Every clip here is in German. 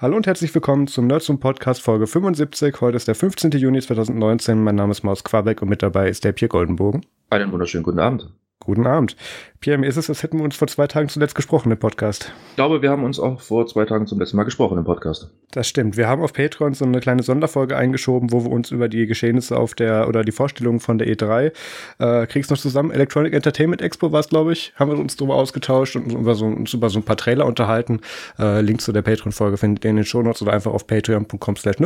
Hallo und herzlich willkommen zum Nerdsum Podcast Folge 75. Heute ist der 15. Juni 2019. Mein Name ist Maus Quabeck und mit dabei ist der Pierre Goldenbogen. Einen wunderschönen guten Abend. Guten Abend. Pierre, mir ist es, als hätten wir uns vor zwei Tagen zuletzt gesprochen im Podcast. Ich glaube, wir haben uns auch vor zwei Tagen zum letzten Mal gesprochen im Podcast. Das stimmt. Wir haben auf Patreon so eine kleine Sonderfolge eingeschoben, wo wir uns über die Geschehnisse auf der oder die Vorstellungen von der E3 äh, kriegst noch zusammen. Electronic Entertainment Expo war es, glaube ich. Haben wir uns darüber ausgetauscht und über so, uns über so ein paar Trailer unterhalten. Äh, Link zu der Patreon-Folge findet ihr in den Show Notes oder einfach auf patreon.com slash.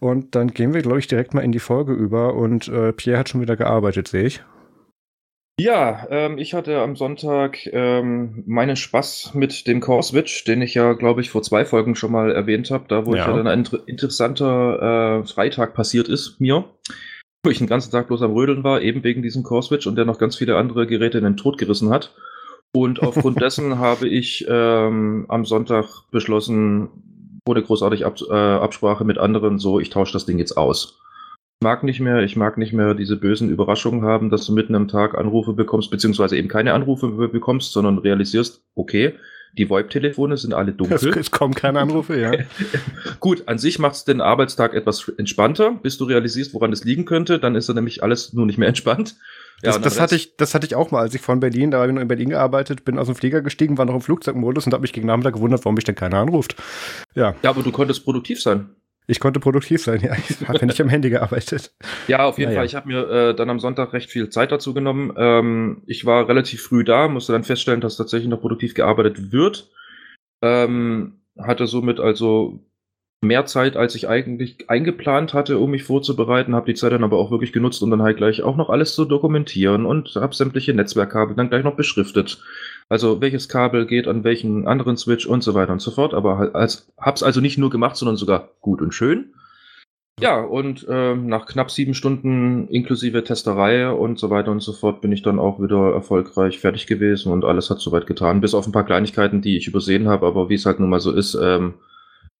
Und dann gehen wir, glaube ich, direkt mal in die Folge über und äh, Pierre hat schon wieder gearbeitet, sehe ich. Ja, ähm, ich hatte am Sonntag ähm, meinen Spaß mit dem Core Switch, den ich ja, glaube ich, vor zwei Folgen schon mal erwähnt habe, da wo ja. ich ja dann ein inter interessanter äh, Freitag passiert ist mir, wo ich den ganzen Tag bloß am Rödeln war, eben wegen diesem Core Switch und der noch ganz viele andere Geräte in den Tod gerissen hat. Und aufgrund dessen habe ich ähm, am Sonntag beschlossen, ohne großartig Ab äh, Absprache mit anderen, so, ich tausche das Ding jetzt aus mag nicht mehr, ich mag nicht mehr diese bösen Überraschungen haben, dass du mitten am Tag Anrufe bekommst, beziehungsweise eben keine Anrufe bekommst, sondern realisierst, okay, die VoIP-Telefone sind alle dunkel. Es, kommen keine Anrufe, ja. Gut, an sich macht es den Arbeitstag etwas entspannter, bis du realisierst, woran es liegen könnte. Dann ist er nämlich alles nur nicht mehr entspannt. Ja, das, das hatte ich, das hatte ich auch mal, als ich von Berlin, da habe ich noch in Berlin gearbeitet, bin aus dem Flieger gestiegen, war noch im Flugzeugmodus und habe mich gegen Nachmittag gewundert, warum mich denn keiner anruft. Ja. Ja, aber du konntest produktiv sein. Ich konnte produktiv sein, ja. Ich habe ja nicht am Handy gearbeitet. Ja, auf jeden naja. Fall. Ich habe mir äh, dann am Sonntag recht viel Zeit dazu genommen. Ähm, ich war relativ früh da, musste dann feststellen, dass tatsächlich noch produktiv gearbeitet wird. Ähm, hatte somit also mehr Zeit, als ich eigentlich eingeplant hatte, um mich vorzubereiten, habe die Zeit dann aber auch wirklich genutzt, um dann halt gleich auch noch alles zu dokumentieren und habe sämtliche Netzwerkkabel dann gleich noch beschriftet. Also welches Kabel geht an welchen anderen Switch und so weiter und so fort. Aber halt als, hab's also nicht nur gemacht, sondern sogar gut und schön. Ja, und äh, nach knapp sieben Stunden inklusive Testerei und so weiter und so fort bin ich dann auch wieder erfolgreich fertig gewesen und alles hat soweit getan, bis auf ein paar Kleinigkeiten, die ich übersehen habe, aber wie es halt nun mal so ist, ähm,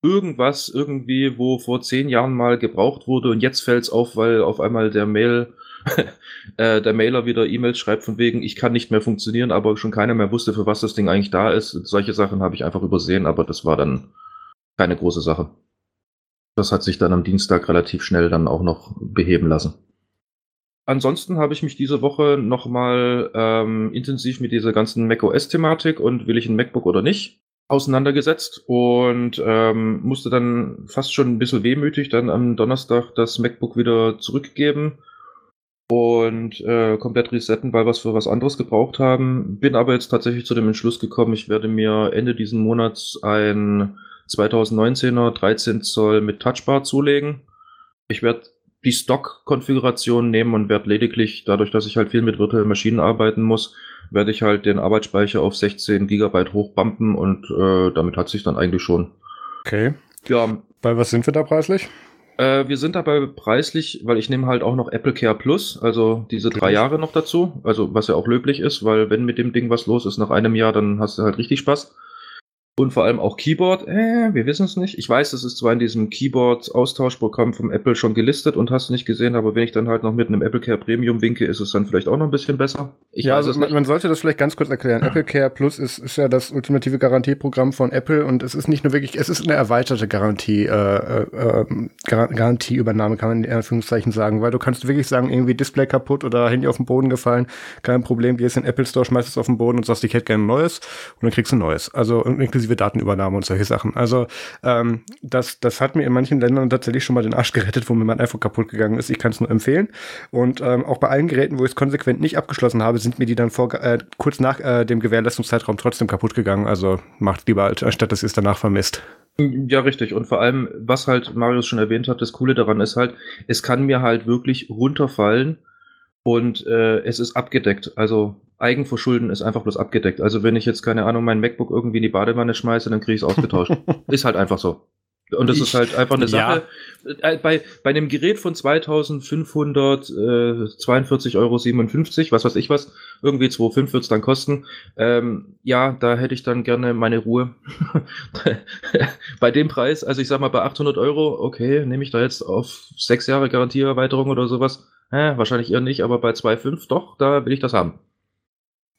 irgendwas irgendwie, wo vor zehn Jahren mal gebraucht wurde und jetzt fällt's auf, weil auf einmal der Mail äh, der Mailer wieder E-Mails schreibt von wegen, ich kann nicht mehr funktionieren, aber schon keiner mehr wusste, für was das Ding eigentlich da ist. Solche Sachen habe ich einfach übersehen, aber das war dann keine große Sache. Das hat sich dann am Dienstag relativ schnell dann auch noch beheben lassen. Ansonsten habe ich mich diese Woche nochmal ähm, intensiv mit dieser ganzen macOS-Thematik und will ich ein MacBook oder nicht auseinandergesetzt und ähm, musste dann fast schon ein bisschen wehmütig dann am Donnerstag das MacBook wieder zurückgeben und äh, komplett resetten, weil wir es für was anderes gebraucht haben. Bin aber jetzt tatsächlich zu dem Entschluss gekommen, ich werde mir Ende diesen Monats ein 2019er 13 Zoll mit Touchbar zulegen. Ich werde die Stock-Konfiguration nehmen und werde lediglich, dadurch, dass ich halt viel mit virtuellen Maschinen arbeiten muss, werde ich halt den Arbeitsspeicher auf 16 Gigabyte hochbumpen und äh, damit hat sich dann eigentlich schon. Okay. Ja. Bei was sind wir da preislich? Äh, wir sind dabei preislich, weil ich nehme halt auch noch Apple Care Plus, also diese drei Jahre noch dazu, also was ja auch löblich ist, weil wenn mit dem Ding was los ist nach einem Jahr, dann hast du halt richtig Spaß. Und vor allem auch Keyboard, äh, wir wissen es nicht. Ich weiß, es ist zwar in diesem Keyboard-Austauschprogramm vom Apple schon gelistet und hast nicht gesehen, aber wenn ich dann halt noch mit einem Apple Care Premium winke, ist es dann vielleicht auch noch ein bisschen besser. Ich ja, also man, man, sollte das vielleicht ganz kurz erklären. Apple Care Plus ist, ist ja das ultimative Garantieprogramm von Apple und es ist nicht nur wirklich, es ist eine erweiterte Garantie, äh, äh, ähm, Gar Garantieübernahme, kann man in Anführungszeichen sagen, weil du kannst wirklich sagen, irgendwie Display kaputt oder Handy auf den Boden gefallen, kein Problem, gehst in den Apple Store, schmeißt es auf den Boden und sagst, ich hätte gerne ein neues und dann kriegst du ein neues. Also inklusive inklusive Datenübernahme und solche Sachen. Also ähm, das, das hat mir in manchen Ländern tatsächlich schon mal den Arsch gerettet, wo mir mein iPhone kaputt gegangen ist. Ich kann es nur empfehlen. Und ähm, auch bei allen Geräten, wo ich es konsequent nicht abgeschlossen habe, sind mir die dann vor, äh, kurz nach äh, dem Gewährleistungszeitraum trotzdem kaputt gegangen. Also macht lieber, anstatt dass ihr es danach vermisst. Ja, richtig. Und vor allem, was halt Marius schon erwähnt hat, das Coole daran ist halt, es kann mir halt wirklich runterfallen und äh, es ist abgedeckt. Also Eigenverschulden ist einfach bloß abgedeckt. Also wenn ich jetzt, keine Ahnung, mein MacBook irgendwie in die Badewanne schmeiße, dann kriege ich es ausgetauscht. ist halt einfach so. Und das ich, ist halt einfach eine Sache. Ja. Äh, bei, bei einem Gerät von 2542,57 Euro, was weiß ich was, irgendwie 2,5 wird es dann kosten. Ähm, ja, da hätte ich dann gerne meine Ruhe. bei dem Preis, also ich sag mal bei 800 Euro, okay, nehme ich da jetzt auf sechs Jahre Garantieerweiterung oder sowas. Äh, wahrscheinlich eher nicht, aber bei 2,5 doch, da will ich das haben.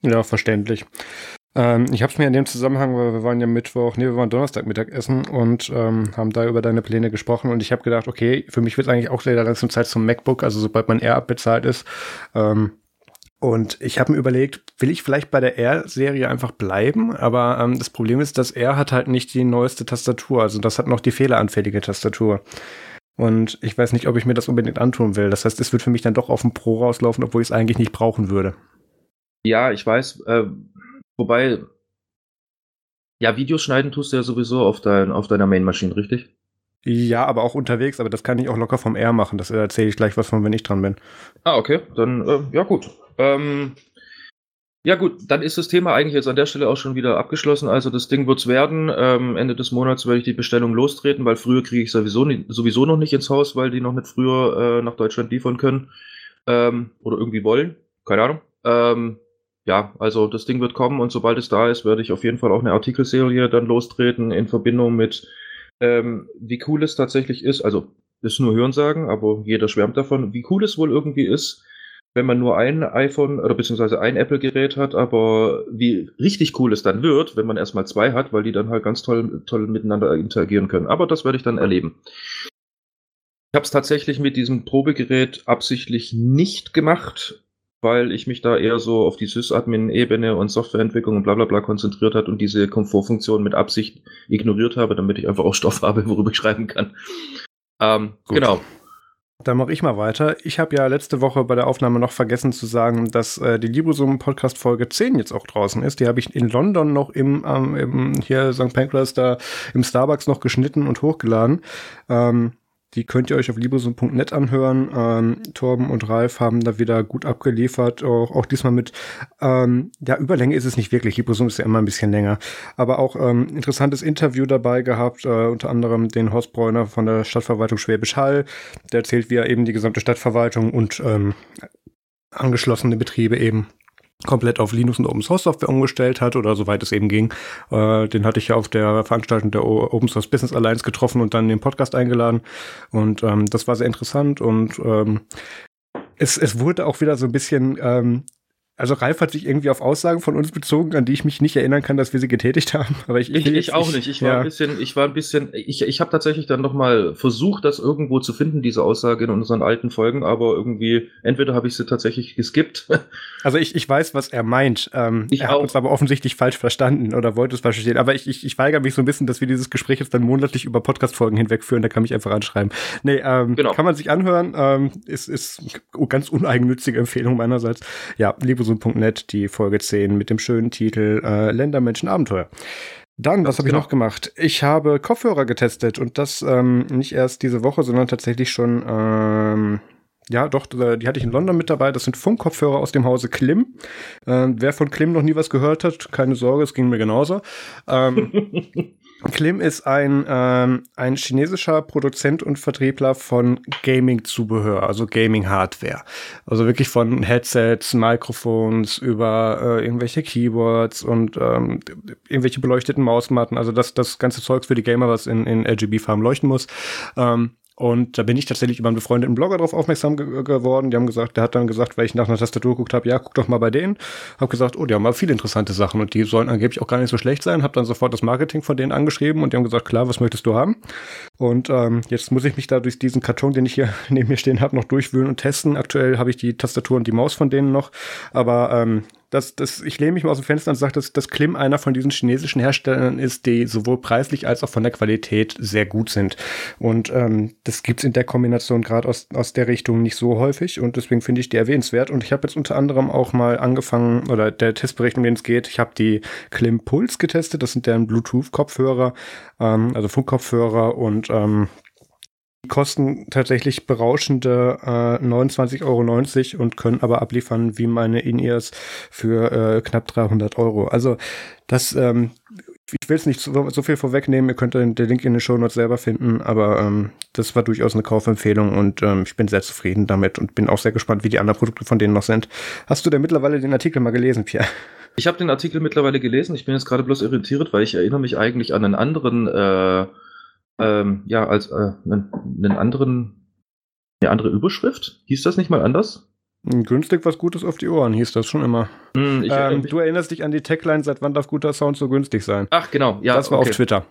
Ja, verständlich. Ähm, ich habe es mir in dem Zusammenhang, weil wir waren ja Mittwoch, nee, wir waren Donnerstag Mittagessen und ähm, haben da über deine Pläne gesprochen und ich habe gedacht, okay, für mich wird eigentlich auch leider langsam Zeit zum MacBook, also sobald mein Air abbezahlt ist. Ähm, und ich habe mir überlegt, will ich vielleicht bei der R-Serie einfach bleiben? Aber ähm, das Problem ist, dass R hat halt nicht die neueste Tastatur. Also das hat noch die fehleranfällige Tastatur. Und ich weiß nicht, ob ich mir das unbedingt antun will. Das heißt, es wird für mich dann doch auf den Pro rauslaufen, obwohl ich es eigentlich nicht brauchen würde. Ja, ich weiß. Äh, wobei, ja, Videos schneiden tust du ja sowieso auf, dein, auf deiner Main-Maschine, richtig? Ja, aber auch unterwegs, aber das kann ich auch locker vom R machen. Das erzähle ich gleich was von, wenn ich dran bin. Ah, okay. Dann, äh, ja, gut. Ähm, ja gut, dann ist das Thema eigentlich jetzt an der Stelle auch schon wieder abgeschlossen. Also das Ding wird's werden. Ähm, Ende des Monats werde ich die Bestellung lostreten, weil früher kriege ich sowieso, nicht, sowieso noch nicht ins Haus, weil die noch nicht früher äh, nach Deutschland liefern können ähm, oder irgendwie wollen. Keine Ahnung. Ähm, ja, also das Ding wird kommen und sobald es da ist, werde ich auf jeden Fall auch eine Artikelserie dann lostreten in Verbindung mit, ähm, wie cool es tatsächlich ist. Also ist nur Hörensagen, aber jeder schwärmt davon, wie cool es wohl irgendwie ist, wenn man nur ein iPhone oder beziehungsweise ein Apple-Gerät hat, aber wie richtig cool es dann wird, wenn man erstmal zwei hat, weil die dann halt ganz toll, toll miteinander interagieren können. Aber das werde ich dann erleben. Ich habe es tatsächlich mit diesem Probegerät absichtlich nicht gemacht, weil ich mich da eher so auf die Sysadmin-Ebene und Softwareentwicklung und bla bla bla konzentriert hat und diese Komfortfunktion mit Absicht ignoriert habe, damit ich einfach auch Stoff habe, worüber ich schreiben kann. Ähm, genau. Dann mache ich mal weiter. Ich habe ja letzte Woche bei der Aufnahme noch vergessen zu sagen, dass äh, die Librosum Podcast Folge 10 jetzt auch draußen ist. Die habe ich in London noch im, ähm, im hier St. Pancras da im Starbucks noch geschnitten und hochgeladen. Ähm, die könnt ihr euch auf liebesum.net anhören. Ähm, Torben und Ralf haben da wieder gut abgeliefert. Auch, auch diesmal mit, ähm, ja, Überlänge ist es nicht wirklich. Liebesum ist ja immer ein bisschen länger. Aber auch ähm, interessantes Interview dabei gehabt. Äh, unter anderem den Horst Bräuner von der Stadtverwaltung Schwäbisch Hall. Der erzählt, wie er eben die gesamte Stadtverwaltung und ähm, angeschlossene Betriebe eben komplett auf Linux und Open Source Software umgestellt hat oder soweit es eben ging. Äh, den hatte ich ja auf der Veranstaltung der Open Source Business Alliance getroffen und dann den Podcast eingeladen. Und ähm, das war sehr interessant und ähm, es, es wurde auch wieder so ein bisschen ähm, also Ralf hat sich irgendwie auf Aussagen von uns bezogen, an die ich mich nicht erinnern kann, dass wir sie getätigt haben. Aber ich, ich, ich auch nicht. Ich war ja. ein bisschen, ich war ein bisschen, ich, ich habe tatsächlich dann noch mal versucht, das irgendwo zu finden, diese Aussage in unseren alten Folgen, aber irgendwie entweder habe ich sie tatsächlich geskippt. Also ich, ich weiß, was er meint. Ähm, ich er hat auch. uns aber offensichtlich falsch verstanden oder wollte es falsch verstehen. Aber ich, ich, ich weigere mich so ein bisschen, dass wir dieses Gespräch jetzt dann monatlich über Podcast-Folgen hinwegführen. Da kann mich einfach anschreiben. Nee, ähm, genau. kann man sich anhören. Ähm, ist, ist ganz uneigennützige Empfehlung meinerseits. Ja, liebe Amazon.net die Folge 10 mit dem schönen Titel äh, Länder, Menschen, Abenteuer. Dann, was habe ich genau. noch gemacht? Ich habe Kopfhörer getestet und das ähm, nicht erst diese Woche, sondern tatsächlich schon, ähm, ja, doch, die hatte ich in London mit dabei. Das sind Funkkopfhörer aus dem Hause Klim. Ähm, wer von Klim noch nie was gehört hat, keine Sorge, es ging mir genauso. Ähm, Klim ist ein, ähm, ein chinesischer Produzent und Vertriebler von Gaming-Zubehör, also Gaming-Hardware. Also wirklich von Headsets, Mikrofons über äh, irgendwelche Keyboards und ähm, irgendwelche beleuchteten Mausmatten. Also das, das ganze Zeugs für die Gamer, was in, in RGB-Farben leuchten muss. Ähm, und da bin ich tatsächlich über einen befreundeten Blogger drauf aufmerksam ge geworden. Die haben gesagt, der hat dann gesagt, weil ich nach einer Tastatur geguckt habe, ja, guck doch mal bei denen. Hab gesagt, oh, die haben mal viele interessante Sachen und die sollen angeblich auch gar nicht so schlecht sein. Hab dann sofort das Marketing von denen angeschrieben und die haben gesagt, klar, was möchtest du haben? Und ähm, jetzt muss ich mich da durch diesen Karton, den ich hier neben mir stehen habe, noch durchwühlen und testen. Aktuell habe ich die Tastatur und die Maus von denen noch. Aber ähm, dass, dass ich lehne mich mal aus dem Fenster und sage, dass, dass Klim einer von diesen chinesischen Herstellern ist, die sowohl preislich als auch von der Qualität sehr gut sind. Und ähm, das gibt's in der Kombination gerade aus, aus der Richtung nicht so häufig und deswegen finde ich die erwähnenswert. Und ich habe jetzt unter anderem auch mal angefangen, oder der Testbericht, um den es geht, ich habe die Klim Puls getestet, das sind deren Bluetooth-Kopfhörer, ähm, also Funkkopfhörer und ähm, kosten tatsächlich berauschende äh, 29,90 Euro und können aber abliefern wie meine In-Ears für äh, knapp 300 Euro. Also das, ähm, ich will es nicht so, so, viel vorwegnehmen, ihr könnt den, den Link in den Show Notes selber finden, aber ähm, das war durchaus eine Kaufempfehlung und ähm, ich bin sehr zufrieden damit und bin auch sehr gespannt, wie die anderen Produkte von denen noch sind. Hast du denn mittlerweile den Artikel mal gelesen, Pierre? Ich habe den Artikel mittlerweile gelesen, ich bin jetzt gerade bloß irritiert, weil ich erinnere mich eigentlich an einen anderen äh, ähm, ja, als äh, einen, anderen, eine andere Überschrift. Hieß das nicht mal anders? Günstig was Gutes auf die Ohren, hieß das schon immer. Mm, ähm, du erinnerst dich an die Tagline, seit wann darf guter Sound so günstig sein? Ach, genau, ja. Das war okay. auf Twitter.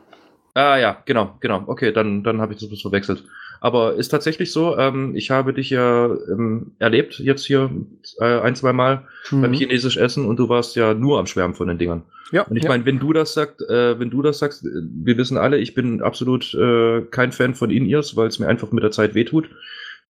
Ah ja, genau, genau. Okay, dann, dann habe ich das verwechselt. Aber ist tatsächlich so, ähm, ich habe dich ja ähm, erlebt, jetzt hier äh, ein, zwei Mal mhm. beim Chinesisch Essen und du warst ja nur am Schwärmen von den Dingern. Ja. Und ich ja. meine, wenn du das sagst, äh, wenn du das sagst, wir wissen alle, ich bin absolut äh, kein Fan von In-Ears, weil es mir einfach mit der Zeit wehtut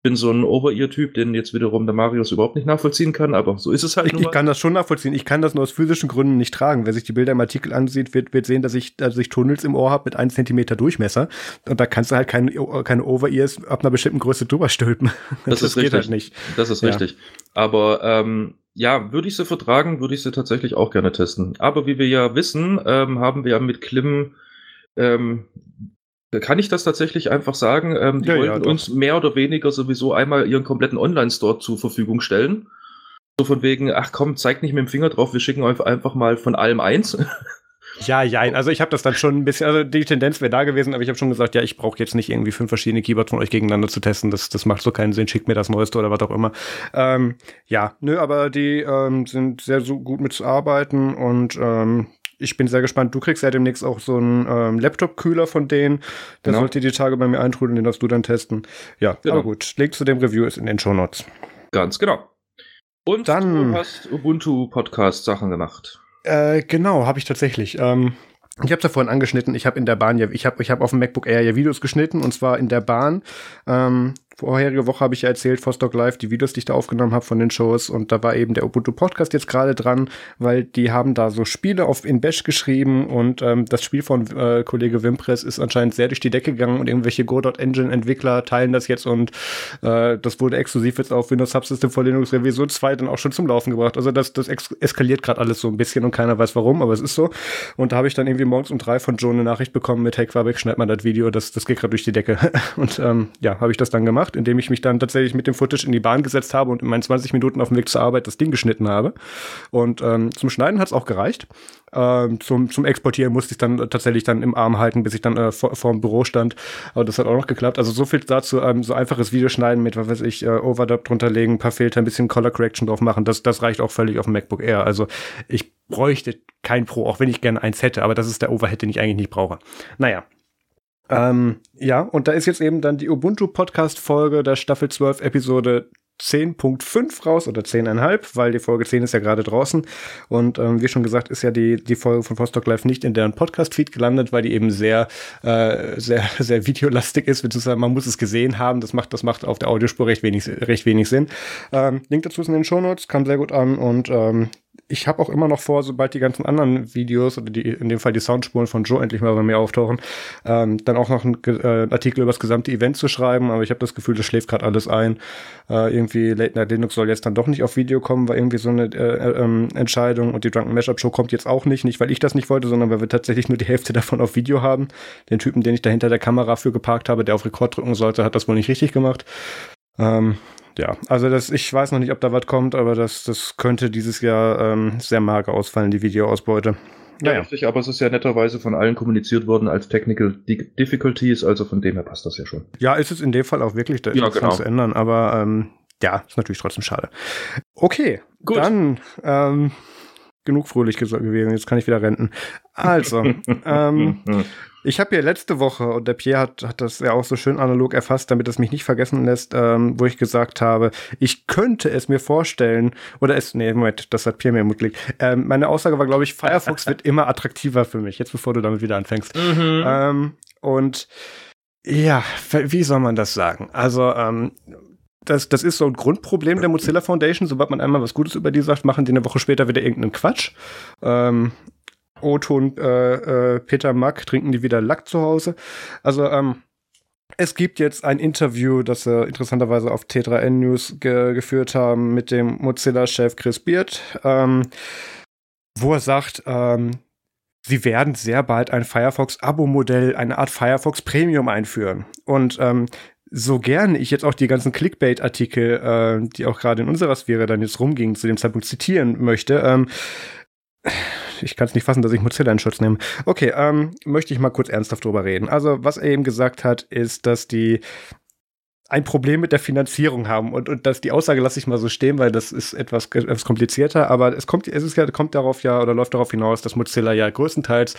bin so ein Over-Ear-Typ, den jetzt wiederum der Marius überhaupt nicht nachvollziehen kann, aber so ist es halt. Ich, ich kann das schon nachvollziehen. Ich kann das nur aus physischen Gründen nicht tragen. Wer sich die Bilder im Artikel ansieht, wird, wird sehen, dass ich, dass ich Tunnels im Ohr habe mit 1 Zentimeter Durchmesser. Und da kannst du halt keine, keine Over-Ears ab einer bestimmten Größe drüber stülpen. Das, das, ist geht halt nicht. Das ist ja. richtig. Aber ähm, ja, würde ich sie vertragen, würde ich sie tatsächlich auch gerne testen. Aber wie wir ja wissen, ähm, haben wir ja mit Klim ähm, kann ich das tatsächlich einfach sagen? Ähm, die ja, wollten ja, uns mehr oder weniger sowieso einmal ihren kompletten Online-Store zur Verfügung stellen. So von wegen, ach komm, zeig nicht mit dem Finger drauf, wir schicken euch einfach mal von allem eins. Ja, ja, also ich habe das dann schon ein bisschen, also die Tendenz wäre da gewesen, aber ich habe schon gesagt, ja, ich brauche jetzt nicht irgendwie fünf verschiedene Keyboards von euch gegeneinander zu testen, das, das macht so keinen Sinn, schickt mir das Neueste oder was auch immer. Ähm, ja, nö, aber die ähm, sind sehr so gut mitzuarbeiten und ähm, ich bin sehr gespannt. Du kriegst ja demnächst auch so einen ähm, Laptop-Kühler von denen. Der genau. sollte die Tage bei mir eintrudeln, den darfst du dann testen. Ja, genau. aber gut. Link zu dem Review ist in den Show Notes. Ganz genau. Und dann, du hast Ubuntu-Podcast-Sachen gemacht. Äh, genau, habe ich tatsächlich. Ähm, ich habe es ja vorhin angeschnitten. Ich habe in der Bahn ja, ich habe ich hab auf dem MacBook Air ja Videos geschnitten und zwar in der Bahn. Ähm, vorherige Woche habe ich ja erzählt, Vostok Live, die Videos, die ich da aufgenommen habe von den Shows. Und da war eben der Ubuntu Podcast jetzt gerade dran, weil die haben da so Spiele auf in Bash geschrieben und ähm, das Spiel von äh, Kollege Wimpress ist anscheinend sehr durch die Decke gegangen und irgendwelche Go.Engine Entwickler teilen das jetzt und äh, das wurde exklusiv jetzt auf Windows Subsystem for Linux Revision 2 dann auch schon zum Laufen gebracht. Also das, das eskaliert gerade alles so ein bisschen und keiner weiß warum, aber es ist so. Und da habe ich dann irgendwie morgens um drei von Joe eine Nachricht bekommen mit, hey Quabeck, schneid mal das Video, das, das geht gerade durch die Decke. und ähm, ja, habe ich das dann gemacht gemacht, indem ich mich dann tatsächlich mit dem Footage in die Bahn gesetzt habe und in meinen 20 Minuten auf dem Weg zur Arbeit das Ding geschnitten habe. Und ähm, zum Schneiden hat es auch gereicht. Ähm, zum, zum Exportieren musste ich dann tatsächlich dann im Arm halten, bis ich dann äh, vor, vor dem Büro stand. Aber das hat auch noch geklappt. Also so viel dazu, ähm, so einfaches Videoschneiden mit, was weiß ich, äh, Overdub drunter legen, ein paar Filter, ein bisschen Color Correction drauf machen. Das, das reicht auch völlig auf dem MacBook Air. Also ich bräuchte kein Pro, auch wenn ich gerne eins hätte, aber das ist der Overhead, den ich eigentlich nicht brauche. Naja, ähm, ja, und da ist jetzt eben dann die Ubuntu Podcast Folge der Staffel 12 Episode 10.5 raus oder 10,5, weil die Folge 10 ist ja gerade draußen. Und ähm, wie schon gesagt, ist ja die, die Folge von Vostok Live nicht in deren Podcast-Feed gelandet, weil die eben sehr, äh, sehr, sehr videolastig ist, beziehungsweise man muss es gesehen haben. Das macht, das macht auf der Audiospur recht wenig, recht wenig Sinn. Ähm, Link dazu ist in den Shownotes, kam sehr gut an und ähm, ich habe auch immer noch vor, sobald die ganzen anderen Videos oder die, in dem Fall die Soundspuren von Joe endlich mal bei mir auftauchen, ähm, dann auch noch einen äh, Artikel über das gesamte Event zu schreiben. Aber ich habe das Gefühl, das schläft gerade alles ein. Äh, irgendwie Late Night Linux soll jetzt dann doch nicht auf Video kommen, war irgendwie so eine äh, ähm, Entscheidung. Und die Drunken Mashup Show kommt jetzt auch nicht. Nicht, weil ich das nicht wollte, sondern weil wir tatsächlich nur die Hälfte davon auf Video haben. Den Typen, den ich da hinter der Kamera für geparkt habe, der auf Rekord drücken sollte, hat das wohl nicht richtig gemacht. Ähm, ja, also das, ich weiß noch nicht, ob da was kommt, aber das, das könnte dieses Jahr ähm, sehr mager ausfallen, die Videoausbeute. Ja, ja, richtig, aber es ist ja netterweise von allen kommuniziert worden als Technical Difficulties, also von dem her passt das ja schon. Ja, ist es in dem Fall auch wirklich, da ist ja, genau. zu ändern, aber ähm, ja, ist natürlich trotzdem schade. Okay, Gut. dann ähm, genug fröhlich gewesen, jetzt kann ich wieder renten. Also, ähm, ich habe ja letzte Woche, und der Pierre hat, hat das ja auch so schön analog erfasst, damit es mich nicht vergessen lässt, ähm, wo ich gesagt habe, ich könnte es mir vorstellen, oder es, nee, Moment, das hat Pierre mir Mut ähm, Meine Aussage war, glaube ich, Firefox wird immer attraktiver für mich, jetzt bevor du damit wieder anfängst. Mhm. Ähm, und ja, wie soll man das sagen? Also, ähm, das, das ist so ein Grundproblem der Mozilla Foundation. Sobald man einmal was Gutes über die sagt, machen die eine Woche später wieder irgendeinen Quatsch. Ähm, Otto und äh, äh, Peter Mack trinken die wieder Lack zu Hause. Also, ähm, es gibt jetzt ein Interview, das sie interessanterweise auf T3N News ge geführt haben mit dem Mozilla-Chef Chris Beard, ähm, wo er sagt, ähm, sie werden sehr bald ein Firefox-Abo-Modell, eine Art Firefox Premium einführen. Und ähm, so gern ich jetzt auch die ganzen Clickbait-Artikel, äh, die auch gerade in unserer Sphäre dann jetzt rumgingen, zu dem Zeitpunkt zitieren möchte, ähm, ich kann es nicht fassen, dass ich Mozilla in Schutz nehme. Okay, ähm, möchte ich mal kurz ernsthaft drüber reden. Also, was er eben gesagt hat, ist, dass die ein Problem mit der Finanzierung haben. Und, und das, die Aussage lasse ich mal so stehen, weil das ist etwas, etwas komplizierter. Aber es kommt, es ist ja, kommt darauf ja oder läuft darauf hinaus, dass Mozilla ja größtenteils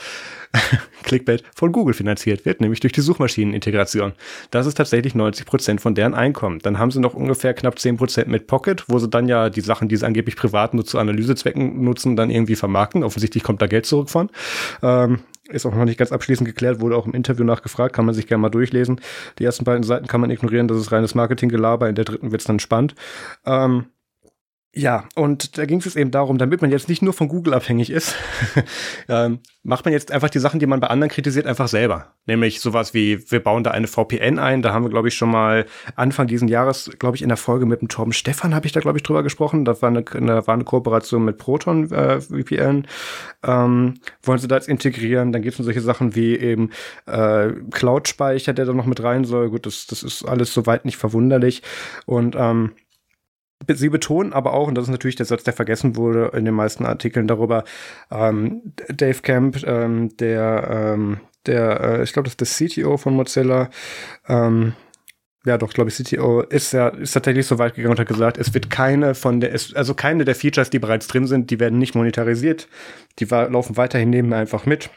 Clickbait von Google finanziert wird, nämlich durch die Suchmaschinenintegration. Das ist tatsächlich 90 Prozent von deren Einkommen. Dann haben sie noch ungefähr knapp 10 Prozent mit Pocket, wo sie dann ja die Sachen, die sie angeblich privat nur zu Analysezwecken nutzen, dann irgendwie vermarkten. Offensichtlich kommt da Geld zurück von. Ähm, ist auch noch nicht ganz abschließend geklärt, wurde auch im Interview nachgefragt, kann man sich gerne mal durchlesen. Die ersten beiden Seiten kann man ignorieren, das ist reines Marketinggelaber, in der dritten wird es dann spannend. Ähm, ja, und da ging es eben darum, damit man jetzt nicht nur von Google abhängig ist, ähm, macht man jetzt einfach die Sachen, die man bei anderen kritisiert, einfach selber. Nämlich sowas wie, wir bauen da eine VPN ein. Da haben wir, glaube ich, schon mal Anfang diesen Jahres, glaube ich, in der Folge mit dem Torben Stefan habe ich da, glaube ich, drüber gesprochen. Da war eine, eine, war eine Kooperation mit Proton äh, VPN. Ähm, wollen sie da jetzt integrieren? Dann geht es um solche Sachen wie eben äh, Cloud-Speicher, der da noch mit rein soll. Gut, das, das ist alles soweit nicht verwunderlich. Und ähm, Sie betonen aber auch, und das ist natürlich der Satz, der vergessen wurde in den meisten Artikeln darüber, ähm, Dave Camp, ähm, der, ähm, der, äh, ich glaube, das ist der CTO von Mozilla, ähm, ja doch, glaube ich, CTO ist ja ist tatsächlich so weit gegangen und hat gesagt, es wird keine von der, also keine der Features, die bereits drin sind, die werden nicht monetarisiert, die laufen weiterhin neben einfach mit.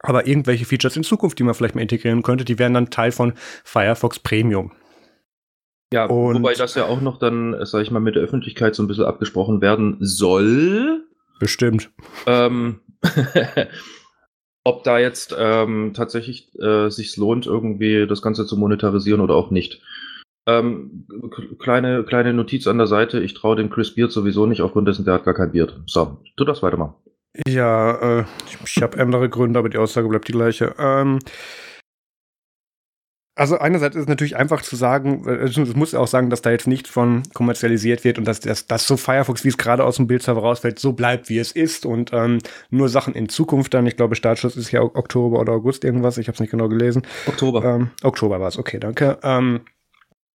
Aber irgendwelche Features in Zukunft, die man vielleicht mal integrieren könnte, die werden dann Teil von Firefox Premium. Ja, und wobei das ja auch noch dann, sag ich mal, mit der Öffentlichkeit so ein bisschen abgesprochen werden soll. Bestimmt. Ähm, ob da jetzt ähm, tatsächlich äh, sich lohnt, irgendwie das Ganze zu monetarisieren oder auch nicht. Ähm, kleine, kleine Notiz an der Seite, ich traue dem Chris Beard sowieso nicht, aufgrund dessen, der hat gar kein Beard. So, tu das weiter mal. Ja, äh, ich, ich habe andere Gründe, aber die Aussage bleibt die gleiche. Ähm, also einerseits ist es natürlich einfach zu sagen, es muss auch sagen, dass da jetzt nichts von kommerzialisiert wird und dass das, dass so Firefox, wie es gerade aus dem Bildserver rausfällt, so bleibt, wie es ist und ähm, nur Sachen in Zukunft dann, ich glaube, Startschuss ist ja Oktober oder August irgendwas, ich habe es nicht genau gelesen. Oktober. Ähm, Oktober war es, okay, danke. Ähm,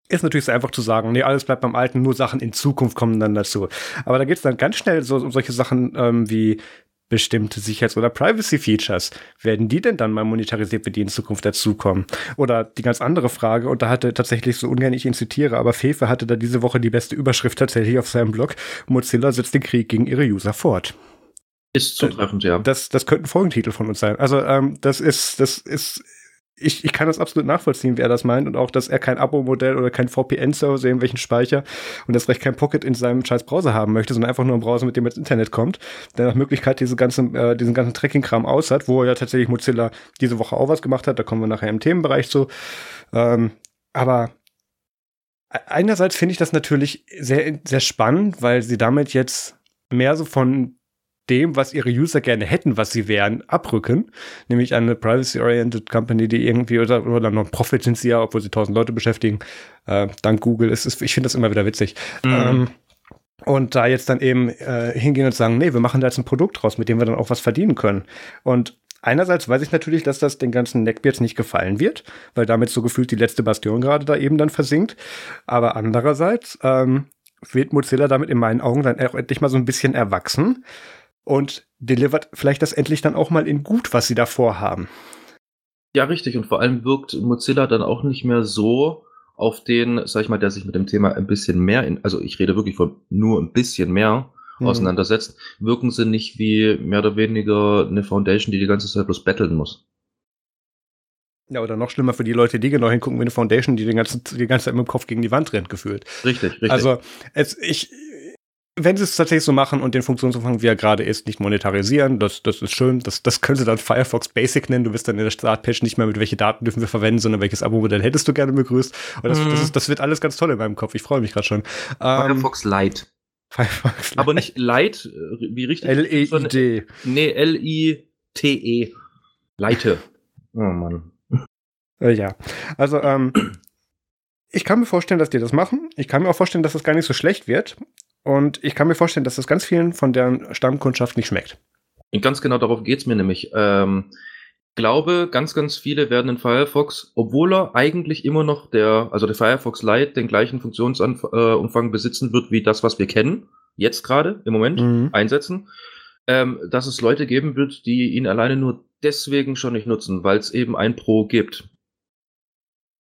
ist natürlich sehr einfach zu sagen, nee, alles bleibt beim Alten, nur Sachen in Zukunft kommen dann dazu. Aber da geht es dann ganz schnell so um solche Sachen ähm, wie bestimmte Sicherheits- oder Privacy-Features. Werden die denn dann mal monetarisiert, wenn die in Zukunft dazukommen? Oder die ganz andere Frage, und da hatte tatsächlich so ungern ich ihn zitiere, aber Fefe hatte da diese Woche die beste Überschrift tatsächlich auf seinem Blog. Mozilla setzt den Krieg gegen ihre User fort. Ist zutreffend, ja. Das, das könnte ein Folgentitel von uns sein. Also, ähm, das ist, das ist ich, ich kann das absolut nachvollziehen, wer das meint und auch, dass er kein Abo-Modell oder kein VPN-Server, irgendwelchen Speicher und das recht kein Pocket in seinem scheiß Browser haben möchte, sondern einfach nur einen Browser, mit dem er ins Internet kommt, der nach Möglichkeit diese ganze, äh, diesen ganzen Tracking-Kram aus hat, wo ja tatsächlich Mozilla diese Woche auch was gemacht hat, da kommen wir nachher im Themenbereich zu. Ähm, aber e-, einerseits finde ich das natürlich sehr, sehr spannend, weil sie damit jetzt mehr so von dem, was ihre User gerne hätten, was sie wären, abrücken. Nämlich eine privacy-oriented Company, die irgendwie, oder, oder Non-Profit sind sie ja, obwohl sie tausend Leute beschäftigen, äh, dank Google. Ist, ist, ich finde das immer wieder witzig. Mhm. Ähm, und da jetzt dann eben äh, hingehen und sagen, nee, wir machen da jetzt ein Produkt draus, mit dem wir dann auch was verdienen können. Und einerseits weiß ich natürlich, dass das den ganzen Neckbeards nicht gefallen wird, weil damit so gefühlt die letzte Bastion gerade da eben dann versinkt. Aber andererseits ähm, wird Mozilla damit in meinen Augen dann auch endlich mal so ein bisschen erwachsen und delivert vielleicht das endlich dann auch mal in gut, was sie da vorhaben. Ja, richtig. Und vor allem wirkt Mozilla dann auch nicht mehr so auf den, sag ich mal, der sich mit dem Thema ein bisschen mehr, in, also ich rede wirklich von nur ein bisschen mehr mhm. auseinandersetzt, wirken sie nicht wie mehr oder weniger eine Foundation, die die ganze Zeit bloß betteln muss. Ja, oder noch schlimmer für die Leute, die genau hingucken wie eine Foundation, die den ganzen, die ganze Zeit mit dem Kopf gegen die Wand rennt, gefühlt. Richtig, richtig. Also, es, ich, wenn sie es tatsächlich so machen und den Funktionsumfang, wie er gerade ist, nicht monetarisieren, das, das ist schön. Das, das können sie dann Firefox Basic nennen. Du wirst dann in der Startpage nicht mehr mit welche Daten dürfen wir verwenden, sondern welches Abo-Modell hättest du gerne begrüßt. Und das, mm. das, ist, das wird alles ganz toll in meinem Kopf. Ich freue mich gerade schon. Firefox ähm, Lite. Firefox Lite. Aber nicht Lite, äh, wie richtig? L-E-I-D. Nee, L-I-T-E. Leite. Oh Mann. Äh, ja. Also, ähm, ich kann mir vorstellen, dass die das machen. Ich kann mir auch vorstellen, dass das gar nicht so schlecht wird. Und ich kann mir vorstellen, dass das ganz vielen von deren Stammkundschaft nicht schmeckt. Und ganz genau darauf geht es mir nämlich. Ähm, glaube, ganz, ganz viele werden in Firefox, obwohl er eigentlich immer noch der, also der Firefox Lite den gleichen Funktionsumfang besitzen wird wie das, was wir kennen, jetzt gerade im Moment mhm. einsetzen, ähm, dass es Leute geben wird, die ihn alleine nur deswegen schon nicht nutzen, weil es eben ein Pro gibt.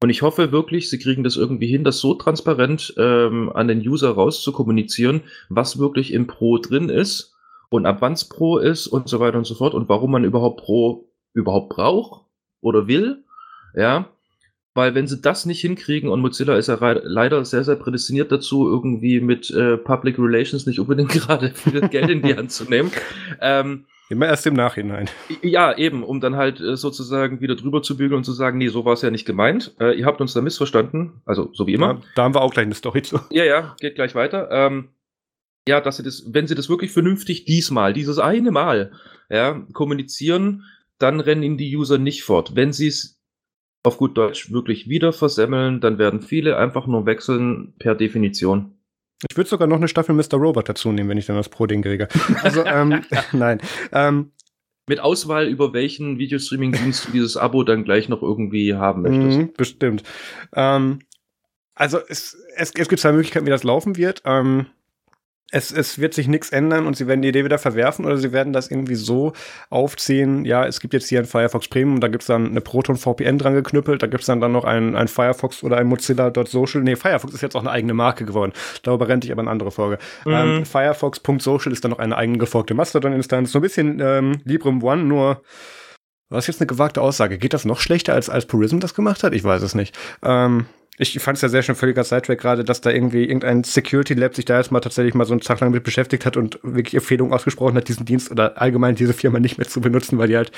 Und ich hoffe wirklich, sie kriegen das irgendwie hin, das so transparent ähm, an den User rauszukommunizieren, was wirklich im Pro drin ist und ab wann es Pro ist und so weiter und so fort und warum man überhaupt Pro überhaupt braucht oder will. Ja, weil wenn sie das nicht hinkriegen und Mozilla ist ja leider sehr, sehr prädestiniert dazu, irgendwie mit äh, Public Relations nicht unbedingt gerade viel Geld in die Hand zu nehmen. Ähm, Immer erst im Nachhinein. Ja, eben, um dann halt äh, sozusagen wieder drüber zu bügeln und zu sagen, nee, so war es ja nicht gemeint. Äh, ihr habt uns da missverstanden, also so wie immer. Ja, da haben wir auch gleich eine Story zu. Ja, ja, geht gleich weiter. Ähm, ja, dass sie das, wenn sie das wirklich vernünftig diesmal, dieses eine Mal, ja, kommunizieren, dann rennen ihnen die User nicht fort. Wenn sie es auf gut Deutsch wirklich wieder versemmeln, dann werden viele einfach nur wechseln per Definition. Ich würde sogar noch eine Staffel Mr. Robot dazu nehmen, wenn ich dann das Pro-Ding kriege. Also, ähm, nein. Ähm, mit Auswahl, über welchen Videostreaming-Dienst du dieses Abo dann gleich noch irgendwie haben möchtest. Mhm, bestimmt. Ähm, also es, es, es gibt zwei Möglichkeiten, wie das laufen wird. Ähm, es, es wird sich nichts ändern und sie werden die Idee wieder verwerfen oder sie werden das irgendwie so aufziehen, ja, es gibt jetzt hier ein Firefox Premium, da gibt's dann eine Proton VPN dran geknüppelt, da gibt's dann, dann noch ein, ein Firefox oder ein Mozilla.social. Nee, Firefox ist jetzt auch eine eigene Marke geworden. Darüber rennt ich aber eine andere Folge. Mhm. Ähm, Firefox.social ist dann noch eine eigene gefolgte Mastodon-Instanz. So ein bisschen ähm, Librem One, nur was jetzt eine gewagte Aussage. Geht das noch schlechter, als, als Purism das gemacht hat? Ich weiß es nicht. Ähm, ich fand es ja sehr schön, völliger Sidetrack gerade, dass da irgendwie irgendein Security Lab sich da jetzt mal tatsächlich mal so einen Tag lang mit beschäftigt hat und wirklich Empfehlungen ausgesprochen hat, diesen Dienst oder allgemein diese Firma nicht mehr zu benutzen, weil die halt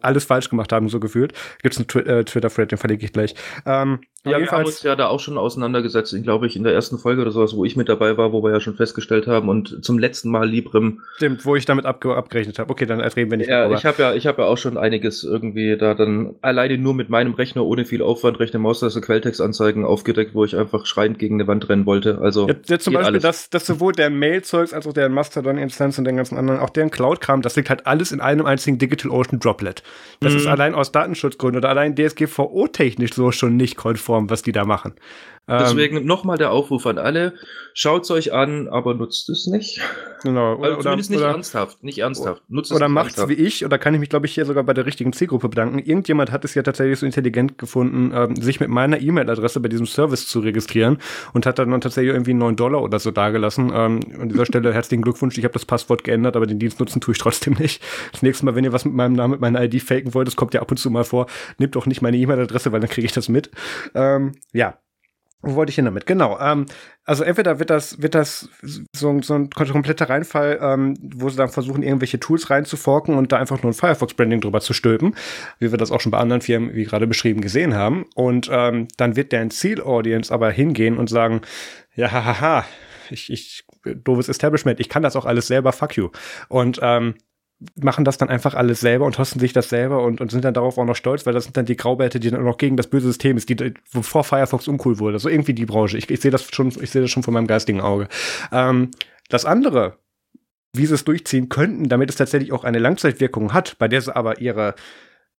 alles falsch gemacht haben, so gefühlt. Gibt's einen Twi äh, Twitter-Thread, den verlinke ich gleich. Ähm, ja, wir haben uns ja da auch schon auseinandergesetzt, glaube ich, in der ersten Folge oder sowas, wo ich mit dabei war, wo wir ja schon festgestellt haben und zum letzten Mal Librem. Stimmt, wo ich damit abge abgerechnet habe. Okay, dann reden wir nicht Ja, darüber. ich habe ja, ich habe ja auch schon einiges irgendwie da dann alleine nur mit meinem Rechner ohne viel Aufwand, rechte Maustaste, Quelltextanzeigen aufgedeckt, wo ich einfach schreiend gegen eine Wand rennen wollte. Also jetzt, jetzt zum Beispiel, dass, dass sowohl der Mail-Zeugs als auch der Mastodon-Instanz und den ganzen anderen, auch deren Cloud-Kram, das liegt halt alles in einem einzigen DigitalOcean Droplet. Das mhm. ist allein aus Datenschutzgründen oder allein DSGVO-technisch so schon nicht konform, was die da machen. Deswegen ähm, nochmal der Aufruf an alle, schaut's euch an, aber nutzt es nicht. Genau. Oder, also zumindest nicht oder, ernsthaft, nicht ernsthaft. Nutzt oder macht's ernsthaft. wie ich, oder kann ich mich, glaube ich, hier sogar bei der richtigen Zielgruppe bedanken. Irgendjemand hat es ja tatsächlich so intelligent gefunden, ähm, sich mit meiner E-Mail-Adresse bei diesem Service zu registrieren und hat dann tatsächlich irgendwie 9 Dollar oder so dagelassen. Ähm, an dieser Stelle herzlichen Glückwunsch, ich habe das Passwort geändert, aber den Dienst nutzen tue ich trotzdem nicht. Das nächste Mal, wenn ihr was mit meinem Namen, mit meiner ID faken wollt, das kommt ja ab und zu mal vor, nehmt doch nicht meine E-Mail-Adresse, weil dann kriege ich das mit. Ähm, ja, wo wollte ich hin damit? Genau. Ähm, also entweder wird das, wird das so, so ein kompletter Reinfall, ähm, wo sie dann versuchen, irgendwelche Tools reinzuforken und da einfach nur ein Firefox-Branding drüber zu stülpen, wie wir das auch schon bei anderen Firmen, wie gerade beschrieben, gesehen haben. Und ähm, dann wird deren Ziel-Audience aber hingehen und sagen, ja, hahaha, ich, ich, doofes Establishment, ich kann das auch alles selber, fuck you. Und ähm, machen das dann einfach alles selber und hosten sich das selber und, und sind dann darauf auch noch stolz, weil das sind dann die Graubärte, die dann auch noch gegen das böse System ist, die bevor Firefox uncool wurde. So irgendwie die Branche. Ich, ich sehe das schon, ich sehe das schon von meinem geistigen Auge. Ähm, das andere, wie sie es durchziehen könnten, damit es tatsächlich auch eine Langzeitwirkung hat, bei der sie aber ihre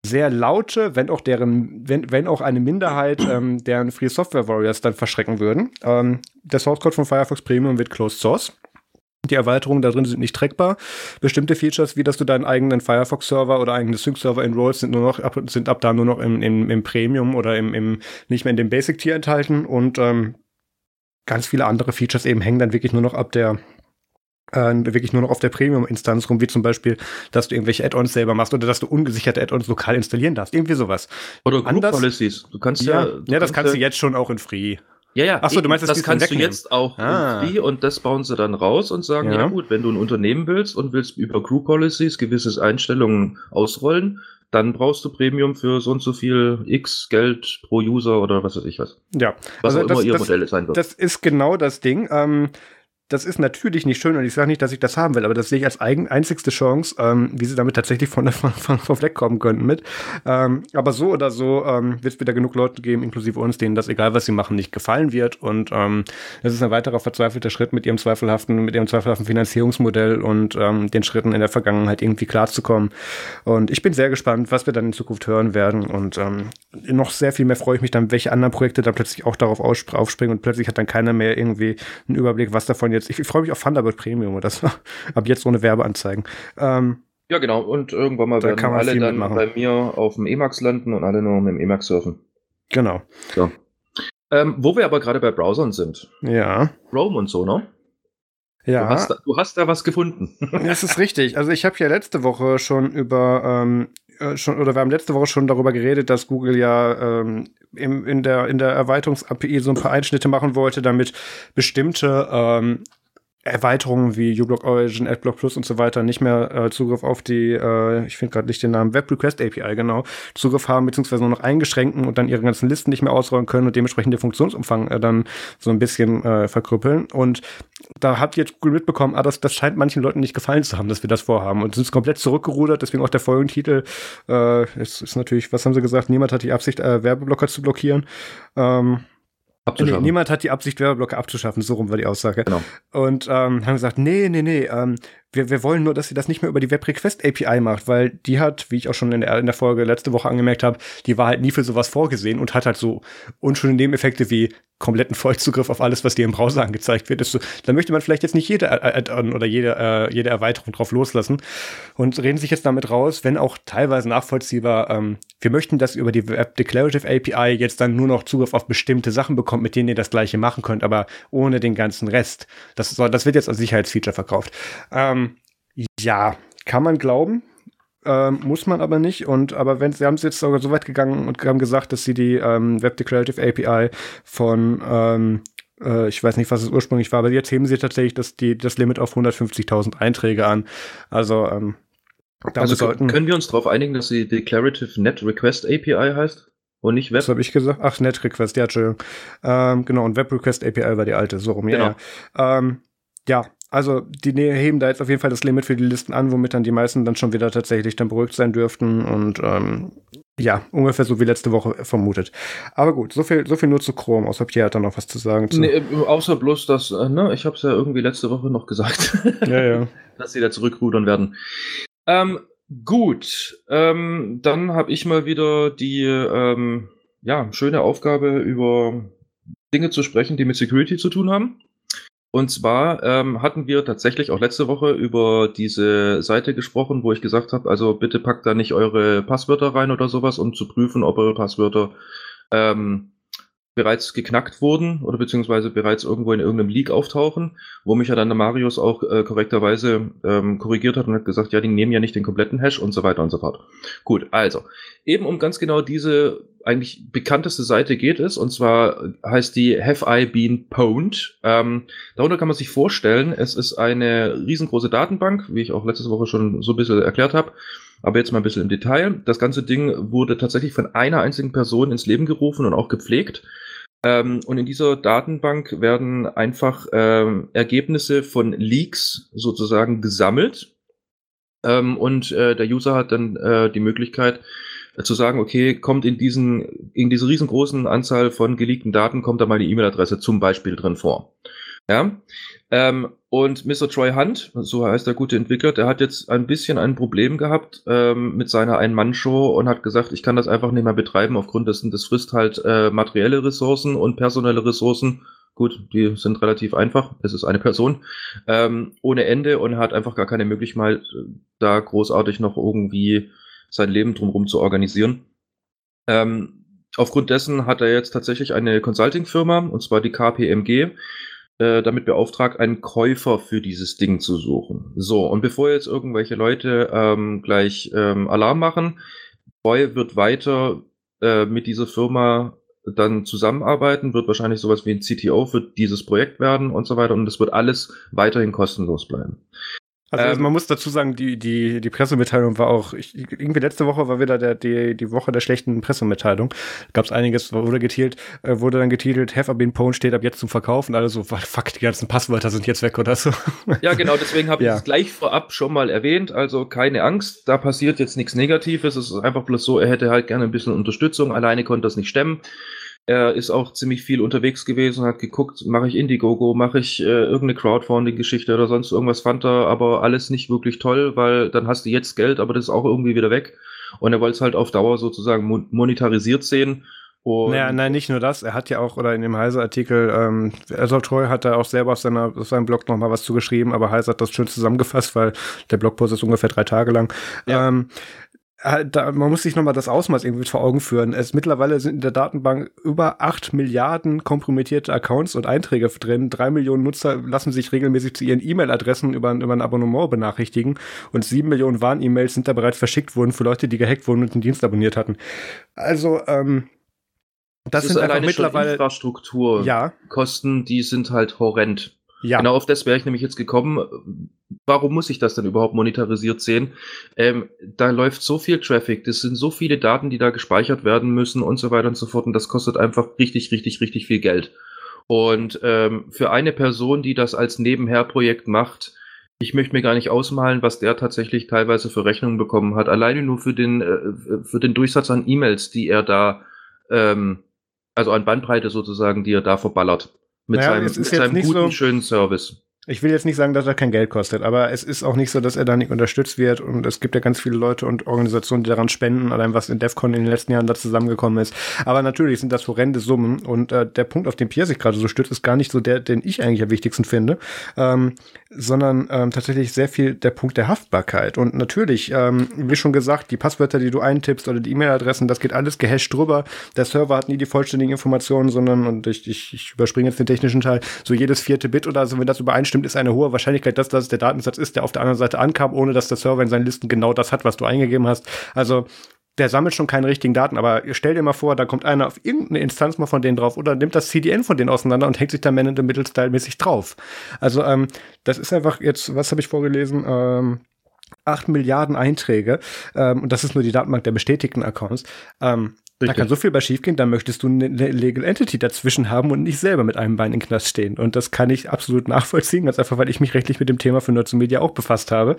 sehr laute, wenn auch deren, wenn, wenn auch eine Minderheit ähm, deren Free Software Warriors dann verschrecken würden. Ähm, der Source Code von Firefox Premium wird Closed Source. Die Erweiterungen da drin sind nicht trackbar. Bestimmte Features, wie dass du deinen eigenen Firefox-Server oder eigene Sync-Server enrollst, sind nur noch ab, sind ab da nur noch im, im, im Premium oder im, im, nicht mehr in dem Basic-Tier enthalten und ähm, ganz viele andere Features eben hängen dann wirklich nur noch ab der äh, wirklich nur noch auf der Premium-Instanz rum, wie zum Beispiel, dass du irgendwelche Add-ons selber machst oder dass du ungesicherte Add-ons lokal installieren darfst. Irgendwie sowas. Oder Group Anders, Policies. Du kannst ja, ja, ja das kannst ja, du jetzt schon auch in Free. Ja, ja. Achso, du meinst, das, das kannst du jetzt auch ah. Und das bauen sie dann raus und sagen, ja. ja. gut, wenn du ein Unternehmen willst und willst über Crew Policies gewisse Einstellungen ausrollen, dann brauchst du Premium für so und so viel X Geld pro User oder was weiß ich was. Ja. Was also auch das, immer ihr das, Modell sein wird. Das ist genau das Ding. Ähm, das ist natürlich nicht schön und ich sage nicht, dass ich das haben will, aber das sehe ich als eigen, einzigste Chance, ähm, wie sie damit tatsächlich von, von, von, von wegkommen könnten mit. Ähm, aber so oder so ähm, wird es wieder genug Leute geben, inklusive uns, denen das, egal was sie machen, nicht gefallen wird. Und ähm, das ist ein weiterer verzweifelter Schritt mit ihrem zweifelhaften, mit ihrem zweifelhaften Finanzierungsmodell und ähm, den Schritten in der Vergangenheit irgendwie klarzukommen. Und ich bin sehr gespannt, was wir dann in Zukunft hören werden. Und ähm, noch sehr viel mehr freue ich mich dann, welche anderen Projekte dann plötzlich auch darauf aufspringen und plötzlich hat dann keiner mehr irgendwie einen Überblick, was davon jetzt. Ich, ich freue mich auf Thunderbird Premium oder so. Ab jetzt ohne Werbeanzeigen. Ähm, ja, genau. Und irgendwann mal da werden alle dann mitmachen. bei mir auf dem Emacs landen und alle nur mit dem Emacs surfen. Genau. So. Ähm, wo wir aber gerade bei Browsern sind. Ja. Chrome und so, ne? Ja. Du hast, da, du hast da was gefunden. Das ist richtig. Also ich habe ja letzte Woche schon über ähm, äh, schon oder wir haben letzte Woche schon darüber geredet, dass Google ja ähm, im, in der in der Erweiterungs-API so ein paar Einschnitte machen wollte, damit bestimmte ähm, Erweiterungen wie uBlock Origin, AdBlock Plus und so weiter nicht mehr äh, Zugriff auf die, äh, ich finde gerade nicht den Namen, Web Request API, genau, Zugriff haben, beziehungsweise nur noch eingeschränken und dann ihre ganzen Listen nicht mehr ausrollen können und dementsprechend den Funktionsumfang äh, dann so ein bisschen äh, verkrüppeln. Und da hat jetzt Google mitbekommen, ah, das, das scheint manchen Leuten nicht gefallen zu haben, dass wir das vorhaben. Und sind komplett zurückgerudert, deswegen auch der Folgentitel. Äh, es ist natürlich, was haben sie gesagt? Niemand hat die Absicht, äh, Werbeblocker zu blockieren. Ähm, Nee, niemand hat die Absicht, Werbeblocker abzuschaffen, so rum war die Aussage. Genau. Und ähm, haben gesagt, nee, nee, nee, ähm, wir, wir wollen nur, dass sie das nicht mehr über die Web Request API macht, weil die hat, wie ich auch schon in der, in der Folge letzte Woche angemerkt habe, die war halt nie für sowas vorgesehen und hat halt so unschöne Nebeneffekte wie kompletten Vollzugriff auf alles, was dir im Browser angezeigt wird. So, da möchte man vielleicht jetzt nicht jede Add-on oder jede, äh, jede Erweiterung drauf loslassen und reden sich jetzt damit raus, wenn auch teilweise nachvollziehbar, ähm, wir möchten, dass über die Web Declarative API jetzt dann nur noch Zugriff auf bestimmte Sachen bekommt, mit denen ihr das gleiche machen könnt, aber ohne den ganzen Rest. Das, das wird jetzt als Sicherheitsfeature verkauft. Ähm, ja, kann man glauben. Ähm, muss man aber nicht. Und aber wenn sie haben es jetzt sogar so weit gegangen und haben gesagt, dass sie die ähm, Web Declarative API von ähm, äh, ich weiß nicht, was es ursprünglich war, aber jetzt heben sie tatsächlich das, die, das Limit auf 150.000 Einträge an. Also ähm, also sollten, können wir uns darauf einigen, dass sie Declarative Net Request API heißt? Und nicht Web? Was habe ich gesagt? Ach, Net Request, ja, Entschuldigung. Ähm, genau, und Web Request API war die alte, so rum. Genau. Ja, ähm, ja, also die heben da jetzt auf jeden Fall das Limit für die Listen an, womit dann die meisten dann schon wieder tatsächlich dann beruhigt sein dürften und ähm, ja, ungefähr so wie letzte Woche vermutet. Aber gut, so viel, so viel nur zu Chrome. Außer Pierre hat da noch was zu sagen. Zu. Nee, äh, außer bloß, dass, äh, ne, ich habe es ja irgendwie letzte Woche noch gesagt, ja, ja. dass sie da zurückrudern werden. Ähm, gut, ähm, dann habe ich mal wieder die ähm, ja, schöne Aufgabe, über Dinge zu sprechen, die mit Security zu tun haben. Und zwar ähm, hatten wir tatsächlich auch letzte Woche über diese Seite gesprochen, wo ich gesagt habe, also bitte packt da nicht eure Passwörter rein oder sowas, um zu prüfen, ob eure Passwörter ähm, bereits geknackt wurden oder beziehungsweise bereits irgendwo in irgendeinem Leak auftauchen, wo mich ja dann der Marius auch äh, korrekterweise ähm, korrigiert hat und hat gesagt, ja, die nehmen ja nicht den kompletten Hash und so weiter und so fort. Gut, also, eben um ganz genau diese eigentlich bekannteste Seite geht es, und zwar heißt die Have I Been Pwned. Ähm, darunter kann man sich vorstellen, es ist eine riesengroße Datenbank, wie ich auch letzte Woche schon so ein bisschen erklärt habe, aber jetzt mal ein bisschen im Detail. Das ganze Ding wurde tatsächlich von einer einzigen Person ins Leben gerufen und auch gepflegt. Ähm, und in dieser Datenbank werden einfach ähm, Ergebnisse von Leaks sozusagen gesammelt. Ähm, und äh, der User hat dann äh, die Möglichkeit äh, zu sagen, okay, kommt in diesen, in diese riesengroßen Anzahl von geleakten Daten, kommt da mal die E-Mail-Adresse zum Beispiel drin vor. Ja. Ähm, und Mr. Troy Hunt, so heißt der gute Entwickler, der hat jetzt ein bisschen ein Problem gehabt ähm, mit seiner Ein-Mann-Show und hat gesagt, ich kann das einfach nicht mehr betreiben aufgrund dessen, das frisst halt äh, materielle Ressourcen und personelle Ressourcen. Gut, die sind relativ einfach. Es ist eine Person ähm, ohne Ende und hat einfach gar keine Möglichkeit, da großartig noch irgendwie sein Leben drumherum zu organisieren. Ähm, aufgrund dessen hat er jetzt tatsächlich eine Consulting-Firma, und zwar die KPMG, äh, damit beauftragt, einen Käufer für dieses Ding zu suchen. So, und bevor jetzt irgendwelche Leute ähm, gleich ähm, Alarm machen, Boy wird weiter äh, mit dieser Firma dann zusammenarbeiten, wird wahrscheinlich sowas wie ein CTO für dieses Projekt werden und so weiter und es wird alles weiterhin kostenlos bleiben. Also ähm, man muss dazu sagen, die, die, die Pressemitteilung war auch, ich, irgendwie letzte Woche war wieder der, die, die Woche der schlechten Pressemitteilung. Gab es einiges, wurde getitelt, äh, wurde dann getitelt, Have I been pwned steht ab jetzt zum Verkaufen. Alle so, fuck, die ganzen Passwörter sind jetzt weg oder so. Ja, genau, deswegen habe ich es gleich vorab schon mal erwähnt. Also keine Angst, da passiert jetzt nichts Negatives. Es ist einfach bloß so, er hätte halt gerne ein bisschen Unterstützung. Alleine konnte das nicht stemmen. Er ist auch ziemlich viel unterwegs gewesen und hat geguckt, mache ich Indiegogo, mache ich äh, irgendeine Crowdfunding-Geschichte oder sonst irgendwas, fand er aber alles nicht wirklich toll, weil dann hast du jetzt Geld, aber das ist auch irgendwie wieder weg. Und er wollte es halt auf Dauer sozusagen monetarisiert sehen. Und naja, nein, nicht nur das. Er hat ja auch, oder in dem Heise-Artikel, ähm, also Troy hat da auch selber auf, seiner, auf seinem Blog nochmal was zugeschrieben, aber Heise hat das schön zusammengefasst, weil der Blogpost ist ungefähr drei Tage lang. Ja. Ähm, äh, da, man muss sich nochmal das Ausmaß irgendwie vor Augen führen. Es mittlerweile sind in der Datenbank über acht Milliarden kompromittierte Accounts und Einträge drin. Drei Millionen Nutzer lassen sich regelmäßig zu ihren E-Mail-Adressen über, über ein Abonnement benachrichtigen und sieben Millionen Warn-E-Mails sind da bereits verschickt worden für Leute, die gehackt wurden und den Dienst abonniert hatten. Also, ähm, das, das sind einfach mittlerweile Infrastruktur. Ja. Kosten, die sind halt horrend. Ja. Genau auf das wäre ich nämlich jetzt gekommen. Warum muss ich das denn überhaupt monetarisiert sehen? Ähm, da läuft so viel Traffic, das sind so viele Daten, die da gespeichert werden müssen und so weiter und so fort. Und das kostet einfach richtig, richtig, richtig viel Geld. Und ähm, für eine Person, die das als Nebenherprojekt macht, ich möchte mir gar nicht ausmalen, was der tatsächlich teilweise für Rechnungen bekommen hat. Alleine nur für den, äh, für den Durchsatz an E-Mails, die er da, ähm, also an Bandbreite sozusagen, die er da verballert. Mit naja, seinem, mit seinem guten, so, schönen Service. Ich will jetzt nicht sagen, dass er kein Geld kostet, aber es ist auch nicht so, dass er da nicht unterstützt wird und es gibt ja ganz viele Leute und Organisationen, die daran spenden, allein was in DEFCON in den letzten Jahren da zusammengekommen ist. Aber natürlich sind das horrende Summen und äh, der Punkt, auf den Pierre sich gerade so stützt, ist gar nicht so der, den ich eigentlich am wichtigsten finde, ähm, sondern ähm, tatsächlich sehr viel der Punkt der Haftbarkeit. Und natürlich, ähm, wie schon gesagt, die Passwörter, die du eintippst oder die E-Mail-Adressen, das geht alles gehasht drüber. Der Server hat nie die vollständigen Informationen, sondern, und ich, ich, ich überspringe jetzt den technischen Teil, so jedes vierte Bit oder so, wenn das übereinstimmt, ist eine hohe Wahrscheinlichkeit, dass das der Datensatz ist, der auf der anderen Seite ankam, ohne dass der Server in seinen Listen genau das hat, was du eingegeben hast. Also der sammelt schon keine richtigen Daten, aber stell dir mal vor, da kommt einer auf irgendeine Instanz mal von denen drauf oder nimmt das CDN von denen auseinander und hängt sich da Man in the Middle Style-mäßig drauf. Also ähm, das ist einfach jetzt, was habe ich vorgelesen? Ähm, 8 Milliarden Einträge ähm, und das ist nur die Datenbank der bestätigten Accounts. Ähm, da kann so viel bei schiefgehen, da möchtest du eine Legal Entity dazwischen haben und nicht selber mit einem Bein in den Knast stehen. Und das kann ich absolut nachvollziehen, ganz einfach, weil ich mich rechtlich mit dem Thema für Nerds Media auch befasst habe.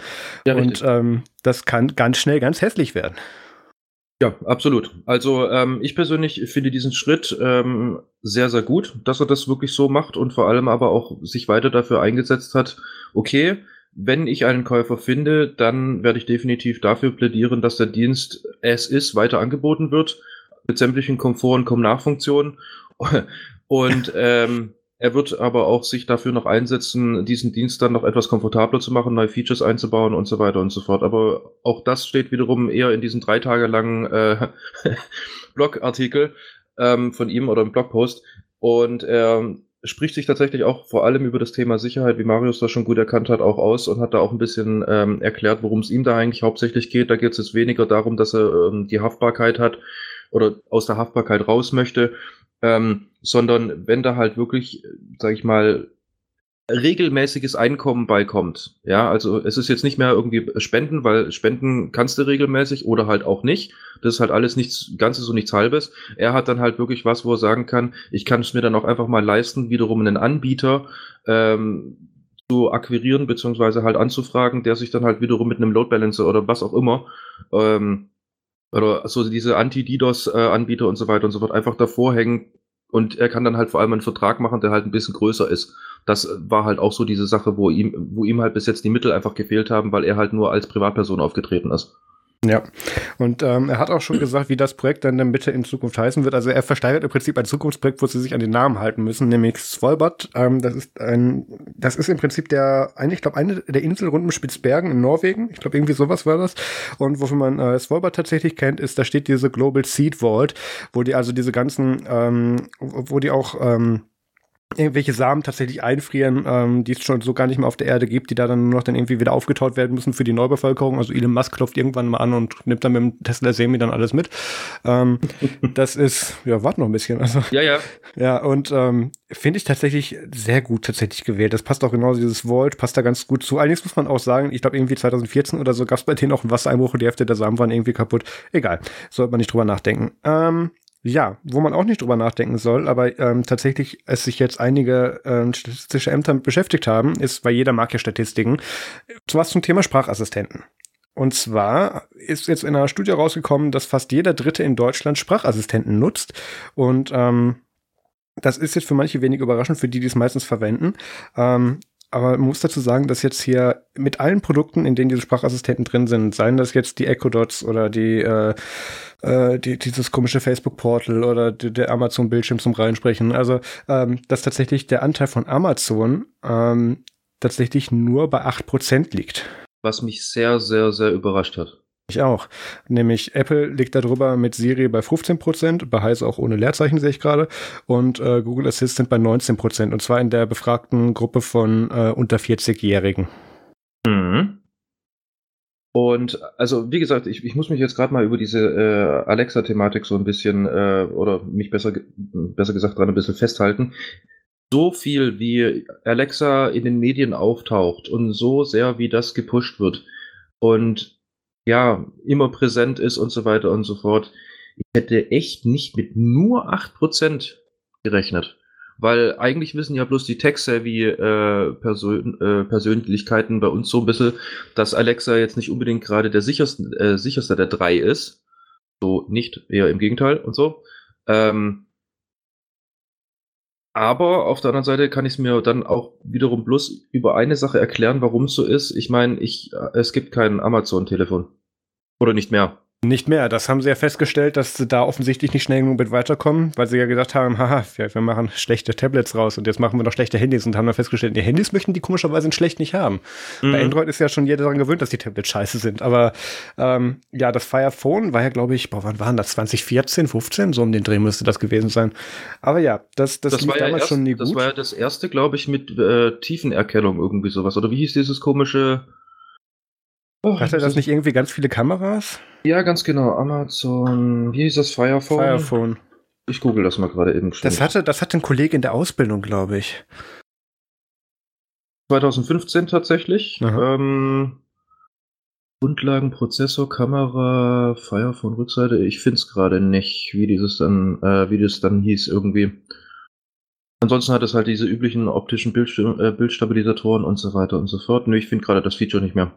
Ja, und ähm, das kann ganz schnell ganz hässlich werden. Ja, absolut. Also ähm, ich persönlich finde diesen Schritt ähm, sehr, sehr gut, dass er das wirklich so macht und vor allem aber auch sich weiter dafür eingesetzt hat, okay, wenn ich einen Käufer finde, dann werde ich definitiv dafür plädieren, dass der Dienst es ist weiter angeboten wird mit sämtlichen Komfort- und Com-Nach-Funktionen. Und ähm, er wird aber auch sich dafür noch einsetzen, diesen Dienst dann noch etwas komfortabler zu machen, neue Features einzubauen und so weiter und so fort. Aber auch das steht wiederum eher in diesen drei Tage langen äh, Blogartikel ähm, von ihm oder im Blogpost. Und er spricht sich tatsächlich auch vor allem über das Thema Sicherheit, wie Marius das schon gut erkannt hat, auch aus und hat da auch ein bisschen ähm, erklärt, worum es ihm da eigentlich hauptsächlich geht. Da geht es jetzt weniger darum, dass er ähm, die Haftbarkeit hat oder aus der Haftbarkeit raus möchte, ähm, sondern wenn da halt wirklich, sag ich mal, regelmäßiges Einkommen beikommt. Ja, also es ist jetzt nicht mehr irgendwie Spenden, weil Spenden kannst du regelmäßig oder halt auch nicht. Das ist halt alles nichts Ganzes und nichts Halbes. Er hat dann halt wirklich was, wo er sagen kann, ich kann es mir dann auch einfach mal leisten, wiederum einen Anbieter ähm, zu akquirieren, beziehungsweise halt anzufragen, der sich dann halt wiederum mit einem Load Balancer oder was auch immer ähm, oder so diese Anti-DDoS-Anbieter und so weiter und so fort einfach davor hängen und er kann dann halt vor allem einen Vertrag machen, der halt ein bisschen größer ist. Das war halt auch so diese Sache, wo ihm, wo ihm halt bis jetzt die Mittel einfach gefehlt haben, weil er halt nur als Privatperson aufgetreten ist. Ja, und ähm, er hat auch schon gesagt, wie das Projekt dann dann bitte in Zukunft heißen wird. Also er versteigert im Prinzip ein Zukunftsprojekt, wo sie sich an den Namen halten müssen, nämlich Svalbard. Ähm, das ist ein, das ist im Prinzip der, eine, ich glaube, eine der Insel rund um Spitzbergen in Norwegen. Ich glaube, irgendwie sowas war das. Und wofür man äh, Svalbard tatsächlich kennt, ist, da steht diese Global Seed Vault, wo die also diese ganzen, ähm, wo die auch ähm, irgendwelche Samen tatsächlich einfrieren, ähm, die es schon so gar nicht mehr auf der Erde gibt, die da dann nur noch dann irgendwie wieder aufgetaut werden müssen für die Neubevölkerung. Also Elon Musk klopft irgendwann mal an und nimmt dann mit dem Tesla Semi dann alles mit. Ähm, das ist, ja, warte noch ein bisschen. Also, ja, ja. Ja, und ähm, finde ich tatsächlich sehr gut tatsächlich gewählt. Das passt auch genau dieses Vault, passt da ganz gut zu. Allerdings muss man auch sagen, ich glaube irgendwie 2014 oder so gab es bei denen auch einen Wassereinbruch und die Hälfte der Samen waren irgendwie kaputt. Egal, sollte man nicht drüber nachdenken. Ähm, ja, wo man auch nicht drüber nachdenken soll, aber ähm, tatsächlich es sich jetzt einige ähm, statistische Ämter beschäftigt haben, ist, weil jeder mag ja Statistiken, was zum Thema Sprachassistenten. Und zwar ist jetzt in einer Studie rausgekommen, dass fast jeder Dritte in Deutschland Sprachassistenten nutzt. Und ähm, das ist jetzt für manche wenig überraschend, für die, die es meistens verwenden. Ähm, aber man muss dazu sagen, dass jetzt hier mit allen Produkten, in denen diese Sprachassistenten drin sind, seien das jetzt die Echo Dots oder die, äh, äh, die dieses komische Facebook-Portal oder die, der Amazon-Bildschirm zum Reinsprechen, also ähm, dass tatsächlich der Anteil von Amazon ähm, tatsächlich nur bei acht Prozent liegt. Was mich sehr, sehr, sehr überrascht hat. Ich auch. Nämlich Apple liegt darüber mit Siri bei 15%, bei Heise auch ohne Leerzeichen sehe ich gerade, und äh, Google Assistant bei 19%, und zwar in der befragten Gruppe von äh, unter 40-Jährigen. Mhm. Und also, wie gesagt, ich, ich muss mich jetzt gerade mal über diese äh, Alexa-Thematik so ein bisschen, äh, oder mich besser, besser gesagt dran ein bisschen festhalten. So viel wie Alexa in den Medien auftaucht und so sehr wie das gepusht wird und ja, immer präsent ist und so weiter und so fort. Ich hätte echt nicht mit nur 8% gerechnet. Weil eigentlich wissen ja bloß die tech-savvy äh, äh, bei uns so ein bisschen, dass Alexa jetzt nicht unbedingt gerade der sicherste, äh, sicherste der drei ist. So nicht, eher im Gegenteil und so. Ähm, aber auf der anderen Seite kann ich es mir dann auch wiederum bloß über eine Sache erklären, warum es so ist. Ich meine, ich, äh, es gibt kein Amazon-Telefon. Oder nicht mehr. Nicht mehr. Das haben sie ja festgestellt, dass sie da offensichtlich nicht schnell genug mit weiterkommen, weil sie ja gesagt haben, haha, wir, machen schlechte Tablets raus und jetzt machen wir noch schlechte Handys und haben dann festgestellt, die Handys möchten die komischerweise schlecht nicht haben. Mhm. Bei Android ist ja schon jeder daran gewöhnt, dass die Tablets scheiße sind. Aber ähm, ja, das Fire Phone war ja, glaube ich, boah, wann waren das? 2014, 15? So um den Dreh müsste das gewesen sein. Aber ja, das, das, das lief damals ja erst, schon nie gut. Das war ja das erste, glaube ich, mit äh, Tiefenerkennung irgendwie sowas. Oder wie hieß dieses komische Oh, Hatte das nicht irgendwie ganz viele Kameras? Ja, ganz genau. Amazon, wie hieß das? Firephone? Firephone. Ich google das mal gerade eben. Das hatte, das hatte ein Kollege in der Ausbildung, glaube ich. 2015 tatsächlich. Ähm, Grundlagen, Prozessor, Kamera, Firephone, Rückseite. Ich finde es gerade nicht, wie dieses dann, äh, wie das dann hieß irgendwie. Ansonsten hat es halt diese üblichen optischen Bildst äh, Bildstabilisatoren und so weiter und so fort. Nö, ich finde gerade das Feature nicht mehr.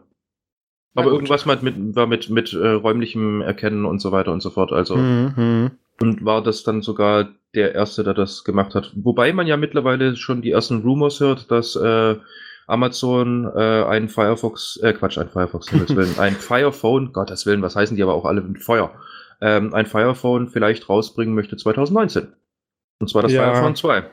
Aber irgendwas mit, mit, war mit, mit äh, räumlichem Erkennen und so weiter und so fort. Also mhm. und war das dann sogar der erste, der das gemacht hat. Wobei man ja mittlerweile schon die ersten Rumors hört, dass äh, Amazon äh, ein Firefox, äh, Quatsch, ein Firefox, Willen, ein Firephone, Gottes Willen, was heißen die aber auch alle mit Feuer, ähm, ein Firephone vielleicht rausbringen möchte 2019. Und zwar das ja. Firephone 2.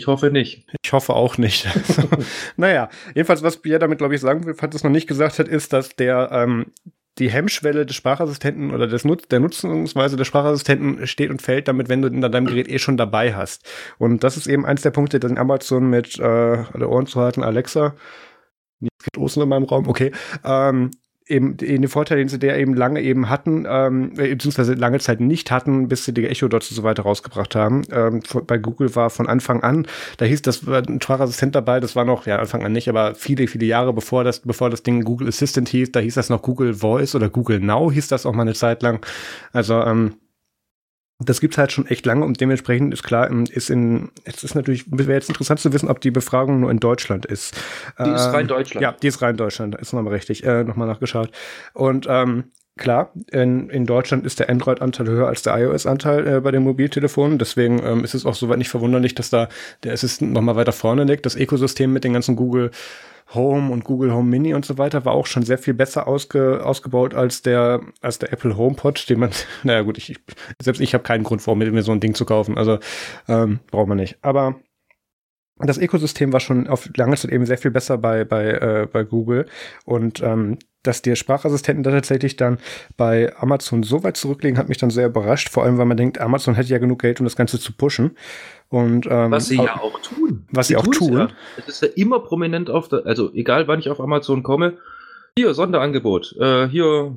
Ich hoffe nicht. Ich hoffe auch nicht. naja, jedenfalls, was Pierre damit, glaube ich, sagen will, falls es noch nicht gesagt hat, ist, dass der ähm, die Hemmschwelle des Sprachassistenten oder des Nutz der Nutzungsweise des Sprachassistenten steht und fällt damit, wenn du ihn an deinem Gerät eh schon dabei hast. Und das ist eben eins der Punkte, den Amazon mit äh, alle Ohren zu halten, Alexa. Jetzt geht Osten in meinem Raum, okay. Ähm, eben den Vorteil, den sie der eben lange eben hatten, ähm, äh, beziehungsweise lange Zeit nicht hatten, bis sie die Echo-Dots und so weiter rausgebracht haben. Ähm, bei Google war von Anfang an, da hieß das war ein Sprachassistent dabei, das war noch, ja, Anfang an nicht, aber viele, viele Jahre bevor das, bevor das Ding Google Assistant hieß, da hieß das noch Google Voice oder Google Now hieß das auch mal eine Zeit lang. Also, ähm, das gibt's halt schon echt lange und dementsprechend ist klar, ist in, es ist natürlich, wäre jetzt interessant zu wissen, ob die Befragung nur in Deutschland ist. Die ist rein ähm, Deutschland. Ja, die ist rein Deutschland, ist nochmal richtig, äh, nochmal nachgeschaut. Und ähm, klar, in, in Deutschland ist der Android-Anteil höher als der iOS-Anteil äh, bei den Mobiltelefonen. Deswegen ähm, ist es auch soweit nicht verwunderlich, dass da der Assistant nochmal weiter vorne liegt. Das Ökosystem mit den ganzen Google Home und Google Home Mini und so weiter war auch schon sehr viel besser ausge, ausgebaut als der als der Apple HomePod, den man, naja gut, ich, selbst ich habe keinen Grund vor, mir so ein Ding zu kaufen. Also ähm, braucht man nicht. Aber das Ökosystem war schon auf lange Zeit eben sehr viel besser bei bei äh, bei Google und ähm, dass die Sprachassistenten da tatsächlich dann bei Amazon so weit zurücklegen, hat mich dann sehr überrascht. Vor allem, weil man denkt, Amazon hätte ja genug Geld, um das Ganze zu pushen. Und, ähm, was sie ja auch tun. Was sie, sie auch tun. Ja. Es ist ja immer prominent auf der, also egal wann ich auf Amazon komme, hier, Sonderangebot, äh, hier,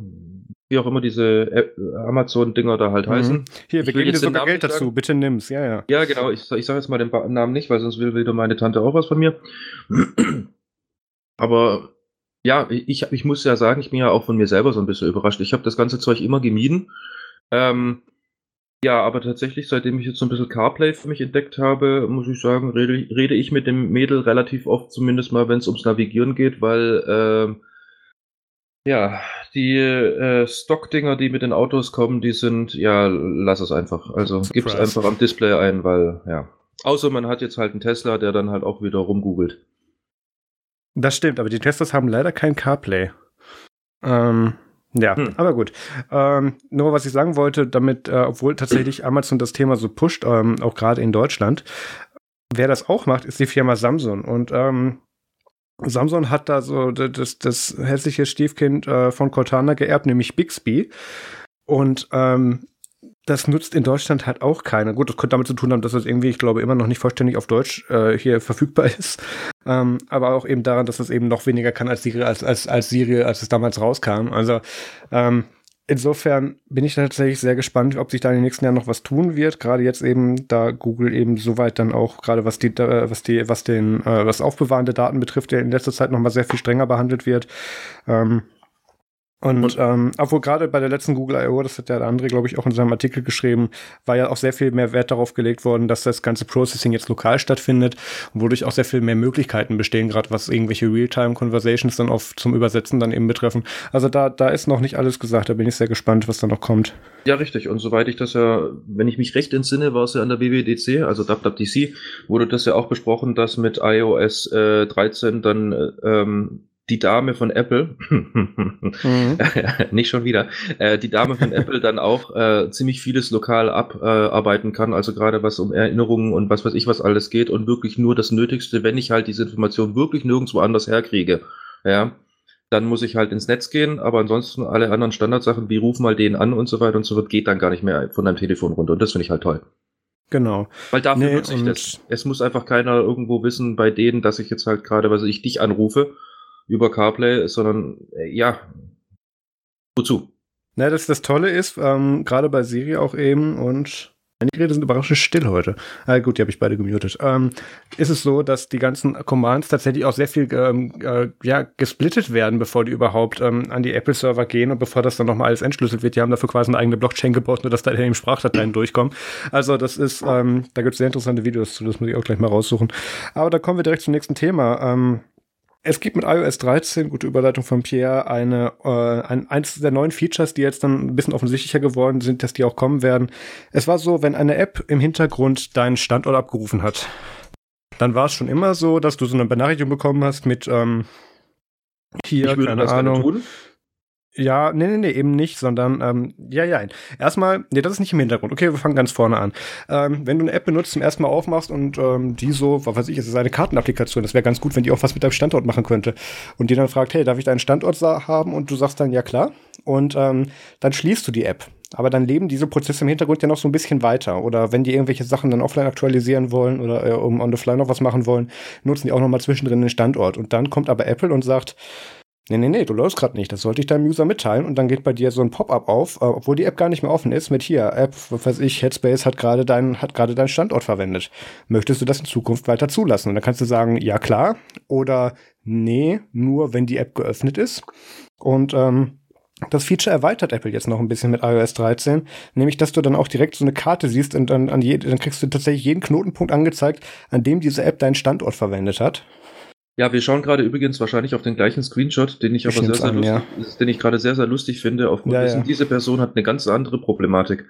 wie auch immer diese Amazon-Dinger da halt mhm. heißen. Hier, wir geben dir sogar Geld dazu, bitte nimm's, ja, ja. Ja, genau, ich, ich sage jetzt mal den Namen nicht, weil sonst will wieder meine Tante auch was von mir. Aber ja, ich, ich muss ja sagen, ich bin ja auch von mir selber so ein bisschen überrascht. Ich habe das ganze Zeug immer gemieden. Ähm, ja, aber tatsächlich, seitdem ich jetzt so ein bisschen CarPlay für mich entdeckt habe, muss ich sagen, rede, rede ich mit dem Mädel relativ oft, zumindest mal, wenn es ums Navigieren geht, weil ähm, ja, die äh, Stock-Dinger, die mit den Autos kommen, die sind, ja, lass es einfach. Also gib es einfach am Display ein, weil, ja. Außer man hat jetzt halt einen Tesla, der dann halt auch wieder rumgoogelt. Das stimmt, aber die Teslas haben leider kein CarPlay. Ähm, ja, hm. aber gut. Ähm, nur was ich sagen wollte, damit, äh, obwohl tatsächlich Amazon das Thema so pusht, ähm, auch gerade in Deutschland, wer das auch macht, ist die Firma Samsung. Und ähm, Samsung hat da so das, das hässliche Stiefkind äh, von Cortana geerbt, nämlich Bixby. Und ähm, das nutzt in Deutschland halt auch keiner. Gut, das könnte damit zu tun haben, dass es irgendwie, ich glaube, immer noch nicht vollständig auf Deutsch äh, hier verfügbar ist. Ähm, aber auch eben daran, dass es eben noch weniger kann als Siri, als, als, als Siri, als es damals rauskam. Also ähm, insofern bin ich tatsächlich sehr gespannt, ob sich da in den nächsten Jahren noch was tun wird. Gerade jetzt eben, da Google eben soweit dann auch, gerade was die, was die, was den, äh, was Aufbewahren der Daten betrifft, der in letzter Zeit noch mal sehr viel strenger behandelt wird. Ähm, und, und ähm, obwohl gerade bei der letzten Google I.O., das hat ja der andere, glaube ich, auch in seinem Artikel geschrieben, war ja auch sehr viel mehr Wert darauf gelegt worden, dass das ganze Processing jetzt lokal stattfindet, wodurch auch sehr viel mehr Möglichkeiten bestehen, gerade was irgendwelche Realtime-Conversations dann auf zum Übersetzen dann eben betreffen. Also da, da ist noch nicht alles gesagt, da bin ich sehr gespannt, was da noch kommt. Ja, richtig. Und soweit ich das ja, wenn ich mich recht entsinne, war es ja an der WWDC, also WWDC, wurde das ja auch besprochen, dass mit iOS äh, 13 dann äh, ähm, die Dame von Apple, mhm. nicht schon wieder, äh, die Dame von Apple dann auch äh, ziemlich vieles lokal abarbeiten äh, kann, also gerade was um Erinnerungen und was weiß ich was alles geht und wirklich nur das Nötigste, wenn ich halt diese Information wirklich nirgendwo anders herkriege, ja, dann muss ich halt ins Netz gehen, aber ansonsten alle anderen Standardsachen wie ruf mal den an und so weiter und so fort, geht dann gar nicht mehr von deinem Telefon runter und das finde ich halt toll. Genau. Weil dafür nee, nutze ich das. Es muss einfach keiner irgendwo wissen bei denen, dass ich jetzt halt gerade, was ich dich anrufe über CarPlay, sondern äh, ja, wozu? Na, das, das Tolle ist, ähm, gerade bei Siri auch eben und meine Geräte sind überraschend still heute. Ah, gut, die habe ich beide gemutet. Ähm, ist es so, dass die ganzen Commands tatsächlich auch sehr viel ähm, äh, ja, gesplittet werden, bevor die überhaupt ähm, an die Apple-Server gehen und bevor das dann nochmal alles entschlüsselt wird. Die haben dafür quasi eine eigene Blockchain gebaut, nur dass da eben Sprachdateien durchkommen. Also das ist, ähm, da gibt es sehr interessante Videos zu, das muss ich auch gleich mal raussuchen. Aber da kommen wir direkt zum nächsten Thema. Es gibt mit iOS 13, gute Überleitung von Pierre, eine, äh, ein, eins der neuen Features, die jetzt dann ein bisschen offensichtlicher geworden sind, dass die auch kommen werden. Es war so, wenn eine App im Hintergrund deinen Standort abgerufen hat, dann war es schon immer so, dass du so eine Benachrichtigung bekommen hast mit ähm, hier, keine Ahnung. Ja, nee, nee, nee, eben nicht, sondern, ähm, ja, ja. Erstmal, nee, das ist nicht im Hintergrund. Okay, wir fangen ganz vorne an. Ähm, wenn du eine App benutzt, zum ersten Mal aufmachst und ähm, die so, was weiß ich, es ist eine Kartenapplikation, das wäre ganz gut, wenn die auch was mit deinem Standort machen könnte. Und die dann fragt, hey, darf ich deinen Standort haben? Und du sagst dann, ja klar. Und ähm, dann schließt du die App. Aber dann leben diese Prozesse im Hintergrund ja noch so ein bisschen weiter. Oder wenn die irgendwelche Sachen dann offline aktualisieren wollen oder äh, um on the fly noch was machen wollen, nutzen die auch noch mal zwischendrin den Standort. Und dann kommt aber Apple und sagt, Nee, nee, nee, du läufst gerade nicht. Das sollte ich deinem User mitteilen und dann geht bei dir so ein Pop-up auf, äh, obwohl die App gar nicht mehr offen ist, mit hier, App, was weiß ich, Headspace hat gerade deinen, hat gerade deinen Standort verwendet. Möchtest du das in Zukunft weiter zulassen? Und dann kannst du sagen, ja klar, oder nee, nur wenn die App geöffnet ist. Und ähm, das Feature erweitert Apple jetzt noch ein bisschen mit iOS 13, nämlich dass du dann auch direkt so eine Karte siehst und dann, an je, dann kriegst du tatsächlich jeden Knotenpunkt angezeigt, an dem diese App deinen Standort verwendet hat. Ja, wir schauen gerade übrigens wahrscheinlich auf den gleichen Screenshot, den ich, ich aber sehr, sehr an, lustig, ja. den ich gerade sehr, sehr lustig finde, aufgrund ja, dessen, ja. diese Person hat eine ganz andere Problematik.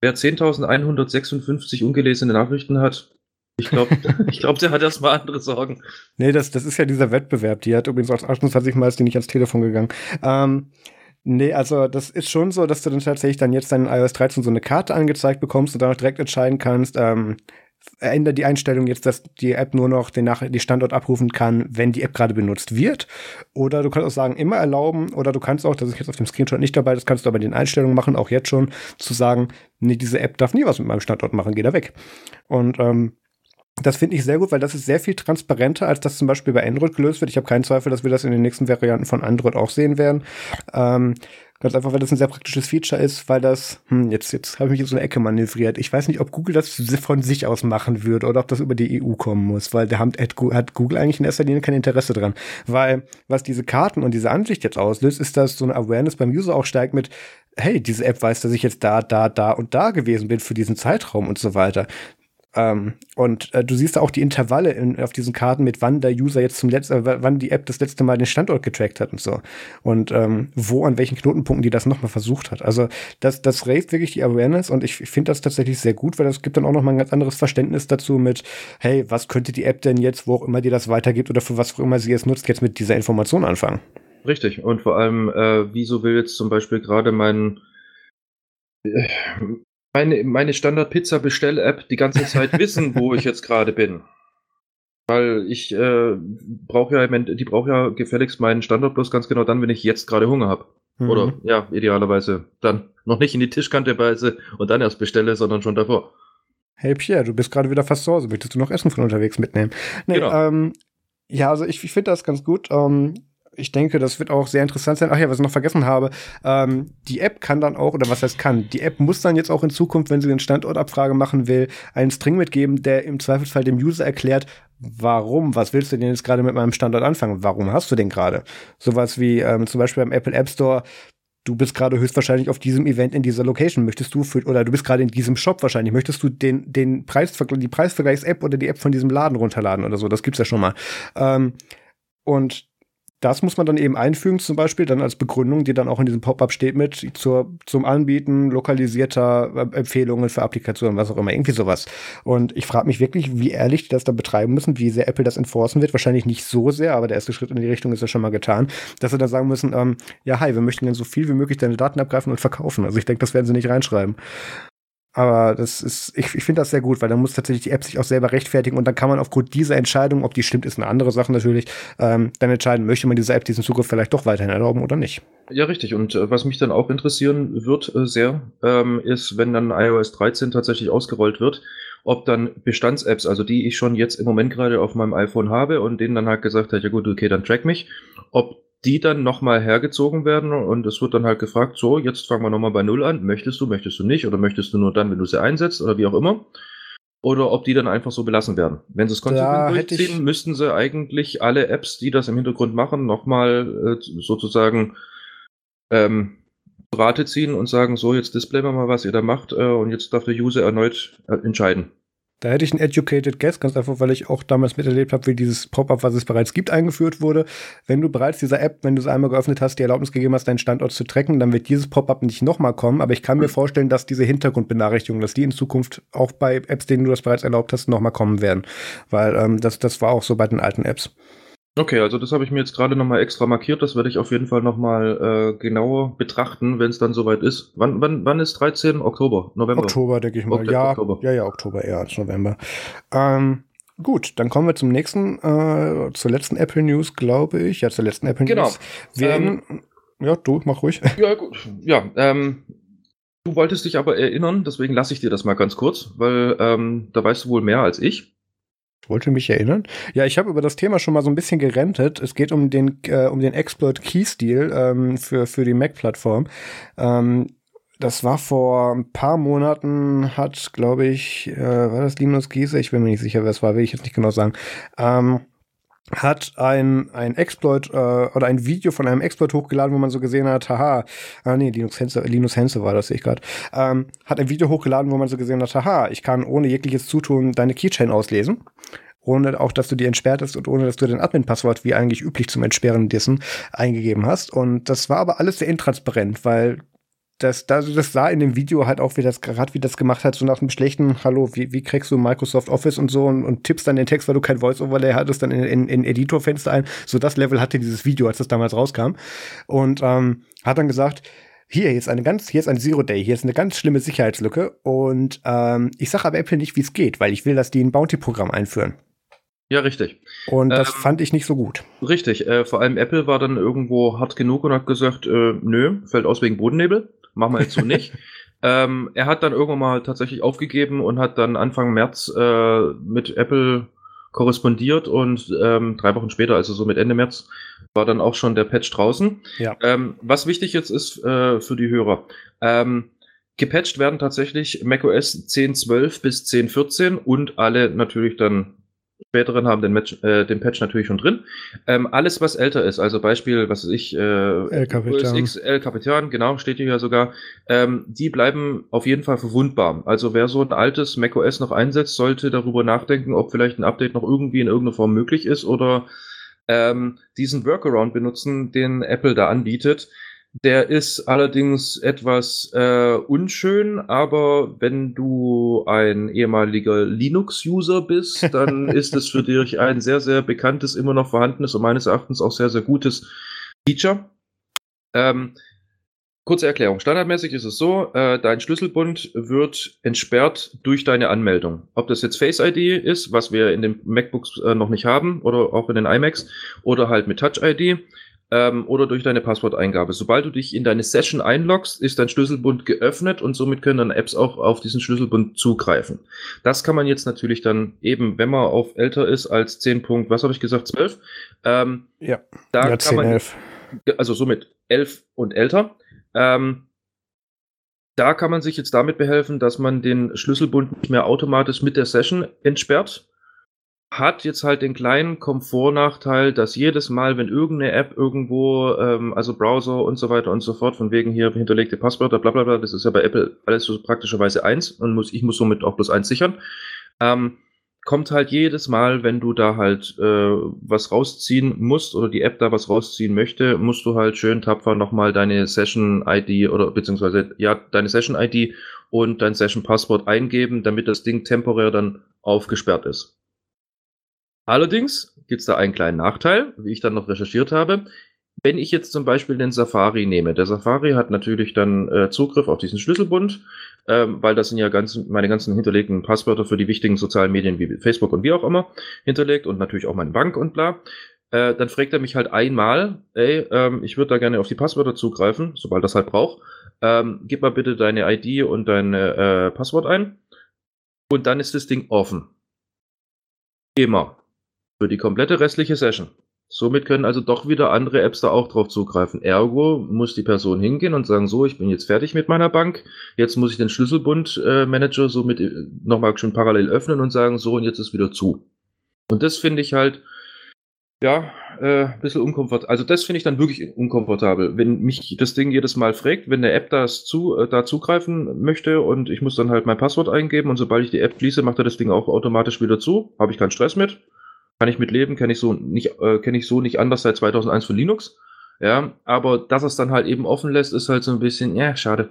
Wer 10.156 ungelesene Nachrichten hat, ich glaube, ich glaub, der hat erstmal andere Sorgen. Nee, das, das ist ja dieser Wettbewerb. Die hat übrigens auch 28 Mal ist die nicht ans Telefon gegangen. Ähm, Nee, also das ist schon so, dass du dann tatsächlich dann jetzt deinen iOS 13 so eine Karte angezeigt bekommst und dann auch direkt entscheiden kannst, ähm, ändert die Einstellung jetzt, dass die App nur noch den, Nach die Standort abrufen kann, wenn die App gerade benutzt wird. Oder du kannst auch sagen, immer erlauben. Oder du kannst auch, das ist jetzt auf dem Screenshot nicht dabei, das kannst du aber in den Einstellungen machen, auch jetzt schon, zu sagen, nee, diese App darf nie was mit meinem Standort machen, geh da weg. Und ähm, das finde ich sehr gut, weil das ist sehr viel transparenter, als das zum Beispiel bei Android gelöst wird. Ich habe keinen Zweifel, dass wir das in den nächsten Varianten von Android auch sehen werden. Ähm, Ganz einfach, weil das ein sehr praktisches Feature ist, weil das, hm, jetzt, jetzt habe ich mich in so eine Ecke manövriert. Ich weiß nicht, ob Google das von sich aus machen würde oder ob das über die EU kommen muss, weil da hat, hat Google eigentlich in erster Linie kein Interesse dran. Weil was diese Karten und diese Ansicht jetzt auslöst, ist, dass so eine Awareness beim User auch steigt mit, hey, diese App weiß, dass ich jetzt da, da, da und da gewesen bin für diesen Zeitraum und so weiter. Ähm, und äh, du siehst auch die Intervalle in, auf diesen Karten, mit wann der User jetzt zum letzten, äh, wann die App das letzte Mal den Standort getrackt hat und so. Und ähm, wo, an welchen Knotenpunkten die das nochmal versucht hat. Also das, das raised wirklich die Awareness und ich, ich finde das tatsächlich sehr gut, weil das gibt dann auch nochmal ein ganz anderes Verständnis dazu mit, hey, was könnte die App denn jetzt, wo auch immer die das weitergibt oder für was auch immer sie es nutzt, jetzt mit dieser Information anfangen. Richtig. Und vor allem, äh, wieso will jetzt zum Beispiel gerade mein äh, meine, meine Standard-Pizza-Bestell-App die ganze Zeit wissen, wo ich jetzt gerade bin. Weil ich äh, brauche ja, die braucht ja gefälligst meinen Standort bloß ganz genau dann, wenn ich jetzt gerade Hunger habe. Mhm. Oder ja, idealerweise dann noch nicht in die Tischkante beiße und dann erst bestelle, sondern schon davor. Hey Pierre, du bist gerade wieder fast zu Hause. Möchtest du noch Essen von unterwegs mitnehmen? Nee, genau. ähm, ja, also ich, ich finde das ganz gut. Ähm, ich denke, das wird auch sehr interessant sein. Ach ja, was ich noch vergessen habe, ähm, die App kann dann auch, oder was heißt kann, die App muss dann jetzt auch in Zukunft, wenn sie eine Standortabfrage machen will, einen String mitgeben, der im Zweifelsfall dem User erklärt, warum, was willst du denn jetzt gerade mit meinem Standort anfangen? Warum hast du den gerade? Sowas wie ähm, zum Beispiel beim Apple App Store, du bist gerade höchstwahrscheinlich auf diesem Event in dieser Location, möchtest du für, oder du bist gerade in diesem Shop wahrscheinlich, möchtest du den, den Preisvergleich, die Preisvergleichs-App oder die App von diesem Laden runterladen oder so, das gibt's ja schon mal. Ähm, und das muss man dann eben einfügen, zum Beispiel dann als Begründung, die dann auch in diesem Pop-up steht mit zur, zum Anbieten lokalisierter äh, Empfehlungen für Applikationen, was auch immer, irgendwie sowas. Und ich frage mich wirklich, wie ehrlich die das da betreiben müssen, wie sehr Apple das enforcen wird. Wahrscheinlich nicht so sehr, aber der erste Schritt in die Richtung ist ja schon mal getan, dass sie dann sagen müssen, ähm, ja, hi, wir möchten gerne so viel wie möglich deine Daten abgreifen und verkaufen. Also ich denke, das werden sie nicht reinschreiben. Aber das ist, ich, ich finde das sehr gut, weil dann muss tatsächlich die App sich auch selber rechtfertigen und dann kann man aufgrund dieser Entscheidung, ob die stimmt, ist eine andere Sache natürlich, ähm, dann entscheiden, möchte man dieser App diesen Zugriff vielleicht doch weiterhin erlauben oder nicht. Ja, richtig. Und äh, was mich dann auch interessieren wird äh, sehr, ähm, ist, wenn dann iOS 13 tatsächlich ausgerollt wird, ob dann Bestands-Apps, also die ich schon jetzt im Moment gerade auf meinem iPhone habe und denen dann halt gesagt hat, ja gut, okay, dann track mich, ob die dann nochmal hergezogen werden und es wird dann halt gefragt, so, jetzt fangen wir nochmal bei Null an. Möchtest du, möchtest du nicht oder möchtest du nur dann, wenn du sie einsetzt oder wie auch immer? Oder ob die dann einfach so belassen werden. Wenn sie es konsequent durchziehen, müssten sie eigentlich alle Apps, die das im Hintergrund machen, nochmal äh, sozusagen ähm, Rate ziehen und sagen, so, jetzt displayen wir mal, was ihr da macht äh, und jetzt darf der User erneut äh, entscheiden. Da hätte ich einen Educated Guess, ganz einfach, weil ich auch damals miterlebt habe, wie dieses Pop-up, was es bereits gibt, eingeführt wurde. Wenn du bereits dieser App, wenn du es einmal geöffnet hast, die Erlaubnis gegeben hast, deinen Standort zu tracken, dann wird dieses Pop-up nicht nochmal kommen. Aber ich kann mir vorstellen, dass diese Hintergrundbenachrichtigungen, dass die in Zukunft auch bei Apps, denen du das bereits erlaubt hast, nochmal kommen werden. Weil ähm, das, das war auch so bei den alten Apps. Okay, also das habe ich mir jetzt gerade nochmal extra markiert. Das werde ich auf jeden Fall nochmal äh, genauer betrachten, wenn es dann soweit ist. Wann, wann, wann ist 13? Oktober? November? Oktober, denke ich mal. Ok ja, Oktober. ja, ja, Oktober eher als November. Ähm, gut, dann kommen wir zum nächsten, äh, zur letzten Apple News, glaube ich. Ja, zur letzten Apple genau. News. Werden, ähm, ja, du, mach ruhig. Ja, gut. Ja, ähm, du wolltest dich aber erinnern, deswegen lasse ich dir das mal ganz kurz, weil ähm, da weißt du wohl mehr als ich. Ich wollte mich erinnern. Ja, ich habe über das Thema schon mal so ein bisschen gerentet. Es geht um den, äh, um den Exploit Key Stil ähm, für, für die Mac-Plattform. Ähm, das war vor ein paar Monaten, hat, glaube ich, äh, war das Linus Giese? Ich bin mir nicht sicher, wer es war, will ich jetzt nicht genau sagen. Ähm, hat ein, ein Exploit äh, oder ein Video von einem Exploit hochgeladen, wo man so gesehen hat, haha, ah nee, Linus Hense, Linus Hense war das, sehe ich gerade, ähm, hat ein Video hochgeladen, wo man so gesehen hat, haha, ich kann ohne jegliches Zutun deine Keychain auslesen ohne auch, dass du die entsperrt hast und ohne, dass du dein Admin-Passwort wie eigentlich üblich zum Entsperren dessen eingegeben hast. Und das war aber alles sehr intransparent, weil das, das, das sah in dem Video halt auch, wie das gerade wie das gemacht hat, so nach einem schlechten Hallo, wie, wie kriegst du Microsoft Office und so und, und tippst dann den Text, weil du kein Voice-Overlay hattest, dann in, in, in Editorfenster ein. So das Level hatte dieses Video, als das damals rauskam. Und ähm, hat dann gesagt, hier, hier ist eine ganz, hier ist ein Zero Day, hier ist eine ganz schlimme Sicherheitslücke. Und ähm, ich sage aber Apple nicht, wie es geht, weil ich will, dass die ein Bounty-Programm einführen. Ja, richtig. Und das ähm, fand ich nicht so gut. Richtig. Äh, vor allem Apple war dann irgendwo hart genug und hat gesagt, äh, nö, fällt aus wegen Bodennebel machen wir jetzt so nicht. ähm, er hat dann irgendwann mal tatsächlich aufgegeben und hat dann Anfang März äh, mit Apple korrespondiert und ähm, drei Wochen später, also so mit Ende März, war dann auch schon der Patch draußen. Ja. Ähm, was wichtig jetzt ist äh, für die Hörer. Ähm, gepatcht werden tatsächlich macOS 10.12 bis 10.14 und alle natürlich dann späteren haben den, Match, äh, den Patch natürlich schon drin. Ähm, alles, was älter ist, also Beispiel, was weiß ich, äh, El Capitan. X, El Capitan, genau, steht hier ja sogar, ähm, die bleiben auf jeden Fall verwundbar. Also wer so ein altes macOS noch einsetzt, sollte darüber nachdenken, ob vielleicht ein Update noch irgendwie in irgendeiner Form möglich ist oder ähm, diesen Workaround benutzen, den Apple da anbietet. Der ist allerdings etwas äh, unschön, aber wenn du ein ehemaliger Linux-User bist, dann ist es für dich ein sehr, sehr bekanntes, immer noch vorhandenes und meines Erachtens auch sehr, sehr gutes Feature. Ähm, Kurze Erklärung. Standardmäßig ist es so, äh, dein Schlüsselbund wird entsperrt durch deine Anmeldung. Ob das jetzt Face ID ist, was wir in den MacBooks äh, noch nicht haben, oder auch in den iMacs, oder halt mit Touch ID, ähm, oder durch deine Passworteingabe. Sobald du dich in deine Session einloggst, ist dein Schlüsselbund geöffnet und somit können dann Apps auch auf diesen Schlüsselbund zugreifen. Das kann man jetzt natürlich dann eben, wenn man auf älter ist als 10 Punkt, was habe ich gesagt, 12? Ähm, ja, da ja, kann 10, man, 11. Also somit 11 und älter ähm, da kann man sich jetzt damit behelfen, dass man den Schlüsselbund nicht mehr automatisch mit der Session entsperrt. Hat jetzt halt den kleinen Komfortnachteil, dass jedes Mal, wenn irgendeine App irgendwo, ähm, also Browser und so weiter und so fort, von wegen hier hinterlegte Passwörter, bla bla bla, das ist ja bei Apple alles so praktischerweise eins und muss, ich muss somit auch bloß eins sichern. Ähm, kommt halt jedes Mal, wenn du da halt äh, was rausziehen musst oder die App da was rausziehen möchte, musst du halt schön tapfer nochmal deine Session-ID oder beziehungsweise ja, deine Session-ID und dein Session-Passwort eingeben, damit das Ding temporär dann aufgesperrt ist. Allerdings gibt's da einen kleinen Nachteil, wie ich dann noch recherchiert habe. Wenn ich jetzt zum Beispiel den Safari nehme, der Safari hat natürlich dann äh, Zugriff auf diesen Schlüsselbund, ähm, weil das sind ja ganz, meine ganzen hinterlegten Passwörter für die wichtigen sozialen Medien wie Facebook und wie auch immer hinterlegt und natürlich auch meine Bank und bla. Äh, dann fragt er mich halt einmal, ey, ähm, ich würde da gerne auf die Passwörter zugreifen, sobald das halt braucht. Ähm, gib mal bitte deine ID und dein äh, Passwort ein. Und dann ist das Ding offen. Immer. Für die komplette restliche Session. Somit können also doch wieder andere Apps da auch drauf zugreifen. Ergo muss die Person hingehen und sagen, so, ich bin jetzt fertig mit meiner Bank, jetzt muss ich den Schlüsselbund-Manager äh, somit äh, nochmal schon parallel öffnen und sagen, so, und jetzt ist wieder zu. Und das finde ich halt, ja, äh, ein bisschen unkomfortabel. Also das finde ich dann wirklich unkomfortabel, wenn mich das Ding jedes Mal fragt, wenn eine App das zu, äh, da zugreifen möchte und ich muss dann halt mein Passwort eingeben und sobald ich die App schließe, macht er das Ding auch automatisch wieder zu. Habe ich keinen Stress mit kann ich mit leben, kenne ich so nicht, äh, kenne ich so nicht anders seit 2001 von Linux. Ja, aber dass es dann halt eben offen lässt, ist halt so ein bisschen, ja, schade.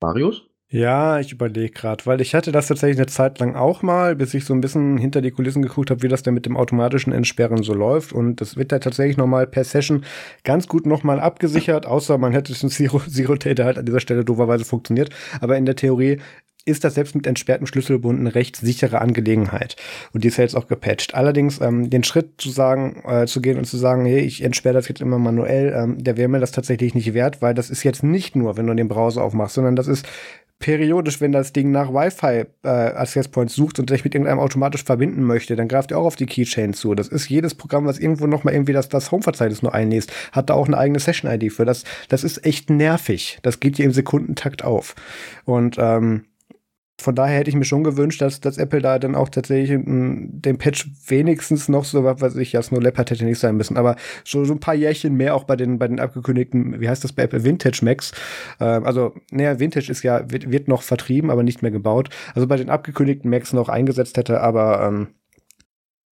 Marius? Ja, ich überlege gerade, weil ich hatte das tatsächlich eine Zeit lang auch mal, bis ich so ein bisschen hinter die Kulissen geguckt habe, wie das denn mit dem automatischen Entsperren so läuft. Und das wird da tatsächlich nochmal per Session ganz gut nochmal abgesichert, außer man hätte es Zero, Zero Data halt an dieser Stelle dooferweise funktioniert. Aber in der Theorie ist das selbst mit entsperrtem Schlüsselbund eine recht sichere Angelegenheit. Und die ist ja jetzt auch gepatcht. Allerdings ähm, den Schritt zu sagen, äh, zu gehen und zu sagen, hey, ich entsperre das jetzt immer manuell, ähm, der wäre mir das tatsächlich nicht wert, weil das ist jetzt nicht nur, wenn du den Browser aufmachst, sondern das ist periodisch, wenn das Ding nach Wi-Fi äh, Access Points sucht und sich mit irgendeinem automatisch verbinden möchte, dann greift er auch auf die Keychain zu. Das ist jedes Programm, was irgendwo noch mal irgendwie das, das Home-Verzeichnis nur einliest, hat da auch eine eigene Session-ID für. Das, das ist echt nervig. Das geht dir im Sekundentakt auf. Und ähm, von daher hätte ich mir schon gewünscht, dass, dass Apple da dann auch tatsächlich m, den Patch wenigstens noch so, was weiß ich, ja, Snow Leopard hätte nicht sein müssen, aber so, so ein paar Jährchen mehr auch bei den, bei den abgekündigten, wie heißt das bei Apple, Vintage Macs. Ähm, also, naja, Vintage ist ja, wird, wird noch vertrieben, aber nicht mehr gebaut. Also bei den abgekündigten Macs noch eingesetzt hätte, aber ähm,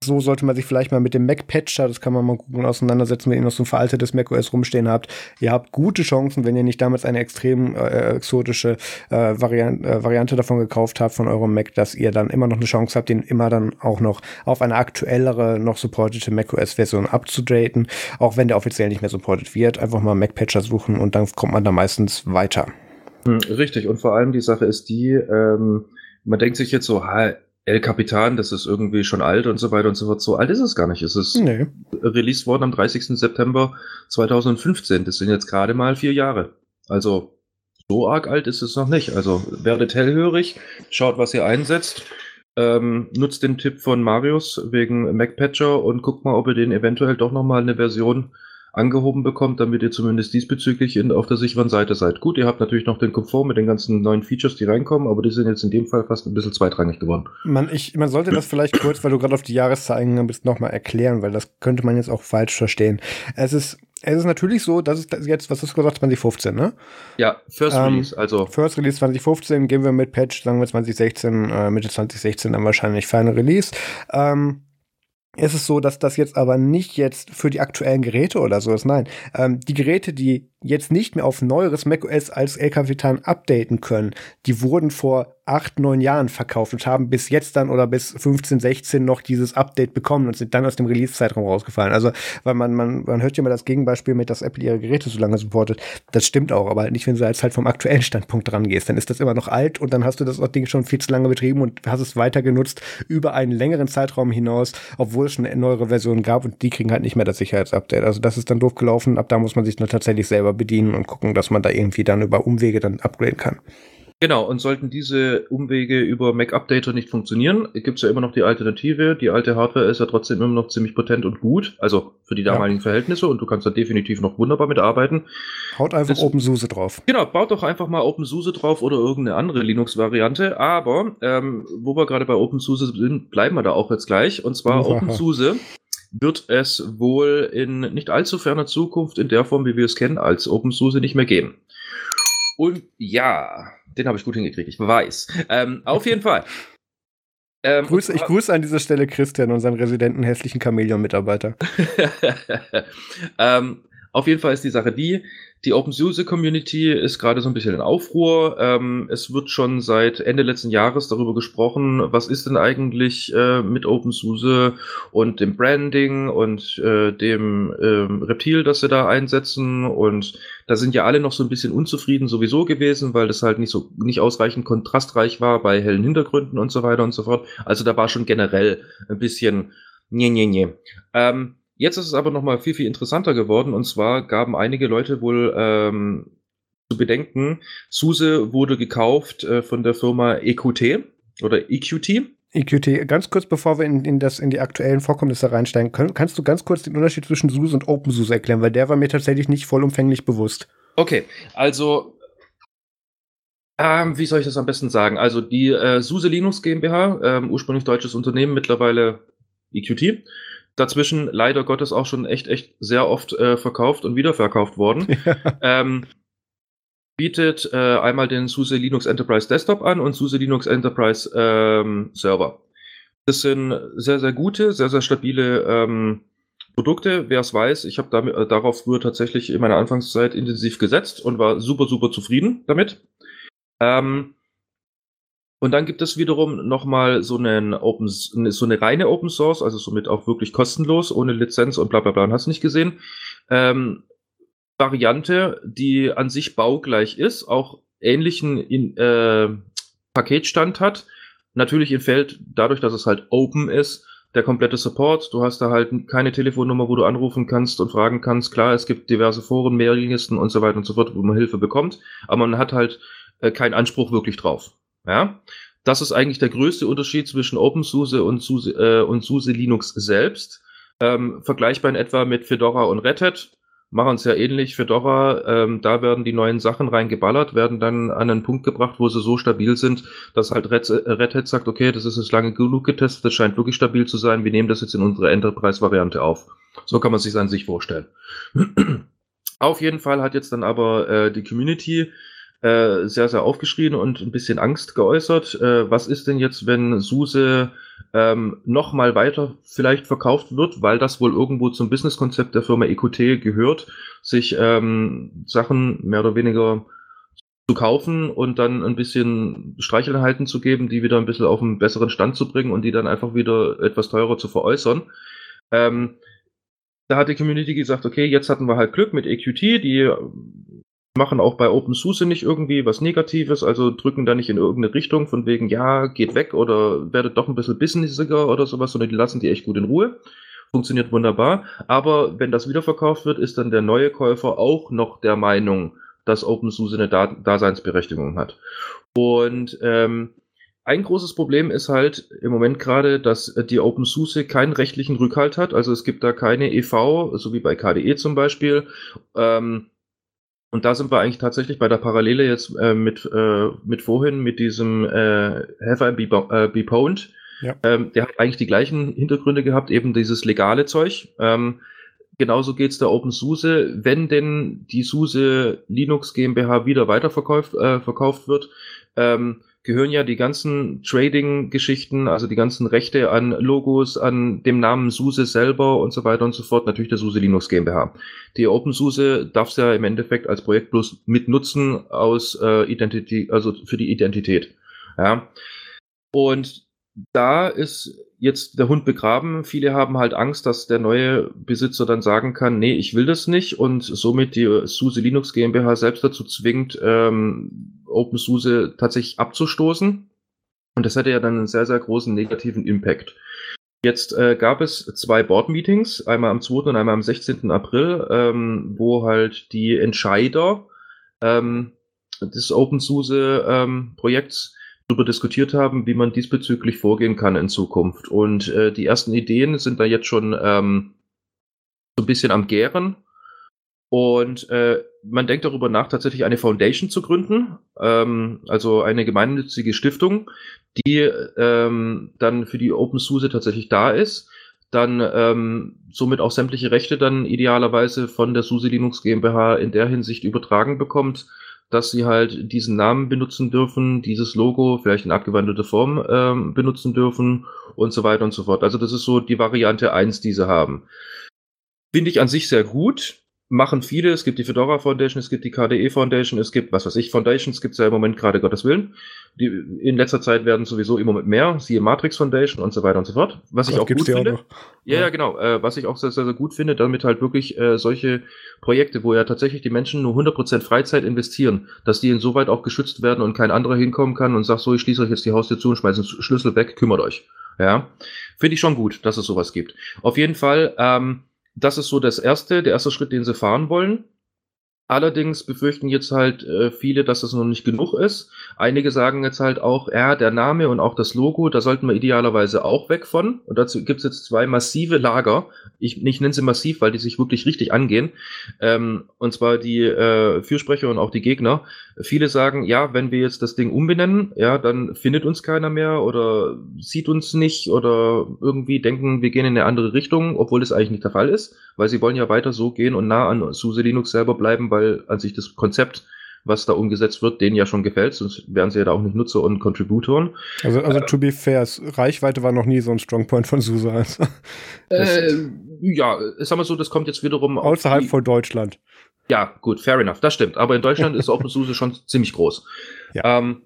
so sollte man sich vielleicht mal mit dem Mac-Patcher, das kann man mal gucken, auseinandersetzen, wenn ihr noch so ein veraltetes macOS rumstehen habt. Ihr habt gute Chancen, wenn ihr nicht damals eine extrem äh, exotische äh, Variant, äh, Variante davon gekauft habt von eurem Mac, dass ihr dann immer noch eine Chance habt, den immer dann auch noch auf eine aktuellere, noch supportete macOS-Version abzudaten, auch wenn der offiziell nicht mehr supported wird. Einfach mal Mac-Patcher suchen und dann kommt man da meistens weiter. Hm, richtig, und vor allem die Sache ist die, ähm, man denkt sich jetzt so, ha, El Capitan, das ist irgendwie schon alt und so weiter und so fort. So alt ist es gar nicht. Es ist nee. released worden am 30. September 2015. Das sind jetzt gerade mal vier Jahre. Also so arg alt ist es noch nicht. Also werdet hellhörig, schaut, was ihr einsetzt. Ähm, nutzt den Tipp von Marius wegen MacPatcher und guckt mal, ob ihr den eventuell doch nochmal eine Version angehoben bekommt, damit ihr zumindest diesbezüglich in, auf der sicheren Seite seid. Gut, ihr habt natürlich noch den Komfort mit den ganzen neuen Features, die reinkommen, aber die sind jetzt in dem Fall fast ein bisschen zweitrangig geworden. Man, ich, man sollte das vielleicht kurz, weil du gerade auf die Jahreszahl eingegangen bist, nochmal erklären, weil das könnte man jetzt auch falsch verstehen. Es ist es ist natürlich so, dass es jetzt, was hast du gesagt, 2015, ne? Ja, First ähm, Release, also. First Release 2015, gehen wir mit Patch, sagen wir 2016, äh, Mitte 2016 dann wahrscheinlich Final Release. Ähm, es ist so, dass das jetzt aber nicht jetzt für die aktuellen Geräte oder so ist. Nein, ähm, die Geräte, die jetzt nicht mehr auf neueres macOS als Capitan updaten können, die wurden vor acht, neun Jahren verkauft und haben bis jetzt dann oder bis 15, 16 noch dieses Update bekommen und sind dann aus dem Release-Zeitraum rausgefallen. Also, weil man, man, man hört ja immer das Gegenbeispiel mit, dass Apple ihre Geräte so lange supportet. Das stimmt auch, aber nicht, wenn du jetzt halt vom aktuellen Standpunkt dran gehst. Dann ist das immer noch alt und dann hast du das Ding schon viel zu lange betrieben und hast es weiter genutzt über einen längeren Zeitraum hinaus, obwohl es schon eine neuere Version gab und die kriegen halt nicht mehr das Sicherheitsupdate. Also das ist dann doof gelaufen. Ab da muss man sich dann tatsächlich selber bedienen und gucken, dass man da irgendwie dann über Umwege dann upgraden kann. Genau, und sollten diese Umwege über Mac Updater nicht funktionieren, gibt es ja immer noch die Alternative. Die alte Hardware ist ja trotzdem immer noch ziemlich potent und gut, also für die damaligen ja. Verhältnisse und du kannst da definitiv noch wunderbar mitarbeiten. Haut einfach das, OpenSUSE drauf. Genau, baut doch einfach mal OpenSUSE drauf oder irgendeine andere Linux-Variante. Aber ähm, wo wir gerade bei OpenSUSE sind, bleiben wir da auch jetzt gleich. Und zwar. OpenSUSE wird es wohl in nicht allzu ferner Zukunft in der Form, wie wir es kennen, als OpenSUSE nicht mehr geben. Und ja, den habe ich gut hingekriegt, ich weiß. Ähm, auf jeden Fall. Ähm, grüße, ich grüße an dieser Stelle Christian, unseren residenten hässlichen Chamäleon-Mitarbeiter. ähm, auf jeden Fall ist die Sache die, die OpenSUSE-Community ist gerade so ein bisschen in Aufruhr. Ähm, es wird schon seit Ende letzten Jahres darüber gesprochen, was ist denn eigentlich äh, mit OpenSUSE und dem Branding und äh, dem ähm, Reptil, das sie da einsetzen. Und da sind ja alle noch so ein bisschen unzufrieden sowieso gewesen, weil das halt nicht so nicht ausreichend kontrastreich war bei hellen Hintergründen und so weiter und so fort. Also da war schon generell ein bisschen nee, nee, nee. Ähm, Jetzt ist es aber nochmal viel, viel interessanter geworden. Und zwar gaben einige Leute wohl ähm, zu bedenken, SUSE wurde gekauft äh, von der Firma EQT oder EQT. EQT, ganz kurz bevor wir in, in, das, in die aktuellen Vorkommnisse reinsteigen, können, kannst du ganz kurz den Unterschied zwischen SUSE und OpenSUSE erklären, weil der war mir tatsächlich nicht vollumfänglich bewusst. Okay, also ähm, wie soll ich das am besten sagen? Also die äh, SUSE Linux GmbH, ähm, ursprünglich deutsches Unternehmen, mittlerweile EQT, dazwischen leider Gottes auch schon echt, echt sehr oft äh, verkauft und wiederverkauft worden. Ja. Ähm, bietet äh, einmal den SUSE Linux Enterprise Desktop an und SUSE Linux Enterprise ähm, Server. Das sind sehr, sehr gute, sehr, sehr stabile ähm, Produkte. Wer es weiß, ich habe äh, darauf früher tatsächlich in meiner Anfangszeit intensiv gesetzt und war super, super zufrieden damit. Ähm, und dann gibt es wiederum nochmal so, einen Open, so eine reine Open Source, also somit auch wirklich kostenlos, ohne Lizenz und bla bla bla, hast du nicht gesehen. Ähm, Variante, die an sich baugleich ist, auch ähnlichen in, äh, Paketstand hat. Natürlich entfällt dadurch, dass es halt open ist, der komplette Support. Du hast da halt keine Telefonnummer, wo du anrufen kannst und fragen kannst. Klar, es gibt diverse Foren, Mailinglisten und so weiter und so fort, wo man Hilfe bekommt, aber man hat halt äh, keinen Anspruch wirklich drauf. Ja, das ist eigentlich der größte Unterschied zwischen OpenSUSE und SUSE, äh, und SUSE Linux selbst. Ähm, vergleichbar in etwa mit Fedora und Red Hat. Machen es ja ähnlich. Fedora, ähm, da werden die neuen Sachen reingeballert, werden dann an einen Punkt gebracht, wo sie so stabil sind, dass halt Red, äh, Red Hat sagt, okay, das ist jetzt lange genug getestet, das scheint wirklich stabil zu sein, wir nehmen das jetzt in unsere Enterprise-Variante auf. So kann man sich an sich vorstellen. Auf jeden Fall hat jetzt dann aber äh, die Community äh, sehr, sehr aufgeschrien und ein bisschen Angst geäußert. Äh, was ist denn jetzt, wenn SUSE ähm, noch mal weiter vielleicht verkauft wird, weil das wohl irgendwo zum Businesskonzept der Firma EQT gehört, sich ähm, Sachen mehr oder weniger zu kaufen und dann ein bisschen Streicheleinheiten zu geben, die wieder ein bisschen auf einen besseren Stand zu bringen und die dann einfach wieder etwas teurer zu veräußern. Ähm, da hat die Community gesagt, okay, jetzt hatten wir halt Glück mit EQT, die machen auch bei OpenSUSE nicht irgendwie was Negatives, also drücken da nicht in irgendeine Richtung von wegen, ja, geht weg oder werdet doch ein bisschen businesssiger oder sowas, sondern die lassen die echt gut in Ruhe. Funktioniert wunderbar. Aber wenn das wiederverkauft wird, ist dann der neue Käufer auch noch der Meinung, dass OpenSUSE eine Daseinsberechtigung hat. Und ähm, ein großes Problem ist halt im Moment gerade, dass die OpenSUSE keinen rechtlichen Rückhalt hat. Also es gibt da keine EV, so wie bei KDE zum Beispiel. Ähm, und da sind wir eigentlich tatsächlich bei der Parallele jetzt äh, mit, äh, mit vorhin, mit diesem äh, Have I Be, äh, be Pwned. Ja. Ähm, der hat eigentlich die gleichen Hintergründe gehabt, eben dieses legale Zeug. Ähm, genauso geht's der OpenSUSE. Wenn denn die SUSE Linux GmbH wieder weiterverkauft äh, verkauft wird, ähm, gehören ja die ganzen Trading-Geschichten, also die ganzen Rechte an Logos, an dem Namen SUSE selber und so weiter und so fort, natürlich der SUSE Linux GmbH. Die OpenSUSE darf es ja im Endeffekt als Projekt bloß mitnutzen aus äh, Identität, also für die Identität. Ja. Und da ist jetzt der Hund begraben. Viele haben halt Angst, dass der neue Besitzer dann sagen kann, nee, ich will das nicht und somit die SUSE Linux GmbH selbst dazu zwingt, ähm, OpenSUSE tatsächlich abzustoßen. Und das hätte ja dann einen sehr, sehr großen negativen Impact. Jetzt äh, gab es zwei Board-Meetings, einmal am 2. und einmal am 16. April, ähm, wo halt die Entscheider ähm, des OpenSUSE-Projekts ähm, darüber diskutiert haben, wie man diesbezüglich vorgehen kann in Zukunft. Und äh, die ersten Ideen sind da jetzt schon ähm, so ein bisschen am Gären. Und äh, man denkt darüber nach, tatsächlich eine Foundation zu gründen, ähm, also eine gemeinnützige Stiftung, die ähm, dann für die Open SUSE tatsächlich da ist, dann ähm, somit auch sämtliche Rechte dann idealerweise von der SUSE Linux GmbH in der Hinsicht übertragen bekommt, dass sie halt diesen Namen benutzen dürfen, dieses Logo vielleicht in abgewandelte Form ähm, benutzen dürfen und so weiter und so fort. Also das ist so die Variante eins, die sie haben. Finde ich an sich sehr gut machen viele. Es gibt die Fedora Foundation, es gibt die KDE Foundation, es gibt, was weiß ich, Foundations gibt es ja im Moment gerade Gottes Willen. Die in letzter Zeit werden sowieso immer mit mehr, siehe Matrix Foundation und so weiter und so fort. Was Gott, ich auch gut finde. Auch ja, ja, genau. Äh, was ich auch sehr, sehr, sehr gut finde, damit halt wirklich äh, solche Projekte, wo ja tatsächlich die Menschen nur 100% Freizeit investieren, dass die insoweit auch geschützt werden und kein anderer hinkommen kann und sagt so, ich schließe euch jetzt die Haustür zu und schmeiße den Schlüssel weg, kümmert euch. Ja, finde ich schon gut, dass es sowas gibt. Auf jeden Fall, ähm, das ist so das erste, der erste Schritt, den sie fahren wollen. Allerdings befürchten jetzt halt äh, viele, dass das noch nicht genug ist. Einige sagen jetzt halt auch, ja, der Name und auch das Logo, da sollten wir idealerweise auch weg von. Und dazu gibt es jetzt zwei massive Lager. Ich, ich nenne sie massiv, weil die sich wirklich richtig angehen. Ähm, und zwar die äh, Fürsprecher und auch die Gegner. Viele sagen, ja, wenn wir jetzt das Ding umbenennen, ja, dann findet uns keiner mehr oder sieht uns nicht oder irgendwie denken, wir gehen in eine andere Richtung, obwohl das eigentlich nicht der Fall ist, weil sie wollen ja weiter so gehen und nah an SUSE Linux selber bleiben, weil weil an sich das Konzept, was da umgesetzt wird, denen ja schon gefällt, sonst wären sie ja da auch nicht Nutzer und Contributoren. Also, also äh, to be fair, Reichweite war noch nie so ein Strongpoint von SUSE. Also, äh, ja, sag mal so, das kommt jetzt wiederum außerhalb von Deutschland. Ja, gut, fair enough, das stimmt. Aber in Deutschland ist OpenSUSE schon ziemlich groß. Ja. Ähm,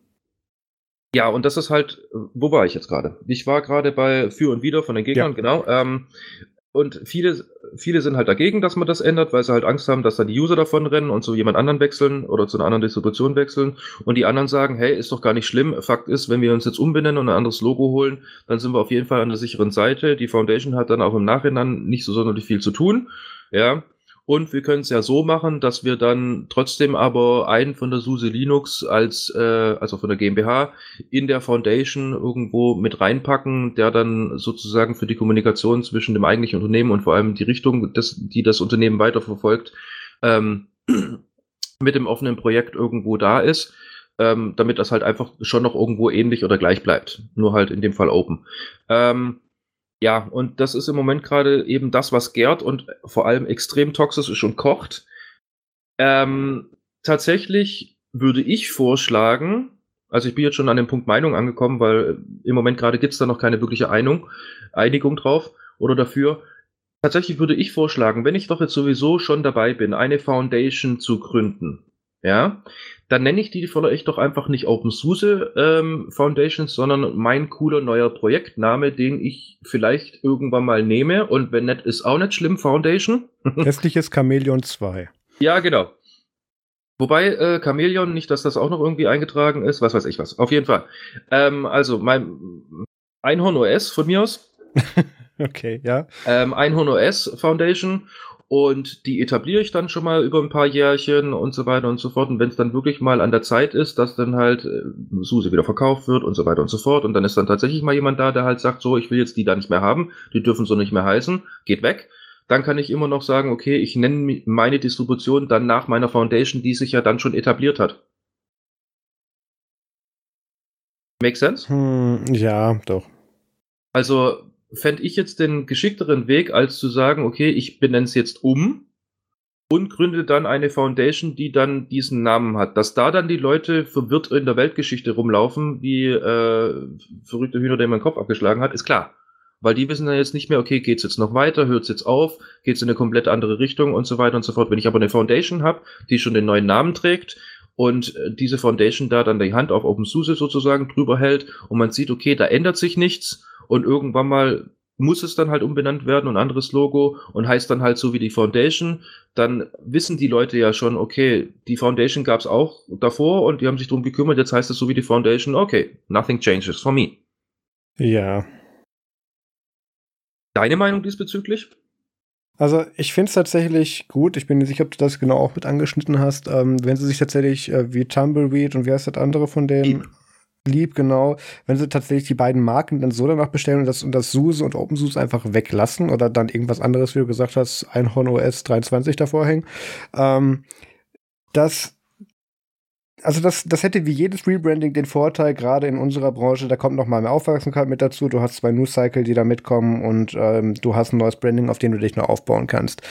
ja, und das ist halt, wo war ich jetzt gerade? Ich war gerade bei Für und Wider von den Gegnern, ja. genau. Ähm, und viele, viele sind halt dagegen, dass man das ändert, weil sie halt Angst haben, dass da die User davon rennen und zu jemand anderen wechseln oder zu einer anderen Distribution wechseln. Und die anderen sagen, hey, ist doch gar nicht schlimm. Fakt ist, wenn wir uns jetzt umbenennen und ein anderes Logo holen, dann sind wir auf jeden Fall an der sicheren Seite. Die Foundation hat dann auch im Nachhinein nicht so sonderlich viel zu tun. Ja, und wir können es ja so machen, dass wir dann trotzdem aber einen von der SUSE Linux als, äh, also von der GmbH, in der Foundation irgendwo mit reinpacken, der dann sozusagen für die Kommunikation zwischen dem eigentlichen Unternehmen und vor allem die Richtung, des, die das Unternehmen weiterverfolgt, ähm, mit dem offenen Projekt irgendwo da ist. Ähm, damit das halt einfach schon noch irgendwo ähnlich oder gleich bleibt. Nur halt in dem Fall open. Ähm, ja, und das ist im Moment gerade eben das, was gärt und vor allem extrem toxisch ist und kocht. Ähm, tatsächlich würde ich vorschlagen, also ich bin jetzt schon an dem Punkt Meinung angekommen, weil im Moment gerade gibt es da noch keine wirkliche Einigung, Einigung drauf oder dafür. Tatsächlich würde ich vorschlagen, wenn ich doch jetzt sowieso schon dabei bin, eine Foundation zu gründen, ja, dann nenne ich die vielleicht doch einfach nicht OpenSUSE ähm, Foundations, sondern mein cooler neuer Projektname, den ich vielleicht irgendwann mal nehme. Und wenn nicht, ist auch nicht schlimm, Foundation. Hässliches Chameleon 2. Ja, genau. Wobei äh, Chameleon, nicht, dass das auch noch irgendwie eingetragen ist, was weiß ich was. Auf jeden Fall. Ähm, also mein Einhorn OS von mir aus. okay, ja. Ähm, Einhorn OS Foundation und die etabliere ich dann schon mal über ein paar Jährchen und so weiter und so fort. Und wenn es dann wirklich mal an der Zeit ist, dass dann halt äh, Suse wieder verkauft wird und so weiter und so fort. Und dann ist dann tatsächlich mal jemand da, der halt sagt, so, ich will jetzt die da nicht mehr haben, die dürfen so nicht mehr heißen, geht weg. Dann kann ich immer noch sagen, okay, ich nenne meine Distribution dann nach meiner Foundation, die sich ja dann schon etabliert hat. Make sense? Hm, ja, doch. Also fände ich jetzt den geschickteren Weg, als zu sagen, okay, ich benenne es jetzt um und gründet dann eine Foundation, die dann diesen Namen hat. Dass da dann die Leute verwirrt in der Weltgeschichte rumlaufen, wie äh, verrückte Hühner, der den Kopf abgeschlagen hat, ist klar. Weil die wissen dann jetzt nicht mehr, okay, geht's jetzt noch weiter, hört's jetzt auf, geht's in eine komplett andere Richtung und so weiter und so fort. Wenn ich aber eine Foundation habe, die schon den neuen Namen trägt und äh, diese Foundation da dann die Hand auf OpenSUSE sozusagen drüber hält und man sieht, okay, da ändert sich nichts und irgendwann mal muss es dann halt umbenannt werden und anderes Logo und heißt dann halt so wie die Foundation, dann wissen die Leute ja schon, okay, die Foundation gab es auch davor und die haben sich drum gekümmert, jetzt heißt es so wie die Foundation, okay, nothing changes for me. Ja. Deine Meinung diesbezüglich? Also ich finde es tatsächlich gut, ich bin nicht sicher, ob du das genau auch mit angeschnitten hast, ähm, wenn sie sich tatsächlich äh, wie Tumbleweed und wie heißt das andere von denen? Lieb, genau. Wenn sie tatsächlich die beiden Marken dann so danach bestellen und das, und das SUSE und OpenSUSE einfach weglassen oder dann irgendwas anderes, wie du gesagt hast, Einhorn OS 23 davor hängen, ähm, das also das, das hätte wie jedes Rebranding den Vorteil, gerade in unserer Branche, da kommt noch mal mehr Aufmerksamkeit mit dazu. Du hast zwei News Cycle, die da mitkommen und ähm, du hast ein neues Branding, auf dem du dich noch aufbauen kannst.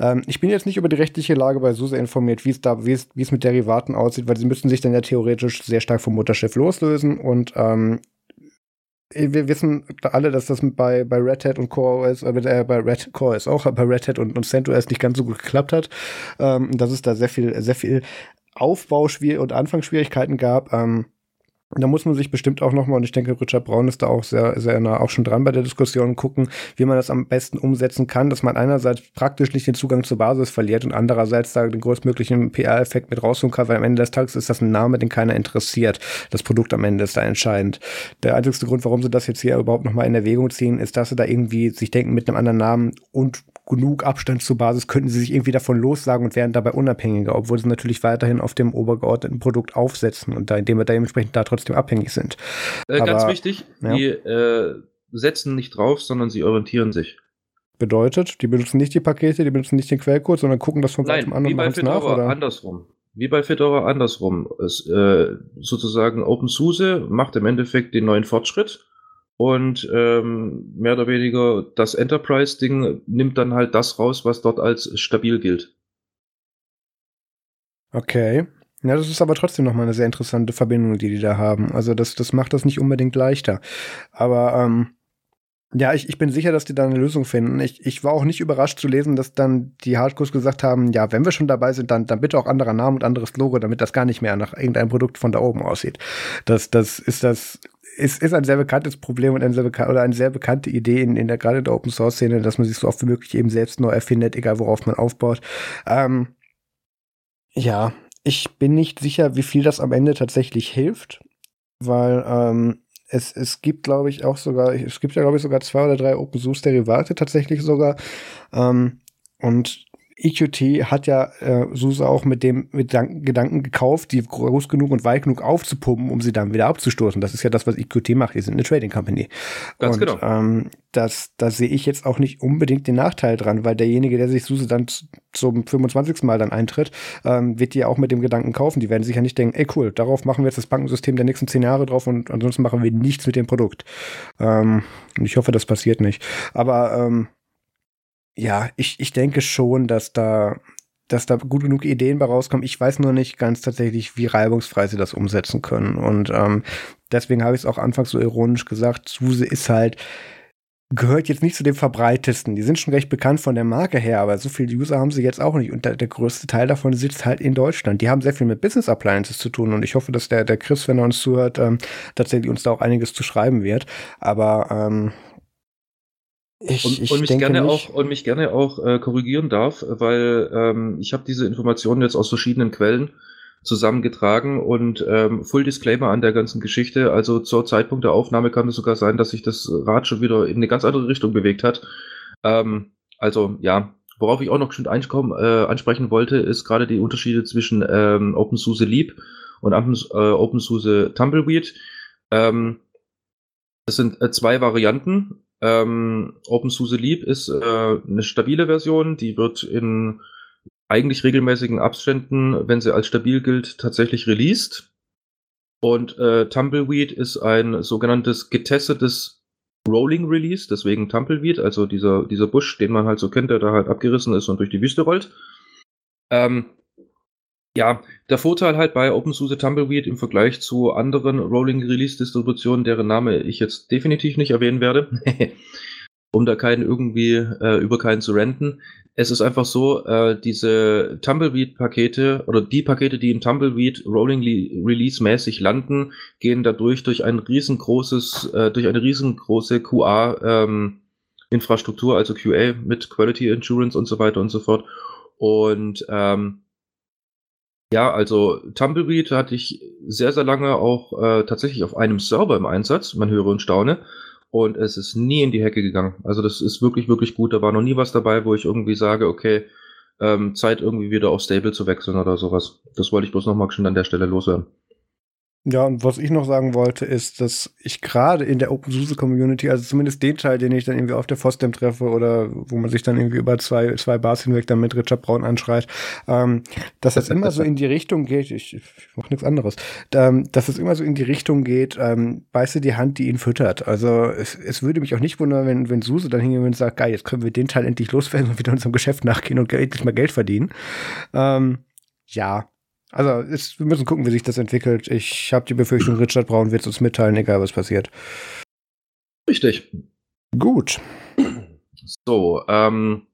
Ähm, ich bin jetzt nicht über die rechtliche Lage bei SUSE informiert, wie es da, wie es, mit Derivaten aussieht, weil sie müssten sich dann ja theoretisch sehr stark vom Mutterschiff loslösen und ähm, wir wissen alle, dass das bei, bei Red Hat und Core OS, äh, bei Red Core OS auch, bei Red Hat und, und CentOS nicht ganz so gut geklappt hat. Ähm, dass es da sehr viel, sehr viel Aufbauschwierigkeiten und Anfangsschwierigkeiten gab. Ähm, da muss man sich bestimmt auch nochmal, und ich denke, Richard Braun ist da auch sehr, sehr nah auch schon dran bei der Diskussion, gucken, wie man das am besten umsetzen kann, dass man einerseits praktisch nicht den Zugang zur Basis verliert und andererseits da den größtmöglichen PR-Effekt mit rausholen kann, weil am Ende des Tages ist das ein Name, den keiner interessiert. Das Produkt am Ende ist da entscheidend. Der einzigste Grund, warum sie das jetzt hier überhaupt nochmal in Erwägung ziehen, ist, dass sie da irgendwie sich denken, mit einem anderen Namen und genug Abstand zur Basis könnten sie sich irgendwie davon lossagen und wären dabei unabhängiger, obwohl sie natürlich weiterhin auf dem obergeordneten Produkt aufsetzen und da, indem wir da dementsprechend da trotzdem abhängig sind. Äh, ganz wichtig, ja. die äh, setzen nicht drauf, sondern sie orientieren sich. Bedeutet, die benutzen nicht die Pakete, die benutzen nicht den Quellcode, sondern gucken das von weitem anderen machen nach, oder? andersrum. Wie bei Fedora andersrum. Es, äh, sozusagen OpenSUSE macht im Endeffekt den neuen Fortschritt und ähm, mehr oder weniger das Enterprise-Ding nimmt dann halt das raus, was dort als stabil gilt. Okay. Ja, das ist aber trotzdem nochmal eine sehr interessante Verbindung, die die da haben. Also das, das macht das nicht unbedingt leichter. Aber ähm, ja, ich, ich bin sicher, dass die da eine Lösung finden. Ich, ich war auch nicht überrascht zu lesen, dass dann die Hardcores gesagt haben, ja, wenn wir schon dabei sind, dann, dann bitte auch anderer Name und anderes Logo, damit das gar nicht mehr nach irgendeinem Produkt von da oben aussieht. Das, das ist das ist, ist ein sehr bekanntes Problem und ein sehr bekan oder eine sehr bekannte Idee in, in der gerade in der Open Source Szene, dass man sich so oft wie möglich eben selbst neu erfindet, egal worauf man aufbaut. Ähm, ja, ich bin nicht sicher, wie viel das am Ende tatsächlich hilft, weil ähm, es, es gibt, glaube ich, auch sogar, es gibt ja, glaube ich, sogar zwei oder drei Open Source Derivate tatsächlich sogar. Ähm, und EQT hat ja äh, SUSE auch mit dem mit Gedanken gekauft, die groß genug und weit genug aufzupumpen, um sie dann wieder abzustoßen. Das ist ja das, was EQT macht. Die sind eine Trading Company. Ganz und, genau. Ähm, das, da sehe ich jetzt auch nicht unbedingt den Nachteil dran, weil derjenige, der sich SUSE dann zum 25. Mal dann eintritt, ähm, wird die ja auch mit dem Gedanken kaufen. Die werden sich ja nicht denken, ey cool, darauf machen wir jetzt das Bankensystem der nächsten zehn Jahre drauf und ansonsten machen wir nichts mit dem Produkt. Ähm, und ich hoffe, das passiert nicht. Aber ähm, ja, ich, ich denke schon, dass da, dass da gut genug Ideen bei rauskommen. Ich weiß nur nicht ganz tatsächlich, wie reibungsfrei sie das umsetzen können. Und ähm, deswegen habe ich es auch anfangs so ironisch gesagt, SUSE ist halt, gehört jetzt nicht zu den verbreitesten. Die sind schon recht bekannt von der Marke her, aber so viele User haben sie jetzt auch nicht. Und der, der größte Teil davon sitzt halt in Deutschland. Die haben sehr viel mit Business Appliances zu tun und ich hoffe, dass der, der Chris, wenn er uns zuhört, ähm, tatsächlich uns da auch einiges zu schreiben wird. Aber ähm, ich, und, ich und mich gerne nicht. auch und mich gerne auch äh, korrigieren darf, weil ähm, ich habe diese Informationen jetzt aus verschiedenen Quellen zusammengetragen und ähm, Full Disclaimer an der ganzen Geschichte. Also zur Zeitpunkt der Aufnahme kann es sogar sein, dass sich das Rad schon wieder in eine ganz andere Richtung bewegt hat. Ähm, also ja, worauf ich auch noch schon äh, ansprechen wollte, ist gerade die Unterschiede zwischen ähm, OpenSUSE Leap und äh, OpenSUSE Tumbleweed. Ähm, es sind äh, zwei Varianten. Ähm, OpenSUSE Leap ist äh, eine stabile Version, die wird in eigentlich regelmäßigen Abständen, wenn sie als stabil gilt, tatsächlich released. Und äh, Tumbleweed ist ein sogenanntes getestetes Rolling Release, deswegen Tumbleweed, also dieser, dieser Busch, den man halt so kennt, der da halt abgerissen ist und durch die Wüste rollt. Ähm, ja, der Vorteil halt bei OpenSUSE Tumbleweed im Vergleich zu anderen Rolling Release Distributionen, deren Name ich jetzt definitiv nicht erwähnen werde, um da keinen irgendwie äh, über keinen zu renten. Es ist einfach so, äh, diese Tumbleweed-Pakete oder die Pakete, die in Tumbleweed Rolling Release mäßig landen, gehen dadurch durch ein riesengroßes, äh, durch eine riesengroße QA ähm, Infrastruktur, also QA mit Quality Insurance und so weiter und so fort. Und ähm, ja, also Tumbleweed hatte ich sehr, sehr lange auch äh, tatsächlich auf einem Server im Einsatz, man höre und staune. Und es ist nie in die Hecke gegangen. Also das ist wirklich, wirklich gut. Da war noch nie was dabei, wo ich irgendwie sage, okay, ähm, Zeit irgendwie wieder auf Stable zu wechseln oder sowas. Das wollte ich bloß nochmal schon an der Stelle loswerden. Ja, und was ich noch sagen wollte, ist, dass ich gerade in der OpenSUSE-Community, also zumindest den Teil, den ich dann irgendwie auf der FOSDEM treffe oder wo man sich dann irgendwie über zwei, zwei Bars hinweg dann mit Richard Braun anschreit, ähm, dass es immer so in die Richtung geht, ich, ich mache nichts anderes, ähm, dass es immer so in die Richtung geht, ähm, beiße die Hand, die ihn füttert. Also es, es würde mich auch nicht wundern, wenn, wenn SUSE dann hingehen und sagt, geil, jetzt können wir den Teil endlich loswerden und wieder unserem Geschäft nachgehen und endlich mal Geld verdienen. Ähm, ja, also ist, wir müssen gucken, wie sich das entwickelt. Ich habe die Befürchtung, Richard Braun wird es uns mitteilen, egal was passiert. Richtig. Gut. So, ähm,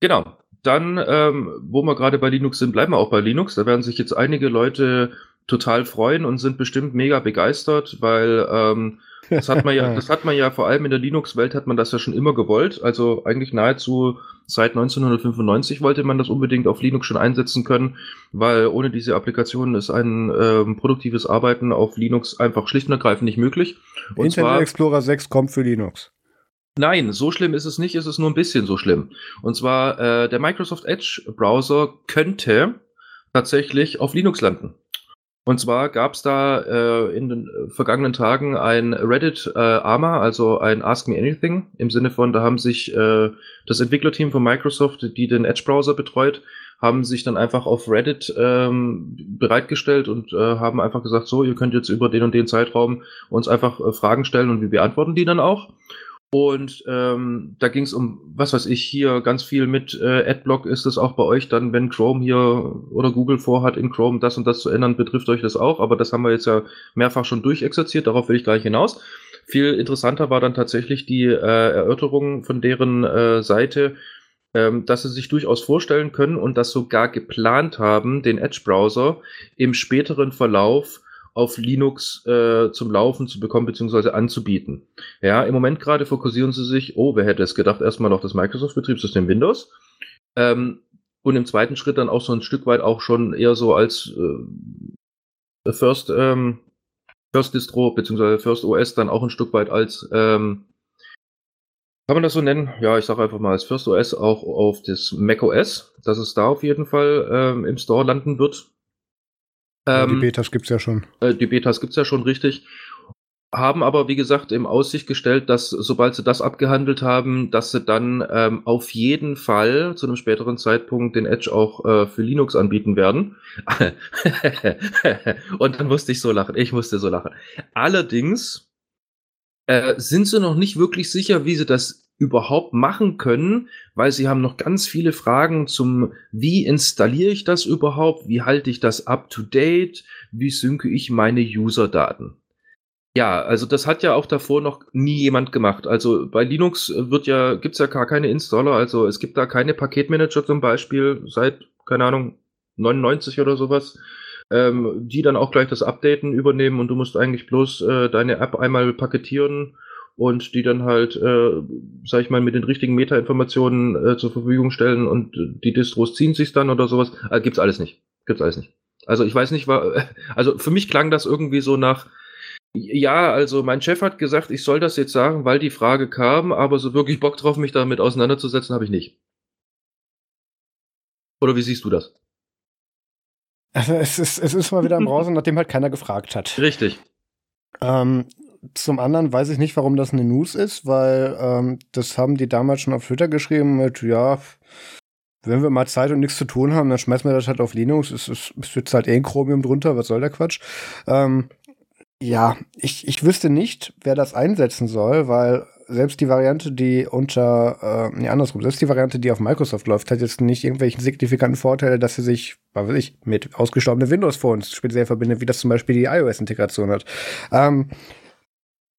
genau. Dann, ähm, wo wir gerade bei Linux sind, bleiben wir auch bei Linux. Da werden sich jetzt einige Leute total freuen und sind bestimmt mega begeistert, weil ähm, das hat man ja, das hat man ja vor allem in der Linux-Welt hat man das ja schon immer gewollt. Also eigentlich nahezu seit 1995 wollte man das unbedingt auf Linux schon einsetzen können, weil ohne diese Applikation ist ein ähm, produktives Arbeiten auf Linux einfach schlicht und ergreifend nicht möglich. Und Internet zwar, Explorer 6 kommt für Linux. Nein, so schlimm ist es nicht, ist es nur ein bisschen so schlimm. Und zwar äh, der Microsoft Edge Browser könnte tatsächlich auf Linux landen. Und zwar gab es da äh, in den äh, vergangenen Tagen ein Reddit äh, AMA, also ein Ask Me Anything, im Sinne von, da haben sich äh, das Entwicklerteam von Microsoft, die den Edge-Browser betreut, haben sich dann einfach auf Reddit ähm, bereitgestellt und äh, haben einfach gesagt, so, ihr könnt jetzt über den und den Zeitraum uns einfach äh, Fragen stellen und wir beantworten die dann auch. Und ähm, da ging es um, was weiß ich, hier ganz viel mit äh, Adblock ist es auch bei euch dann, wenn Chrome hier oder Google vorhat, in Chrome das und das zu ändern, betrifft euch das auch, aber das haben wir jetzt ja mehrfach schon durchexerziert, darauf will ich gleich hinaus. Viel interessanter war dann tatsächlich die äh, Erörterung von deren äh, Seite, ähm, dass sie sich durchaus vorstellen können und das sogar geplant haben, den Edge-Browser im späteren Verlauf auf Linux äh, zum Laufen zu bekommen bzw. anzubieten. Ja, im Moment gerade fokussieren sie sich, oh, wer hätte es gedacht, erstmal auf das Microsoft-Betriebssystem Windows. Ähm, und im zweiten Schritt dann auch so ein Stück weit auch schon eher so als äh, First, ähm, First Distro bzw. First OS dann auch ein Stück weit als ähm, kann man das so nennen? Ja, ich sage einfach mal als First OS auch auf das Mac OS, dass es da auf jeden Fall ähm, im Store landen wird. Ähm, die Betas gibt's ja schon. Äh, die Betas gibt's ja schon richtig. Haben aber, wie gesagt, im Aussicht gestellt, dass sobald sie das abgehandelt haben, dass sie dann ähm, auf jeden Fall zu einem späteren Zeitpunkt den Edge auch äh, für Linux anbieten werden. Und dann musste ich so lachen. Ich musste so lachen. Allerdings äh, sind sie noch nicht wirklich sicher, wie sie das überhaupt machen können, weil sie haben noch ganz viele Fragen zum, wie installiere ich das überhaupt, wie halte ich das up to date, wie synke ich meine User-Daten. Ja, also das hat ja auch davor noch nie jemand gemacht. Also bei Linux wird ja, gibt's ja gar keine Installer, also es gibt da keine Paketmanager zum Beispiel seit, keine Ahnung, 99 oder sowas, ähm, die dann auch gleich das Updaten übernehmen und du musst eigentlich bloß äh, deine App einmal paketieren und die dann halt, äh, sag ich mal, mit den richtigen Meta-Informationen äh, zur Verfügung stellen und die Distros ziehen sich dann oder sowas. Äh, gibt's alles nicht. Gibt's alles nicht. Also ich weiß nicht, war, also für mich klang das irgendwie so nach, ja, also mein Chef hat gesagt, ich soll das jetzt sagen, weil die Frage kam, aber so wirklich Bock drauf, mich damit auseinanderzusetzen, habe ich nicht. Oder wie siehst du das? Also es ist, es ist mal wieder im Browser, nachdem halt keiner gefragt hat. Richtig. Ähm, zum anderen weiß ich nicht, warum das eine News ist, weil ähm, das haben die damals schon auf Twitter geschrieben mit, ja, wenn wir mal Zeit und nichts zu tun haben, dann schmeißen wir das halt auf Linux. Es, es, es sitzt halt eh ein Chromium drunter, was soll der Quatsch? Ähm, ja, ich, ich wüsste nicht, wer das einsetzen soll, weil selbst die Variante, die unter, äh, nee, andersrum, selbst die Variante, die auf Microsoft läuft, hat jetzt nicht irgendwelchen signifikanten Vorteile, dass sie sich, was weiß ich, mit ausgestorbenen Windows-Phones speziell verbindet, wie das zum Beispiel die iOS-Integration hat. Ähm,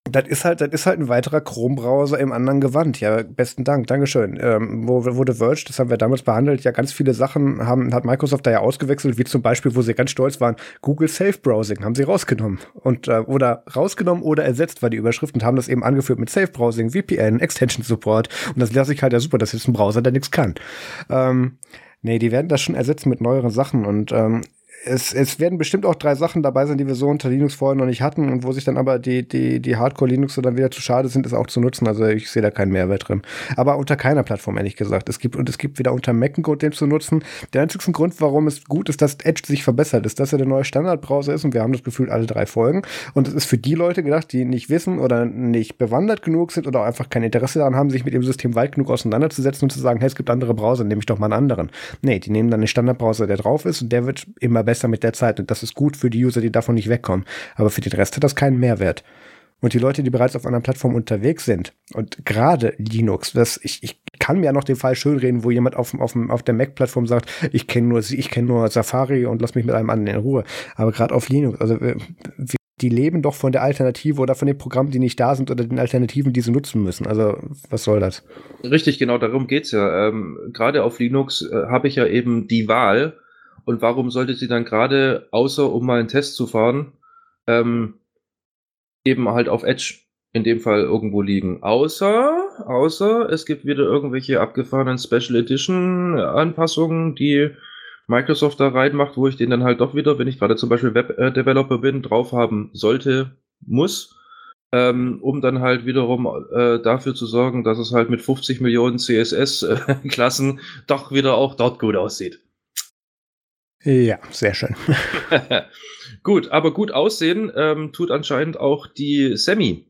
das ist halt, das ist halt ein weiterer Chrome-Browser im anderen Gewand. Ja, besten Dank, Dankeschön. Ähm, wo wurde Verge, das haben wir damals behandelt, ja ganz viele Sachen haben, hat Microsoft da ja ausgewechselt, wie zum Beispiel, wo sie ganz stolz waren, Google Safe Browsing haben sie rausgenommen. Und, äh, oder rausgenommen oder ersetzt war die Überschrift und haben das eben angeführt mit Safe Browsing, VPN, Extension Support. Und das lasse ich halt ja super, das ist jetzt ein Browser, der nichts kann. Ähm, Nee, die werden das schon ersetzen mit neueren Sachen und ähm, es, es werden bestimmt auch drei Sachen dabei sein, die wir so unter Linux vorher noch nicht hatten und wo sich dann aber die, die, die Hardcore-Linux dann wieder zu schade sind, es auch zu nutzen. Also ich sehe da keinen Mehrwert drin. Aber unter keiner Plattform, ehrlich gesagt. Es gibt, und es gibt wieder unter Mac einen Grund, den zu nutzen. Der einzige Grund, warum es gut ist, dass Edge sich verbessert, ist, dass er der neue Standardbrowser ist und wir haben das Gefühl, alle drei Folgen. Und es ist für die Leute gedacht, die nicht wissen oder nicht bewandert genug sind oder einfach kein Interesse daran haben, sich mit dem System weit genug auseinanderzusetzen und zu sagen, hey, es gibt andere Browser, nehme ich doch mal einen anderen. Nee, die nehmen dann den Standardbrowser, der drauf ist und der wird immer besser mit der Zeit. Und das ist gut für die User, die davon nicht wegkommen. Aber für den Rest hat das keinen Mehrwert. Und die Leute, die bereits auf einer Plattform unterwegs sind, und gerade Linux, das, ich, ich kann mir ja noch den Fall schönreden, wo jemand auf, auf, auf der Mac-Plattform sagt, ich kenne nur ich kenne nur Safari und lass mich mit einem anderen in Ruhe. Aber gerade auf Linux, also die leben doch von der Alternative oder von den Programmen, die nicht da sind oder den Alternativen, die sie nutzen müssen. Also was soll das? Richtig, genau darum geht's ja. Ähm, gerade auf Linux äh, habe ich ja eben die Wahl, und warum sollte sie dann gerade, außer um mal einen Test zu fahren, ähm, eben halt auf Edge in dem Fall irgendwo liegen. Außer, außer es gibt wieder irgendwelche abgefahrenen Special Edition Anpassungen, die Microsoft da reinmacht, wo ich den dann halt doch wieder, wenn ich gerade zum Beispiel Web-Developer bin, drauf haben sollte, muss, ähm, um dann halt wiederum äh, dafür zu sorgen, dass es halt mit 50 Millionen CSS-Klassen doch wieder auch dort gut aussieht. Ja, sehr schön. gut, aber gut aussehen ähm, tut anscheinend auch die Sammy.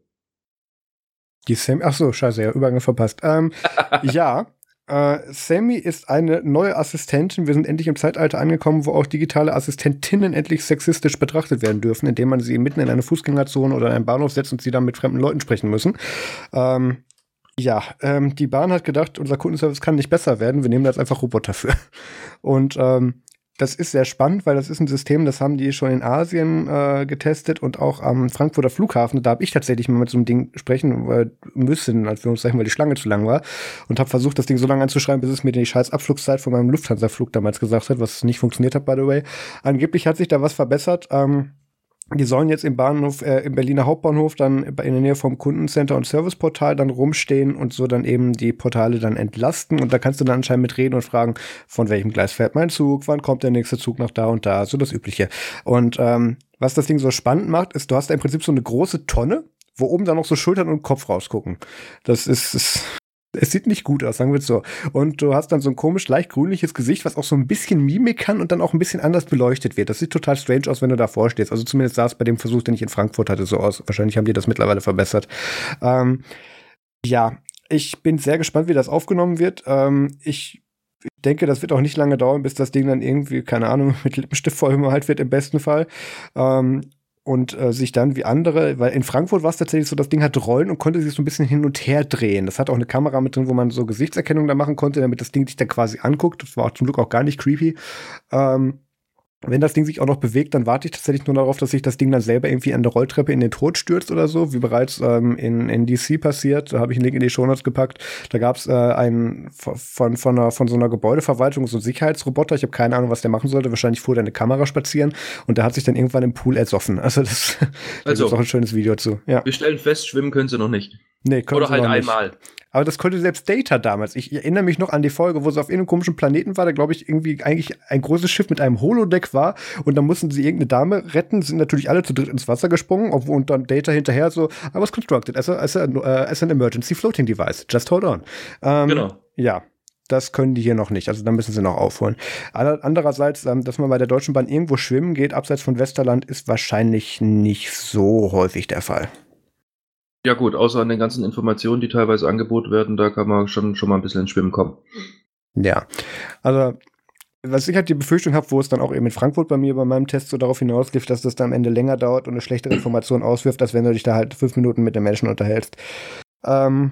Die Sammy, ach so, scheiße, ja, Übergang verpasst. Ähm, ja, äh, Sammy ist eine neue Assistentin. Wir sind endlich im Zeitalter angekommen, wo auch digitale Assistentinnen endlich sexistisch betrachtet werden dürfen, indem man sie mitten in eine Fußgängerzone oder in einen Bahnhof setzt und sie dann mit fremden Leuten sprechen müssen. Ähm, ja, ähm, die Bahn hat gedacht, unser Kundenservice kann nicht besser werden. Wir nehmen da jetzt einfach Roboter für. Und ähm, das ist sehr spannend, weil das ist ein System, das haben die schon in Asien äh, getestet und auch am Frankfurter Flughafen. Da habe ich tatsächlich mal mit so einem Ding sprechen äh, müssen, als wir uns sagen, weil die Schlange zu lang war. Und habe versucht, das Ding so lange anzuschreiben, bis es mir die scheiß Abflugszeit von meinem Lufthansa-Flug damals gesagt hat, was nicht funktioniert hat, by the way. Angeblich hat sich da was verbessert. Ähm, die sollen jetzt im Bahnhof, äh, im Berliner Hauptbahnhof dann in der Nähe vom Kundencenter und Serviceportal dann rumstehen und so dann eben die Portale dann entlasten. Und da kannst du dann anscheinend mitreden und fragen, von welchem Gleis fährt mein Zug, wann kommt der nächste Zug nach da und da, so das Übliche. Und ähm, was das Ding so spannend macht, ist, du hast da im Prinzip so eine große Tonne, wo oben dann noch so Schultern und Kopf rausgucken. Das ist, ist es sieht nicht gut aus, sagen wir es so. Und du hast dann so ein komisch leicht grünliches Gesicht, was auch so ein bisschen Mimik kann und dann auch ein bisschen anders beleuchtet wird. Das sieht total strange aus, wenn du davor stehst. Also zumindest sah es bei dem Versuch, den ich in Frankfurt hatte, so aus. Wahrscheinlich haben die das mittlerweile verbessert. Ähm, ja, ich bin sehr gespannt, wie das aufgenommen wird. Ähm, ich denke, das wird auch nicht lange dauern, bis das Ding dann irgendwie, keine Ahnung, mit Lippenstift vollgemalt wird im besten Fall. Ähm, und äh, sich dann wie andere, weil in Frankfurt war es tatsächlich so, das Ding hatte Rollen und konnte sich so ein bisschen hin und her drehen. Das hat auch eine Kamera mit drin, wo man so Gesichtserkennung da machen konnte, damit das Ding sich da quasi anguckt. Das war auch zum Glück auch gar nicht creepy. Ähm, wenn das Ding sich auch noch bewegt, dann warte ich tatsächlich nur darauf, dass sich das Ding dann selber irgendwie an der Rolltreppe in den Tod stürzt oder so, wie bereits ähm, in, in DC passiert. Da habe ich einen Link in die Shownotes gepackt. Da gab es äh, einen von, von, einer, von so einer Gebäudeverwaltung, so ein Sicherheitsroboter. Ich habe keine Ahnung, was der machen sollte. Wahrscheinlich fuhr der eine Kamera spazieren und der hat sich dann irgendwann im Pool ersoffen. Also das, also, ist auch ein schönes Video zu. Ja. Wir stellen fest, schwimmen können sie noch nicht. Nee, können Oder halt einmal. Aber das konnte selbst Data damals. Ich erinnere mich noch an die Folge, wo sie auf irgendeinem komischen Planeten war, da glaube ich irgendwie eigentlich ein großes Schiff mit einem Holodeck war und dann mussten sie irgendeine Dame retten, sind natürlich alle zu dritt ins Wasser gesprungen obwohl, und dann Data hinterher so, I was constructed as, a, as, a, uh, as an emergency floating device. Just hold on. Ähm, genau. Ja. Das können die hier noch nicht. Also da müssen sie noch aufholen. Andererseits, ähm, dass man bei der Deutschen Bahn irgendwo schwimmen geht, abseits von Westerland, ist wahrscheinlich nicht so häufig der Fall. Ja gut, außer an den ganzen Informationen, die teilweise angeboten werden, da kann man schon, schon mal ein bisschen ins Schwimmen kommen. Ja, also was ich halt die Befürchtung habe, wo es dann auch eben in Frankfurt bei mir bei meinem Test so darauf hinauslief, dass das dann am Ende länger dauert und eine schlechtere Information auswirft, als wenn du dich da halt fünf Minuten mit den Menschen unterhältst. Ähm,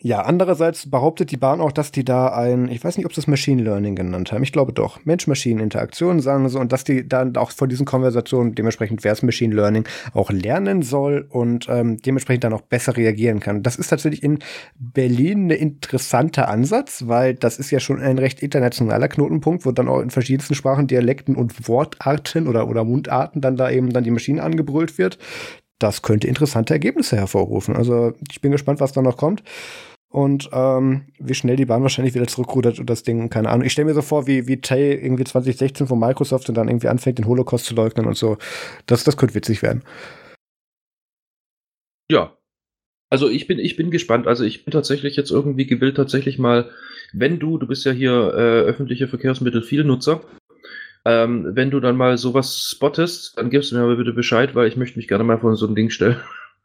ja, andererseits behauptet die Bahn auch, dass die da ein, ich weiß nicht, ob sie das Machine Learning genannt haben, ich glaube doch, Mensch-Maschinen-Interaktion sagen sie und dass die dann auch von diesen Konversationen dementsprechend, wer es Machine Learning auch lernen soll und ähm, dementsprechend dann auch besser reagieren kann. Das ist tatsächlich in Berlin ein interessanter Ansatz, weil das ist ja schon ein recht internationaler Knotenpunkt, wo dann auch in verschiedensten Sprachen, Dialekten und Wortarten oder, oder Mundarten dann da eben dann die Maschine angebrüllt wird das könnte interessante Ergebnisse hervorrufen. Also ich bin gespannt, was da noch kommt. Und ähm, wie schnell die Bahn wahrscheinlich wieder zurückrudert und das Ding, keine Ahnung. Ich stelle mir so vor, wie, wie Tay irgendwie 2016 von Microsoft und dann irgendwie anfängt, den Holocaust zu leugnen und so. Das, das könnte witzig werden. Ja. Also ich bin, ich bin gespannt. Also ich bin tatsächlich jetzt irgendwie gewillt, tatsächlich mal, wenn du, du bist ja hier äh, öffentliche Verkehrsmittel viel Nutzer, ähm, wenn du dann mal sowas spottest, dann gibst du mir aber bitte Bescheid, weil ich möchte mich gerne mal vor so ein Ding stellen.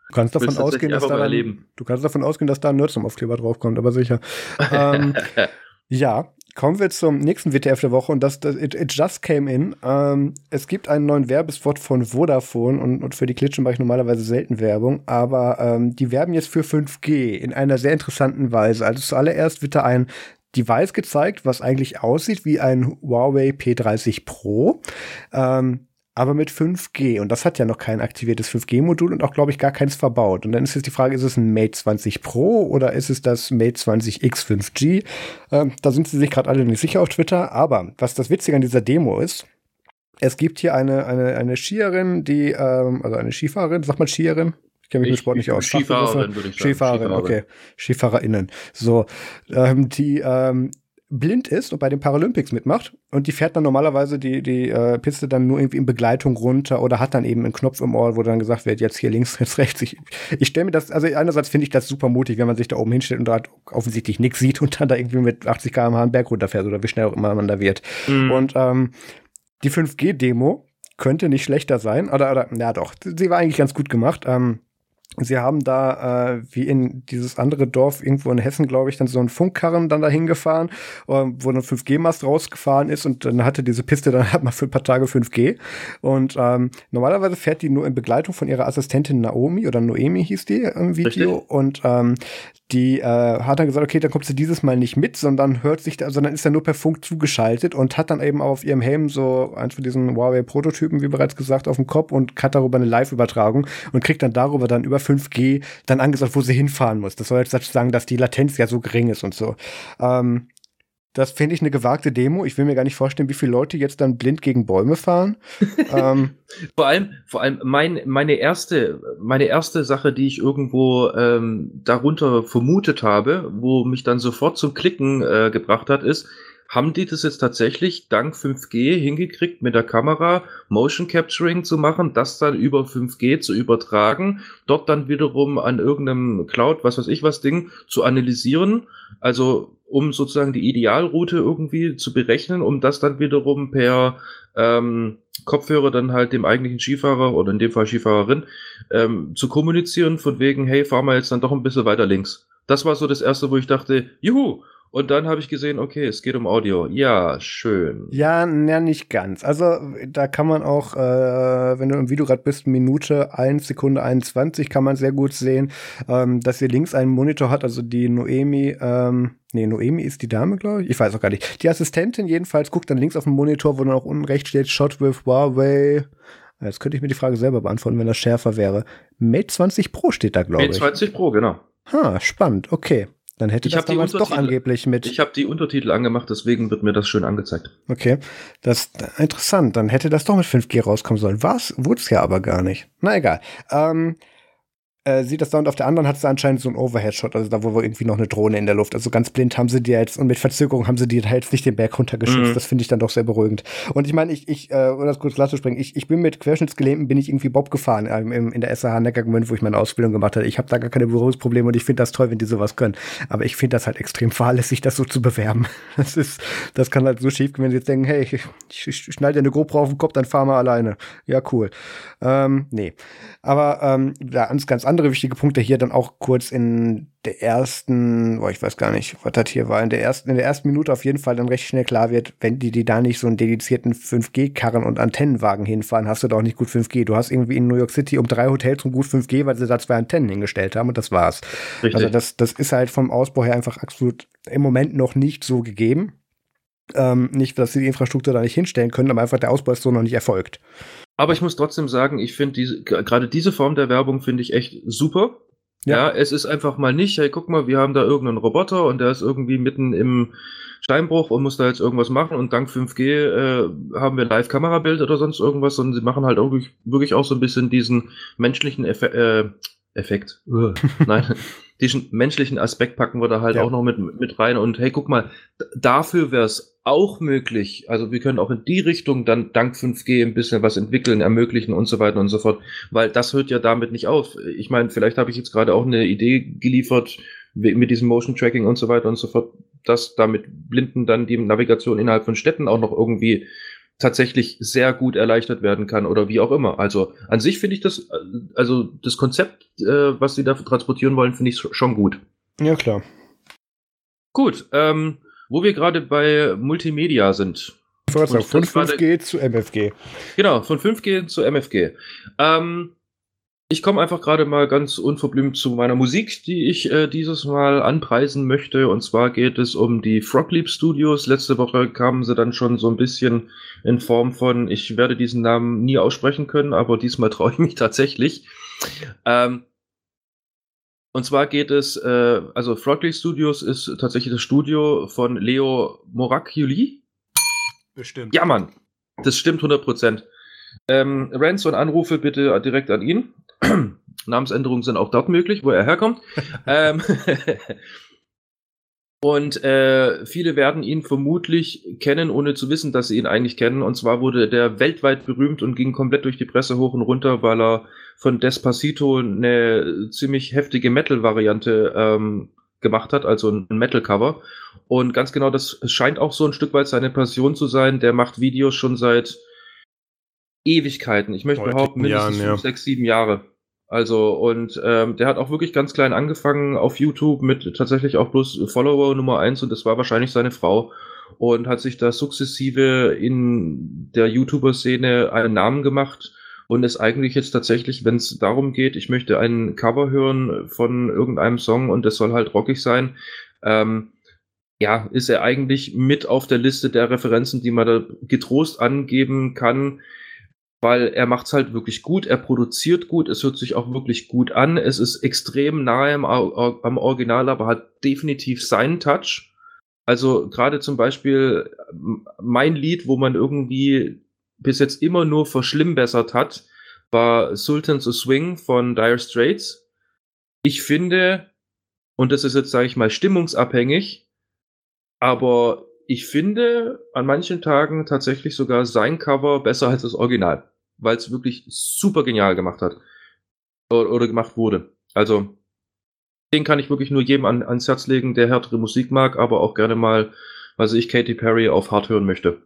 Du kannst davon ausgehen, dass da dann, du kannst davon ausgehen, dass da ein Nerdsum-Aufkleber draufkommt, aber sicher. ähm, ja, kommen wir zum nächsten WTF der Woche und das, das it, it, just came in. Ähm, es gibt einen neuen Werbespot von Vodafone und, und für die Klitschen mache ich normalerweise selten Werbung, aber ähm, die werben jetzt für 5G in einer sehr interessanten Weise. Also zuallererst wird da ein Device gezeigt, was eigentlich aussieht wie ein Huawei P30 Pro. Ähm, aber mit 5G. Und das hat ja noch kein aktiviertes 5G-Modul und auch, glaube ich, gar keins verbaut. Und dann ist jetzt die Frage, ist es ein Mate 20 Pro oder ist es das Mate 20 X 5G? Ähm, da sind sie sich gerade alle nicht sicher auf Twitter. Aber was das Witzige an dieser Demo ist, es gibt hier eine, eine, eine Skierin, die, ähm, also eine Skifahrerin, sag mal Skierin, kenne mich mit Sport nicht aus. Skifahrerin, würde ich sagen. Skifahrerin, okay. SkifahrerInnen. So, ähm, die ähm, blind ist und bei den Paralympics mitmacht und die fährt dann normalerweise die, die äh, Piste dann nur irgendwie in Begleitung runter oder hat dann eben einen Knopf im Ohr, wo dann gesagt wird, jetzt hier links, jetzt rechts. Ich, ich stelle mir das, also einerseits finde ich das super mutig, wenn man sich da oben hinstellt und da offensichtlich nichts sieht und dann da irgendwie mit 80 km/h einen Berg runterfährt oder wie schnell auch immer man da wird. Mhm. Und ähm, die 5G-Demo könnte nicht schlechter sein. Oder, oder, ja doch, sie war eigentlich ganz gut gemacht. Ähm, Sie haben da, äh, wie in dieses andere Dorf irgendwo in Hessen, glaube ich, dann so einen Funkkarren dann dahin gefahren, äh, wo ein 5G-Mast rausgefahren ist und dann hatte diese Piste dann halt mal für ein paar Tage 5G. Und ähm, normalerweise fährt die nur in Begleitung von ihrer Assistentin Naomi oder Noemi hieß die im Video. Richtig. Und ähm, die äh, hat dann gesagt, okay, dann kommt sie dieses Mal nicht mit, sondern hört sich da, sondern ist dann nur per Funk zugeschaltet und hat dann eben auf ihrem Helm so eins von diesen Huawei-Prototypen, wie bereits gesagt, auf dem Kopf und hat darüber eine Live-Übertragung und kriegt dann darüber dann über 5G dann angesagt, wo sie hinfahren muss. Das soll jetzt sagen, dass die Latenz ja so gering ist und so. Ähm, das finde ich eine gewagte Demo. Ich will mir gar nicht vorstellen, wie viele Leute jetzt dann blind gegen Bäume fahren. ähm. Vor allem, vor allem mein, meine erste, meine erste Sache, die ich irgendwo ähm, darunter vermutet habe, wo mich dann sofort zum Klicken äh, gebracht hat, ist, haben die das jetzt tatsächlich dank 5G hingekriegt, mit der Kamera Motion Capturing zu machen, das dann über 5G zu übertragen, dort dann wiederum an irgendeinem Cloud, was weiß ich was Ding, zu analysieren, also um sozusagen die Idealroute irgendwie zu berechnen, um das dann wiederum per ähm, Kopfhörer dann halt dem eigentlichen Skifahrer oder in dem Fall Skifahrerin ähm, zu kommunizieren, von wegen, hey, fahr mal jetzt dann doch ein bisschen weiter links. Das war so das erste, wo ich dachte, juhu, und dann habe ich gesehen, okay, es geht um Audio. Ja, schön. Ja, ja, nicht ganz. Also da kann man auch, äh, wenn du im Video gerade bist, Minute 1 Sekunde 21, kann man sehr gut sehen, ähm, dass sie links einen Monitor hat. Also die Noemi, ähm, nee, Noemi ist die Dame, glaube ich. Ich weiß auch gar nicht. Die Assistentin jedenfalls guckt dann links auf den Monitor, wo dann auch unten rechts steht, Shot with Huawei. Jetzt könnte ich mir die Frage selber beantworten, wenn das schärfer wäre. Mate 20 Pro steht da, glaube ich. Mate 20 Pro, genau. Ha, spannend, okay. Dann hätte ich das damals doch angeblich mit. Ich habe die Untertitel angemacht, deswegen wird mir das schön angezeigt. Okay, das interessant. Dann hätte das doch mit 5G rauskommen sollen. Was? Wurde es ja aber gar nicht. Na egal. Ähm, äh, sieht das da und auf der anderen hat es anscheinend so einen Overhead-Shot, also da wo irgendwie noch eine Drohne in der Luft. Also ganz blind haben sie die jetzt und mit Verzögerung haben sie die halt nicht den Berg runtergeschützt. Mhm. Das finde ich dann doch sehr beruhigend. Und ich meine, ich, ich, äh, um das kurz klar zu springen, ich, ich bin mit Querschnittsgelähmten bin ich irgendwie Bob gefahren ähm, im, in der SAH Neckargemünd, wo ich meine Ausbildung gemacht habe. Ich habe da gar keine Berührungsprobleme und ich finde das toll, wenn die sowas können. Aber ich finde das halt extrem fahrlässig, das so zu bewerben. Das ist, das kann halt so schief gehen, wenn sie jetzt denken, hey, ich, ich, ich schneide dir eine GoPro auf den Kopf, dann fahr mal alleine. Ja, cool. Ähm, nee. Aber ähm, ja, ganz, ganz andere wichtige Punkt, der hier dann auch kurz in der ersten, boah, ich weiß gar nicht, was das hier war, in der ersten, in der ersten Minute auf jeden Fall dann recht schnell klar wird, wenn die, die da nicht so einen dedizierten 5G-Karren und Antennenwagen hinfahren, hast du da auch nicht gut 5G. Du hast irgendwie in New York City um drei Hotels und gut 5G, weil sie da zwei Antennen hingestellt haben und das war's. Richtig. Also das, das ist halt vom Ausbau her einfach absolut im Moment noch nicht so gegeben. Ähm, nicht, dass sie die Infrastruktur da nicht hinstellen können, aber einfach der Ausbau ist so noch nicht erfolgt. Aber ich muss trotzdem sagen, ich finde diese, gerade diese Form der Werbung finde ich echt super. Ja. ja. es ist einfach mal nicht, hey, guck mal, wir haben da irgendeinen Roboter und der ist irgendwie mitten im Steinbruch und muss da jetzt irgendwas machen und dank 5G äh, haben wir Live-Kamerabild oder sonst irgendwas, sondern sie machen halt auch wirklich, wirklich auch so ein bisschen diesen menschlichen Effe äh, Effekt. Nein, diesen menschlichen Aspekt packen wir da halt ja. auch noch mit, mit rein. Und hey, guck mal, dafür wäre es auch möglich. Also wir können auch in die Richtung dann dank 5G ein bisschen was entwickeln, ermöglichen und so weiter und so fort. Weil das hört ja damit nicht auf. Ich meine, vielleicht habe ich jetzt gerade auch eine Idee geliefert mit diesem Motion Tracking und so weiter und so fort, dass damit Blinden dann die Navigation innerhalb von Städten auch noch irgendwie tatsächlich sehr gut erleichtert werden kann oder wie auch immer. Also an sich finde ich das, also das Konzept, äh, was sie da transportieren wollen, finde ich schon gut. Ja, klar. Gut, ähm, wo wir gerade bei Multimedia sind. Von 5G zu MFG. Genau, von 5G zu MFG. Ähm, ich komme einfach gerade mal ganz unverblümt zu meiner Musik, die ich äh, dieses Mal anpreisen möchte. Und zwar geht es um die Frogleap Studios. Letzte Woche kamen sie dann schon so ein bisschen in Form von, ich werde diesen Namen nie aussprechen können, aber diesmal traue ich mich tatsächlich. Ähm, und zwar geht es, äh, also Frogleap Studios ist tatsächlich das Studio von Leo Morakiuli. Bestimmt. Ja, Mann. Das stimmt 100 Prozent. Ähm, Rants und Anrufe bitte direkt an ihn. Namensänderungen sind auch dort möglich, wo er herkommt. ähm, und äh, viele werden ihn vermutlich kennen, ohne zu wissen, dass sie ihn eigentlich kennen. Und zwar wurde der weltweit berühmt und ging komplett durch die Presse hoch und runter, weil er von Despacito eine ziemlich heftige Metal-Variante ähm, gemacht hat, also ein Metal-Cover. Und ganz genau, das scheint auch so ein Stück weit seine Passion zu sein. Der macht Videos schon seit Ewigkeiten. Ich möchte behaupten, mindestens Jahren, fünf, ja. sechs, sieben Jahre. Also, und ähm, der hat auch wirklich ganz klein angefangen auf YouTube mit tatsächlich auch bloß Follower Nummer eins und das war wahrscheinlich seine Frau und hat sich da sukzessive in der YouTuber-Szene einen Namen gemacht und ist eigentlich jetzt tatsächlich, wenn es darum geht, ich möchte einen Cover hören von irgendeinem Song und das soll halt rockig sein, ähm, ja, ist er eigentlich mit auf der Liste der Referenzen, die man da getrost angeben kann, weil er macht es halt wirklich gut, er produziert gut, es hört sich auch wirklich gut an, es ist extrem nahe am, am Original, aber hat definitiv seinen Touch. Also gerade zum Beispiel mein Lied, wo man irgendwie bis jetzt immer nur verschlimmbessert hat, war Sultans of Swing von Dire Straits. Ich finde, und das ist jetzt, sage ich mal, stimmungsabhängig, aber ich finde an manchen Tagen tatsächlich sogar sein Cover besser als das Original weil es wirklich super genial gemacht hat. Oder, oder, gemacht wurde. Also, den kann ich wirklich nur jedem an, ans Herz legen, der härtere Musik mag, aber auch gerne mal, was ich, Katy Perry auf hart hören möchte.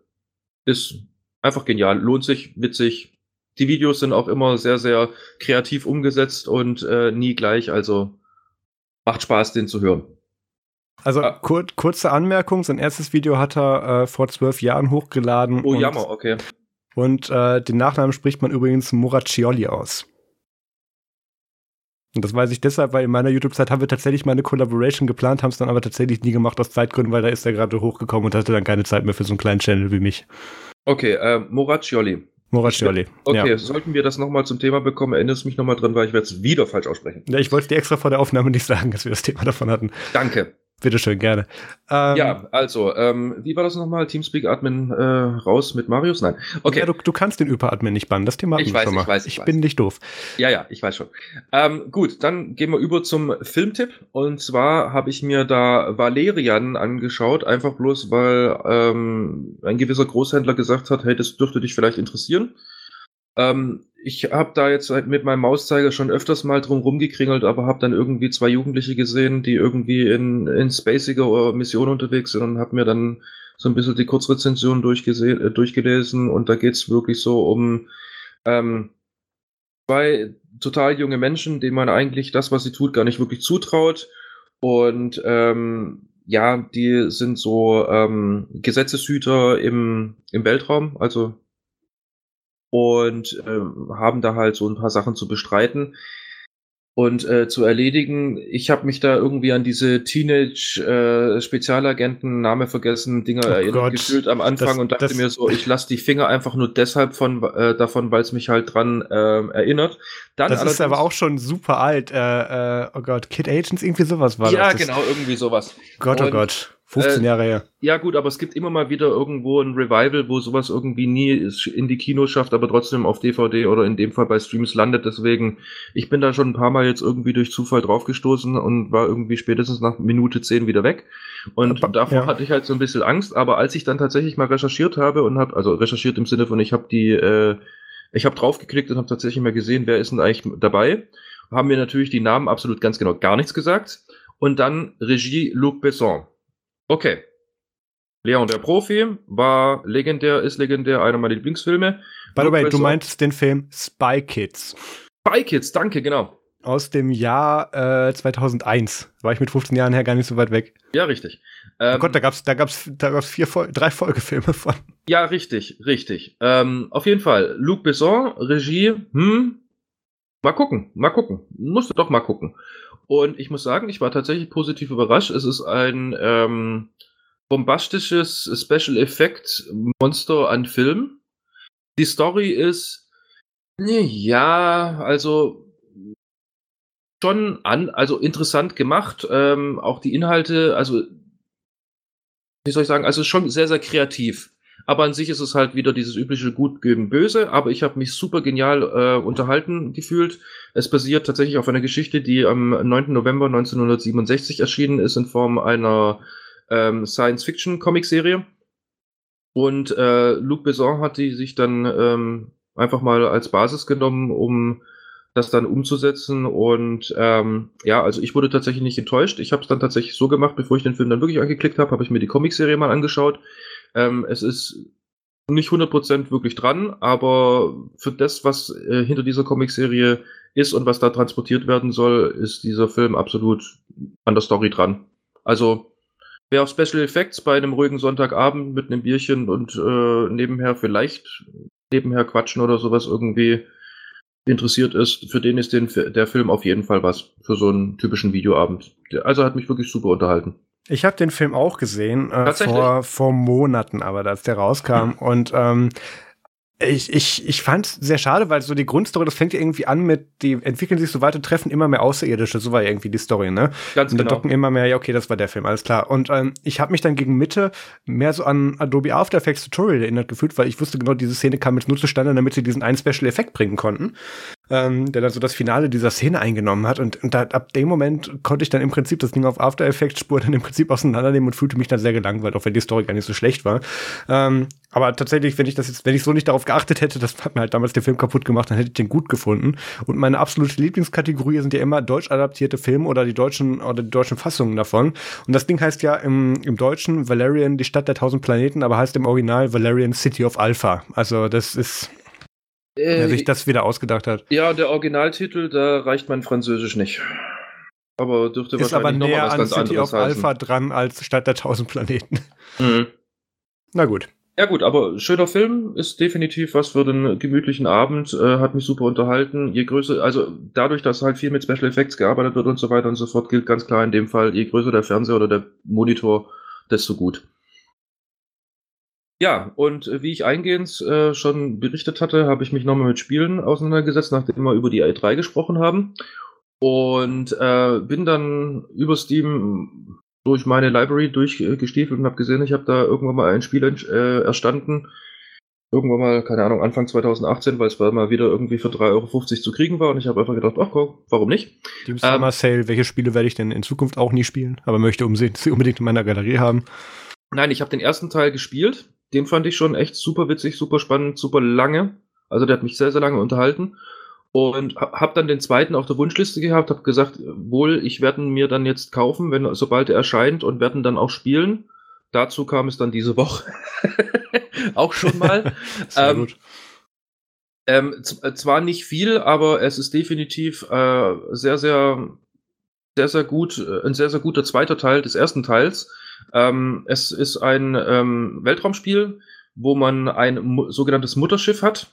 Ist einfach genial, lohnt sich, witzig. Die Videos sind auch immer sehr, sehr kreativ umgesetzt und äh, nie gleich, also macht Spaß, den zu hören. Also ah. kur kurze Anmerkung, sein erstes Video hat er äh, vor zwölf Jahren hochgeladen. Oh, jammer, okay. Und äh, den Nachnamen spricht man übrigens Moraccioli aus. Und das weiß ich deshalb, weil in meiner YouTube-Zeit haben wir tatsächlich mal eine Collaboration geplant, haben es dann aber tatsächlich nie gemacht aus Zeitgründen, weil da ist er gerade hochgekommen und hatte dann keine Zeit mehr für so einen kleinen Channel wie mich. Okay, äh, Moraccioli. Moraccioli. Okay, ja. sollten wir das nochmal zum Thema bekommen, erinnerst mich nochmal dran, weil ich werde es wieder falsch aussprechen. Ja, ich wollte dir extra vor der Aufnahme nicht sagen, dass wir das Thema davon hatten. Danke. Bitteschön, gerne. Ähm, ja, also, ähm, wie war das nochmal? Teamspeak-Admin äh, raus mit Marius? Nein. Okay. Ja, du, du kannst den Über-Admin nicht bannen. Das Thema ich weiß, schon mal. Ich weiß, ich, ich weiß. bin nicht doof. Ja, ja, ich weiß schon. Ähm, gut, dann gehen wir über zum Filmtipp. Und zwar habe ich mir da Valerian angeschaut, einfach bloß, weil ähm, ein gewisser Großhändler gesagt hat, hey, das dürfte dich vielleicht interessieren. Ähm, ich habe da jetzt mit meinem Mauszeiger schon öfters mal drum rumgekringelt, aber habe dann irgendwie zwei Jugendliche gesehen, die irgendwie in, in spaciger Mission unterwegs sind und habe mir dann so ein bisschen die Kurzrezension äh, durchgelesen und da geht's wirklich so um ähm, zwei total junge Menschen, denen man eigentlich das, was sie tut, gar nicht wirklich zutraut. Und ähm, ja, die sind so ähm, Gesetzeshüter im, im Weltraum, also und ähm, haben da halt so ein paar Sachen zu bestreiten und äh, zu erledigen. Ich habe mich da irgendwie an diese Teenage-Spezialagenten, äh, Name vergessen, Dinger oh erinnert Gott. gefühlt am Anfang das, und dachte mir so, ich lasse die Finger einfach nur deshalb von, äh, davon, weil es mich halt dran äh, erinnert. Dann das ist aber auch schon super alt. Äh, äh, oh Gott, Kid Agents, irgendwie sowas war ja, das. Ja, genau, irgendwie sowas. Gott, oh und, oh Gott. 15 äh, Jahre her. Ja, gut, aber es gibt immer mal wieder irgendwo ein Revival, wo sowas irgendwie nie in die Kinos schafft, aber trotzdem auf DVD oder in dem Fall bei Streams landet. Deswegen, ich bin da schon ein paar Mal jetzt irgendwie durch Zufall draufgestoßen und war irgendwie spätestens nach Minute 10 wieder weg. Und aber, davor ja. hatte ich halt so ein bisschen Angst, aber als ich dann tatsächlich mal recherchiert habe und habe, also recherchiert im Sinne von, ich habe die, äh, ich habe draufgeklickt und habe tatsächlich mal gesehen, wer ist denn eigentlich dabei, haben mir natürlich die Namen absolut ganz genau gar nichts gesagt. Und dann Regie Luc Besson. Okay. Leon der Profi war legendär, ist legendär, einer meiner Lieblingsfilme. By the way, du meintest den Film Spy Kids. Spy Kids, danke, genau. Aus dem Jahr äh, 2001. War ich mit 15 Jahren her gar nicht so weit weg. Ja, richtig. Ähm, oh Gott, da gab's, da gab's, da gab's vier, drei Folgefilme von. Ja, richtig, richtig. Ähm, auf jeden Fall. Luc Besson, Regie, hm, mal gucken, mal gucken. Musste doch mal gucken. Und ich muss sagen, ich war tatsächlich positiv überrascht. Es ist ein ähm, bombastisches Special Effect Monster an Film. Die Story ist, ja, also schon an, also interessant gemacht. Ähm, auch die Inhalte, also wie soll ich sagen, also schon sehr, sehr kreativ. Aber an sich ist es halt wieder dieses übliche Gut gegen Böse. Aber ich habe mich super genial äh, unterhalten gefühlt. Es basiert tatsächlich auf einer Geschichte, die am 9. November 1967 erschienen ist in Form einer ähm, Science-Fiction-Comic-Serie. Und äh, Luc Besson hat die sich dann ähm, einfach mal als Basis genommen, um das dann umzusetzen. Und ähm, ja, also ich wurde tatsächlich nicht enttäuscht. Ich habe es dann tatsächlich so gemacht, bevor ich den Film dann wirklich angeklickt habe, habe ich mir die Comic-Serie mal angeschaut. Ähm, es ist nicht 100% wirklich dran, aber für das, was äh, hinter dieser Comicserie ist und was da transportiert werden soll, ist dieser Film absolut an der Story dran. Also, wer auf Special Effects bei einem ruhigen Sonntagabend mit einem Bierchen und äh, nebenher vielleicht nebenher quatschen oder sowas irgendwie interessiert ist, für den ist den, der Film auf jeden Fall was für so einen typischen Videoabend. Also hat mich wirklich super unterhalten. Ich habe den Film auch gesehen, äh, vor, vor Monaten, aber als der rauskam. Mhm. Und ähm, ich, ich, ich fand es sehr schade, weil so die Grundstory, das fängt ja irgendwie an mit, die entwickeln sich so weiter, treffen immer mehr Außerirdische, so war ja irgendwie die Story, ne? Ganz und dann genau. docken immer mehr, ja, okay, das war der Film, alles klar. Und ähm, ich habe mich dann gegen Mitte mehr so an Adobe After Effects Tutorial erinnert gefühlt, weil ich wusste genau, diese Szene kam jetzt nur zustande, damit sie diesen einen Special Effekt bringen konnten ähm, der dann so das Finale dieser Szene eingenommen hat. Und, und da, ab dem Moment konnte ich dann im Prinzip das Ding auf After Effects Spur dann im Prinzip auseinandernehmen und fühlte mich dann sehr gelangweilt, auch wenn die Story gar nicht so schlecht war. Ähm, aber tatsächlich, wenn ich das jetzt, wenn ich so nicht darauf geachtet hätte, das hat mir halt damals den Film kaputt gemacht, dann hätte ich den gut gefunden. Und meine absolute Lieblingskategorie sind ja immer deutsch adaptierte Filme oder die deutschen oder die deutschen Fassungen davon. Und das Ding heißt ja im, im Deutschen Valerian, die Stadt der tausend Planeten, aber heißt im Original Valerian City of Alpha. Also das ist äh, Wer sich das wieder ausgedacht hat. Ja, der Originaltitel, da reicht mein Französisch nicht. Aber dürfte ist wahrscheinlich aber näher was an ganz City of heißen. Alpha dran als Stadt der tausend Planeten. Mhm. Na gut. Ja gut, aber schöner Film ist definitiv was für den gemütlichen Abend, äh, hat mich super unterhalten. Je größer, also dadurch, dass halt viel mit Special Effects gearbeitet wird und so weiter und so fort, gilt ganz klar in dem Fall, je größer der Fernseher oder der Monitor, desto gut. Ja, und äh, wie ich eingehend äh, schon berichtet hatte, habe ich mich nochmal mit Spielen auseinandergesetzt, nachdem wir über die i3 gesprochen haben. Und äh, bin dann über Steam durch meine Library durchgestiefelt und habe gesehen, ich habe da irgendwann mal ein Spiel äh, erstanden. Irgendwann mal, keine Ahnung, Anfang 2018, weil es mal wieder irgendwie für 3,50 Euro zu kriegen war. Und ich habe einfach gedacht, ach komm, warum nicht? Die Summer ähm, Sale, welche Spiele werde ich denn in Zukunft auch nie spielen, aber möchte sie unbedingt in meiner Galerie haben. Nein, ich habe den ersten Teil gespielt den fand ich schon echt super witzig, super spannend, super lange. Also der hat mich sehr, sehr lange unterhalten. Und habe dann den zweiten auf der Wunschliste gehabt, habe gesagt, wohl, ich werde mir dann jetzt kaufen, wenn sobald er erscheint und werden dann auch spielen. Dazu kam es dann diese Woche. auch schon mal. ähm, gut. Ähm, äh, zwar nicht viel, aber es ist definitiv äh, sehr, sehr, sehr, sehr gut, äh, ein sehr, sehr guter zweiter Teil des ersten Teils. Ähm, es ist ein ähm, Weltraumspiel, wo man ein mu sogenanntes Mutterschiff hat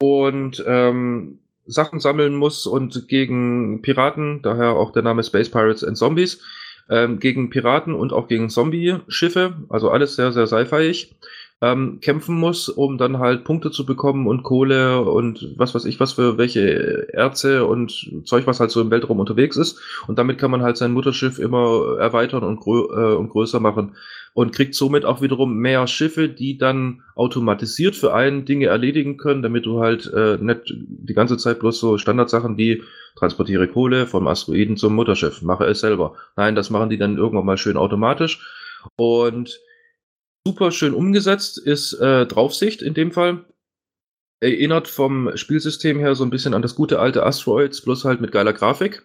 und ähm, Sachen sammeln muss und gegen Piraten, daher auch der Name Space Pirates and Zombies, ähm, gegen Piraten und auch gegen Zombie-Schiffe, also alles sehr, sehr sci-fiig, ähm, kämpfen muss, um dann halt Punkte zu bekommen und Kohle und was weiß ich was für welche Erze und Zeug, was halt so im Weltraum unterwegs ist. Und damit kann man halt sein Mutterschiff immer erweitern und, grö äh, und größer machen und kriegt somit auch wiederum mehr Schiffe, die dann automatisiert für einen Dinge erledigen können, damit du halt äh, nicht die ganze Zeit bloß so Standardsachen wie transportiere Kohle vom Asteroiden zum Mutterschiff, mache es selber. Nein, das machen die dann irgendwann mal schön automatisch und super schön umgesetzt ist äh, Draufsicht in dem Fall. Erinnert vom Spielsystem her so ein bisschen an das gute alte Asteroids, bloß halt mit geiler Grafik.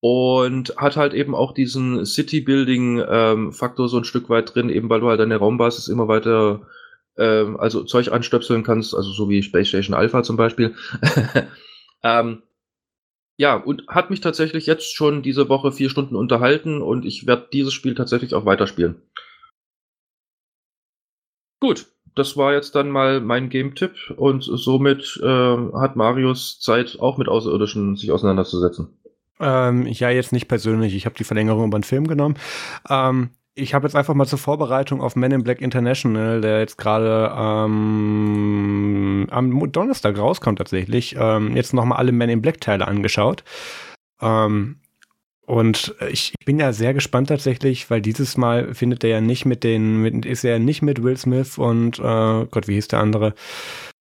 Und hat halt eben auch diesen City-Building-Faktor ähm, so ein Stück weit drin, eben weil du halt deine Raumbasis immer weiter, ähm, also Zeug anstöpseln kannst, also so wie Space Station Alpha zum Beispiel. ähm, ja, und hat mich tatsächlich jetzt schon diese Woche vier Stunden unterhalten und ich werde dieses Spiel tatsächlich auch weiterspielen. Gut, das war jetzt dann mal mein Game-Tipp und somit äh, hat Marius Zeit, auch mit Außerirdischen sich auseinanderzusetzen. Ähm, ja, jetzt nicht persönlich. Ich habe die Verlängerung über den Film genommen. Ähm, ich habe jetzt einfach mal zur Vorbereitung auf Men in Black International, der jetzt gerade ähm, am Donnerstag rauskommt tatsächlich, ähm, jetzt nochmal alle Men in Black Teile angeschaut. Ähm, und ich bin ja sehr gespannt tatsächlich, weil dieses Mal findet er ja nicht mit den, mit, ist er ja nicht mit Will Smith und äh, Gott, wie hieß der andere?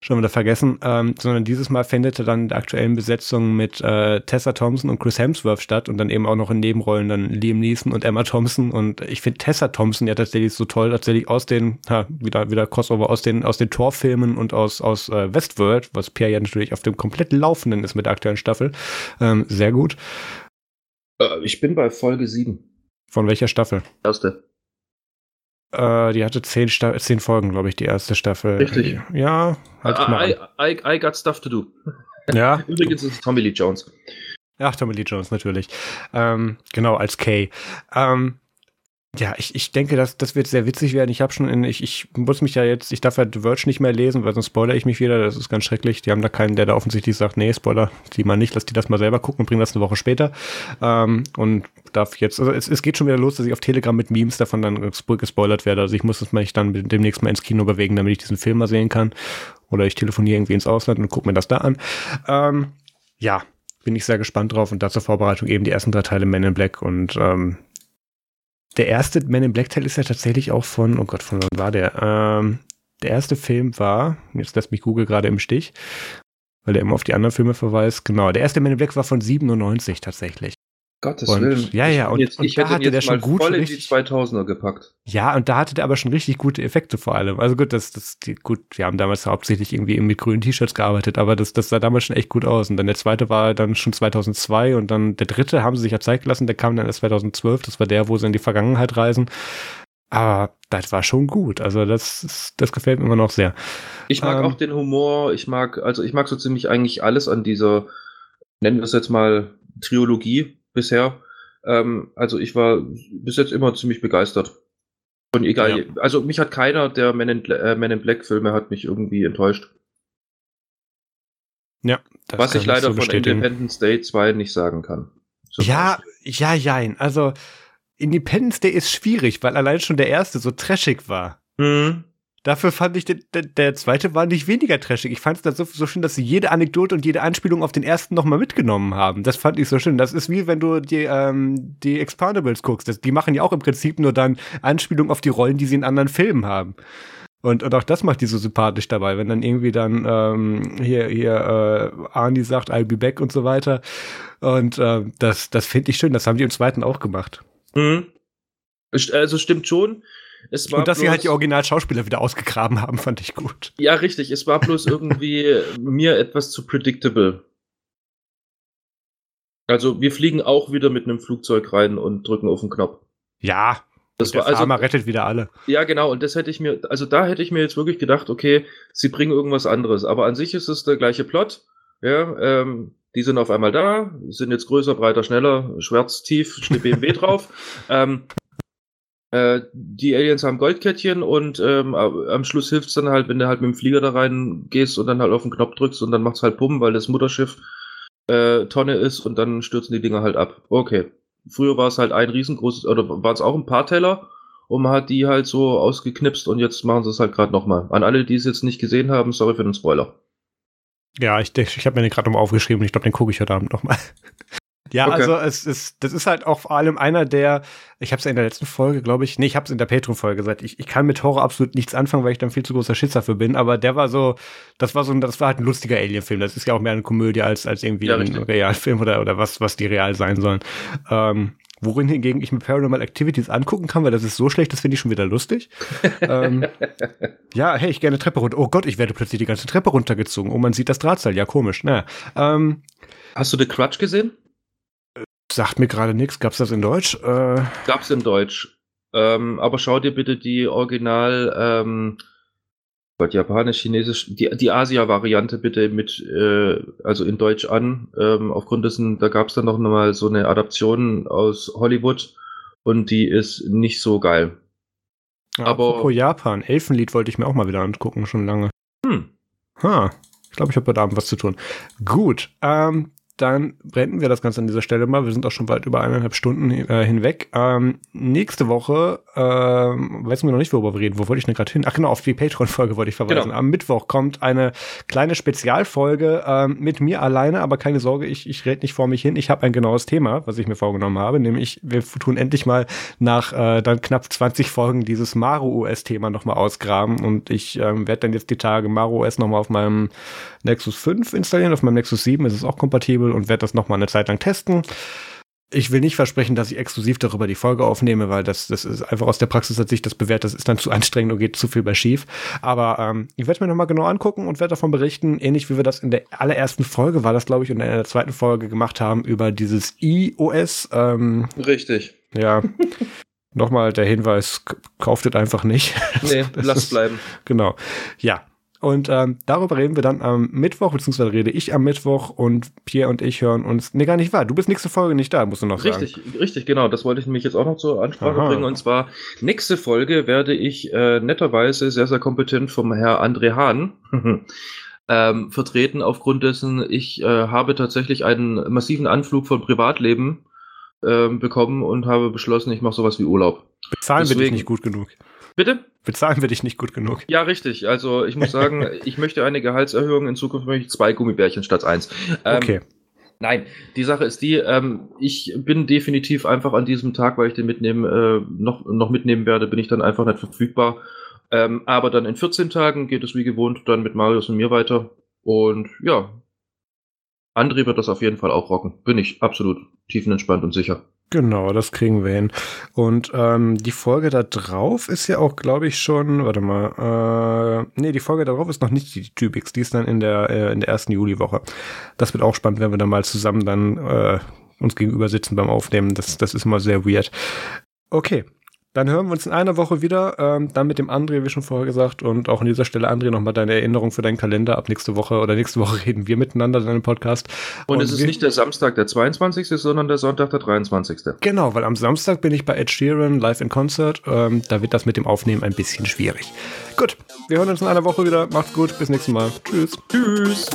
Schon wieder vergessen, ähm, sondern dieses Mal findet er dann in der aktuellen Besetzung mit äh, Tessa Thompson und Chris Hemsworth statt und dann eben auch noch in Nebenrollen dann Liam Neeson und Emma Thompson und ich finde Tessa Thompson ja tatsächlich so toll, tatsächlich aus den, ha, wieder, wieder Crossover aus den, aus den Torfilmen und aus, aus äh, Westworld, was Pierre ja natürlich auf dem komplett Laufenden ist mit der aktuellen Staffel, ähm, sehr gut. Äh, ich bin bei Folge 7. Von welcher Staffel? Erste. Äh, die hatte zehn, Sta zehn Folgen, glaube ich, die erste Staffel. Richtig. Ja, halt uh, I, I, I, got stuff to do. Ja. Übrigens ist es Tommy Lee Jones. Ach, Tommy Lee Jones, natürlich. Ähm, genau, als Kay. Ähm, ja, ich, ich denke, das, das wird sehr witzig werden. Ich habe schon in, ich, ich muss mich ja jetzt, ich darf ja The Verge nicht mehr lesen, weil sonst spoilere ich mich wieder. Das ist ganz schrecklich. Die haben da keinen, der da offensichtlich sagt, nee, Spoiler, die mal nicht, lass die das mal selber gucken und bring das eine Woche später. Ähm, und darf jetzt, also es, es geht schon wieder los, dass ich auf Telegram mit Memes davon dann gespoilert werde. Also ich muss es mich dann demnächst mal ins Kino bewegen, damit ich diesen Film mal sehen kann. Oder ich telefoniere irgendwie ins Ausland und gucke mir das da an. Ähm, ja, bin ich sehr gespannt drauf und dazu Vorbereitung eben die ersten drei Teile Men in Black und ähm, der erste Men in Black Teil ist ja tatsächlich auch von, oh Gott, von wann war der? Ähm, der erste Film war, jetzt lässt mich Google gerade im Stich, weil er immer auf die anderen Filme verweist. Genau, der erste Men in Black war von 97 tatsächlich. Gottes und, Willen. Ja, ja, und, jetzt, und ich da hätte hatte der schon gut voll in die 2000er gepackt. Ja, und da hatte der aber schon richtig gute Effekte vor allem. Also gut, das, das, die, gut, wir haben damals hauptsächlich irgendwie mit grünen T-Shirts gearbeitet, aber das, das sah damals schon echt gut aus. Und dann der zweite war dann schon 2002 und dann der dritte haben sie sich ja Zeit gelassen, der kam dann erst 2012. Das war der, wo sie in die Vergangenheit reisen. Aber das war schon gut. Also das, das gefällt mir immer noch sehr. Ich mag Ähm, auch den Humor, ich mag, also ich mag so ziemlich eigentlich alles an dieser, nennen wir es jetzt mal Trilogie bisher. Ähm, also ich war bis jetzt immer ziemlich begeistert. Und egal, also mich hat keiner der Men in, äh, Men in Black Filme hat mich irgendwie enttäuscht. Ja, das was ich leider so von. Independence Day 2 nicht sagen kann. Ja, Beispiel. ja, jein. Also Independence Day ist schwierig, weil allein schon der erste so trashig war. Hm. Dafür fand ich, der, der, der zweite war nicht weniger trashig. Ich fand es dann so, so schön, dass sie jede Anekdote und jede Anspielung auf den ersten nochmal mitgenommen haben. Das fand ich so schön. Das ist wie wenn du die, ähm, die Expandables guckst. Das, die machen ja auch im Prinzip nur dann Anspielungen auf die Rollen, die sie in anderen Filmen haben. Und, und auch das macht die so sympathisch dabei, wenn dann irgendwie dann ähm, hier, hier äh, Arnie sagt, I'll be back und so weiter. Und äh, das, das finde ich schön. Das haben die im zweiten auch gemacht. Hm. St- Also stimmt schon. Es war Und dass sie halt die bloß- Originalschauspieler wieder ausgegraben haben, fand ich gut. Ja, richtig. Es war bloß irgendwie mir etwas zu predictable. Also, wir fliegen auch wieder mit einem Flugzeug rein und drücken auf den Knopf. Ja, Das war also, Farmer rettet wieder alle. Ja, genau. Und das hätte ich mir, also da hätte ich mir jetzt wirklich gedacht, okay, sie bringen irgendwas anderes. Aber an sich ist es der gleiche Plot. Ja, ähm, die sind auf einmal da, sind jetzt größer, breiter, schneller, schwarz, tief, steht BMW drauf. Ähm, äh, die Aliens haben Goldkettchen und ähm, am Schluss hilft es dann halt, wenn du halt mit dem Flieger da rein gehst und dann halt auf den Knopf drückst und dann macht's halt Pumpen, weil das Mutterschiff äh, Tonne ist und dann stürzen die Dinger halt ab. Okay. Früher war es halt ein riesengroßes, oder waren es auch ein paar Teller und man hat die halt so ausgeknipst und jetzt machen sie es halt gerade nochmal. An alle, die es jetzt nicht gesehen haben, sorry für den Spoiler. Ja, ich, ich habe mir den gerade nochmal aufgeschrieben und ich glaube, den gucke ich heute Abend nochmal. Ja, okay. also es ist, das ist halt auch vor allem einer der, ich habe es ja in der letzten Folge, glaube ich, nee, ich habe es in der Patreon-Folge gesagt, ich, ich kann mit Horror absolut nichts anfangen, weil ich dann viel zu großer Schiss dafür bin, aber der war so, das war so, das war halt ein lustiger Alien-Film, das ist ja auch mehr eine Komödie als, als irgendwie ja, ein Realfilm oder, oder was, was die real sein sollen. Ähm, worin hingegen ich mir Paranormal Activities angucken kann, weil das ist so schlecht, das finde ich schon wieder lustig. ähm, ja, hey, ich gerne Treppe runter. Oh Gott, ich werde plötzlich die ganze Treppe runtergezogen. Oh, man sieht das Drahtseil. Ja, komisch. Naja. Ähm, Hast du The Crutch gesehen? Sagt mir gerade nichts. Gab's das in Deutsch? Äh, Gab's in Deutsch. Ähm, aber schau dir bitte die Original, ähm, Gott, Japanisch, Chinesisch, die, die Asia-Variante bitte mit, äh, also in Deutsch an. Ähm, aufgrund dessen, da gab's dann noch mal so eine Adaption aus Hollywood und die ist nicht so geil. Ja, aber apropos Japan, Elfenlied wollte ich mir auch mal wieder angucken, schon lange. Hm. Ha, ich glaube, ich habe heute Abend was zu tun. Gut, ähm, dann beenden wir das Ganze an dieser Stelle mal. Wir sind auch schon bald über eineinhalb Stunden äh, hinweg. Ähm, nächste Woche, ähm, weiß mir noch nicht, worüber wir reden. Wo wollte ich denn gerade hin? Ach genau, auf die Patreon-Folge wollte ich verweisen. Genau. Am Mittwoch kommt eine kleine Spezialfolge ähm, mit mir alleine, aber keine Sorge, ich, ich rede nicht vor mich hin. Ich habe ein genaues Thema, was ich mir vorgenommen habe, nämlich wir tun endlich mal nach äh, dann knapp 20 Folgen dieses Maru OS-Thema nochmal ausgraben und ich ähm, werde dann jetzt die Tage Maru OS nochmal auf meinem Nexus 5 installieren, auf meinem Nexus 7 ist es auch kompatibel und werde das nochmal eine Zeit lang testen. Ich will nicht versprechen, dass ich exklusiv darüber die Folge aufnehme, weil das, das ist einfach aus der Praxis, als ich das bewährt, das ist dann zu anstrengend und geht zu viel bei schief. Aber ähm, ich werde mir nochmal genau angucken und werde davon berichten, ähnlich wie wir das in der allerersten Folge, war das glaube ich, und in der zweiten Folge gemacht haben, über dieses iOS. Ähm, Richtig. Ja. nochmal der Hinweis, kauft es einfach nicht. Nee, lasst bleiben. Genau. Ja, und ähm, darüber reden wir dann am Mittwoch, beziehungsweise rede ich am Mittwoch und Pierre und ich hören uns. Nee, gar nicht wahr. Du bist nächste Folge nicht da, musst du noch richtig, sagen. Richtig, richtig, genau. Das wollte ich nämlich jetzt auch noch zur Ansprache Aha. bringen. Und zwar, nächste Folge werde ich äh, netterweise sehr, sehr kompetent vom Herr André Hahn ähm, vertreten, aufgrund dessen ich äh, habe tatsächlich einen massiven Anflug von Privatleben äh, bekommen und habe beschlossen, ich mache sowas wie Urlaub. Bezahlen Deswegen, wir dich nicht gut genug. Bitte? Bezahlen wir dich nicht gut genug. Ja, richtig. Also ich muss sagen, ich möchte eine Gehaltserhöhung. In Zukunft möchte ich zwei Gummibärchen statt eins. Ähm, okay. Nein, die Sache ist die, ähm, ich bin definitiv einfach an diesem Tag, weil ich den mitnehmen, äh, noch, noch mitnehmen werde, bin ich dann einfach nicht verfügbar. Ähm, aber dann in 14 Tagen geht es wie gewohnt dann mit Marius und mir weiter. Und ja, André wird das auf jeden Fall auch rocken. Bin ich absolut tiefenentspannt und sicher. Genau, das kriegen wir hin. Und ähm, die Folge da drauf ist ja auch, glaube ich, schon, warte mal, äh, nee, die Folge da drauf ist noch nicht die Typix, die ist dann in der, äh, in der ersten Juliwoche. Das wird auch spannend, wenn wir dann mal zusammen dann äh, uns gegenüber sitzen beim Aufnehmen. Das, das ist immer sehr weird. Okay, dann hören wir uns in einer Woche wieder. Ähm, dann mit dem André, wie schon vorher gesagt. Und auch an dieser Stelle, André, nochmal deine Erinnerung für deinen Kalender. Ab nächste Woche oder nächste Woche reden wir miteinander in einem Podcast. Und, und es ist nicht der Samstag der 22., sondern der Sonntag der 23. Genau, weil am Samstag bin ich bei Ed Sheeran live in Concert. Ähm, da wird das mit dem Aufnehmen ein bisschen schwierig. Gut, wir hören uns in einer Woche wieder. Macht's gut, bis nächstes Mal. Tschüss. Tschüss.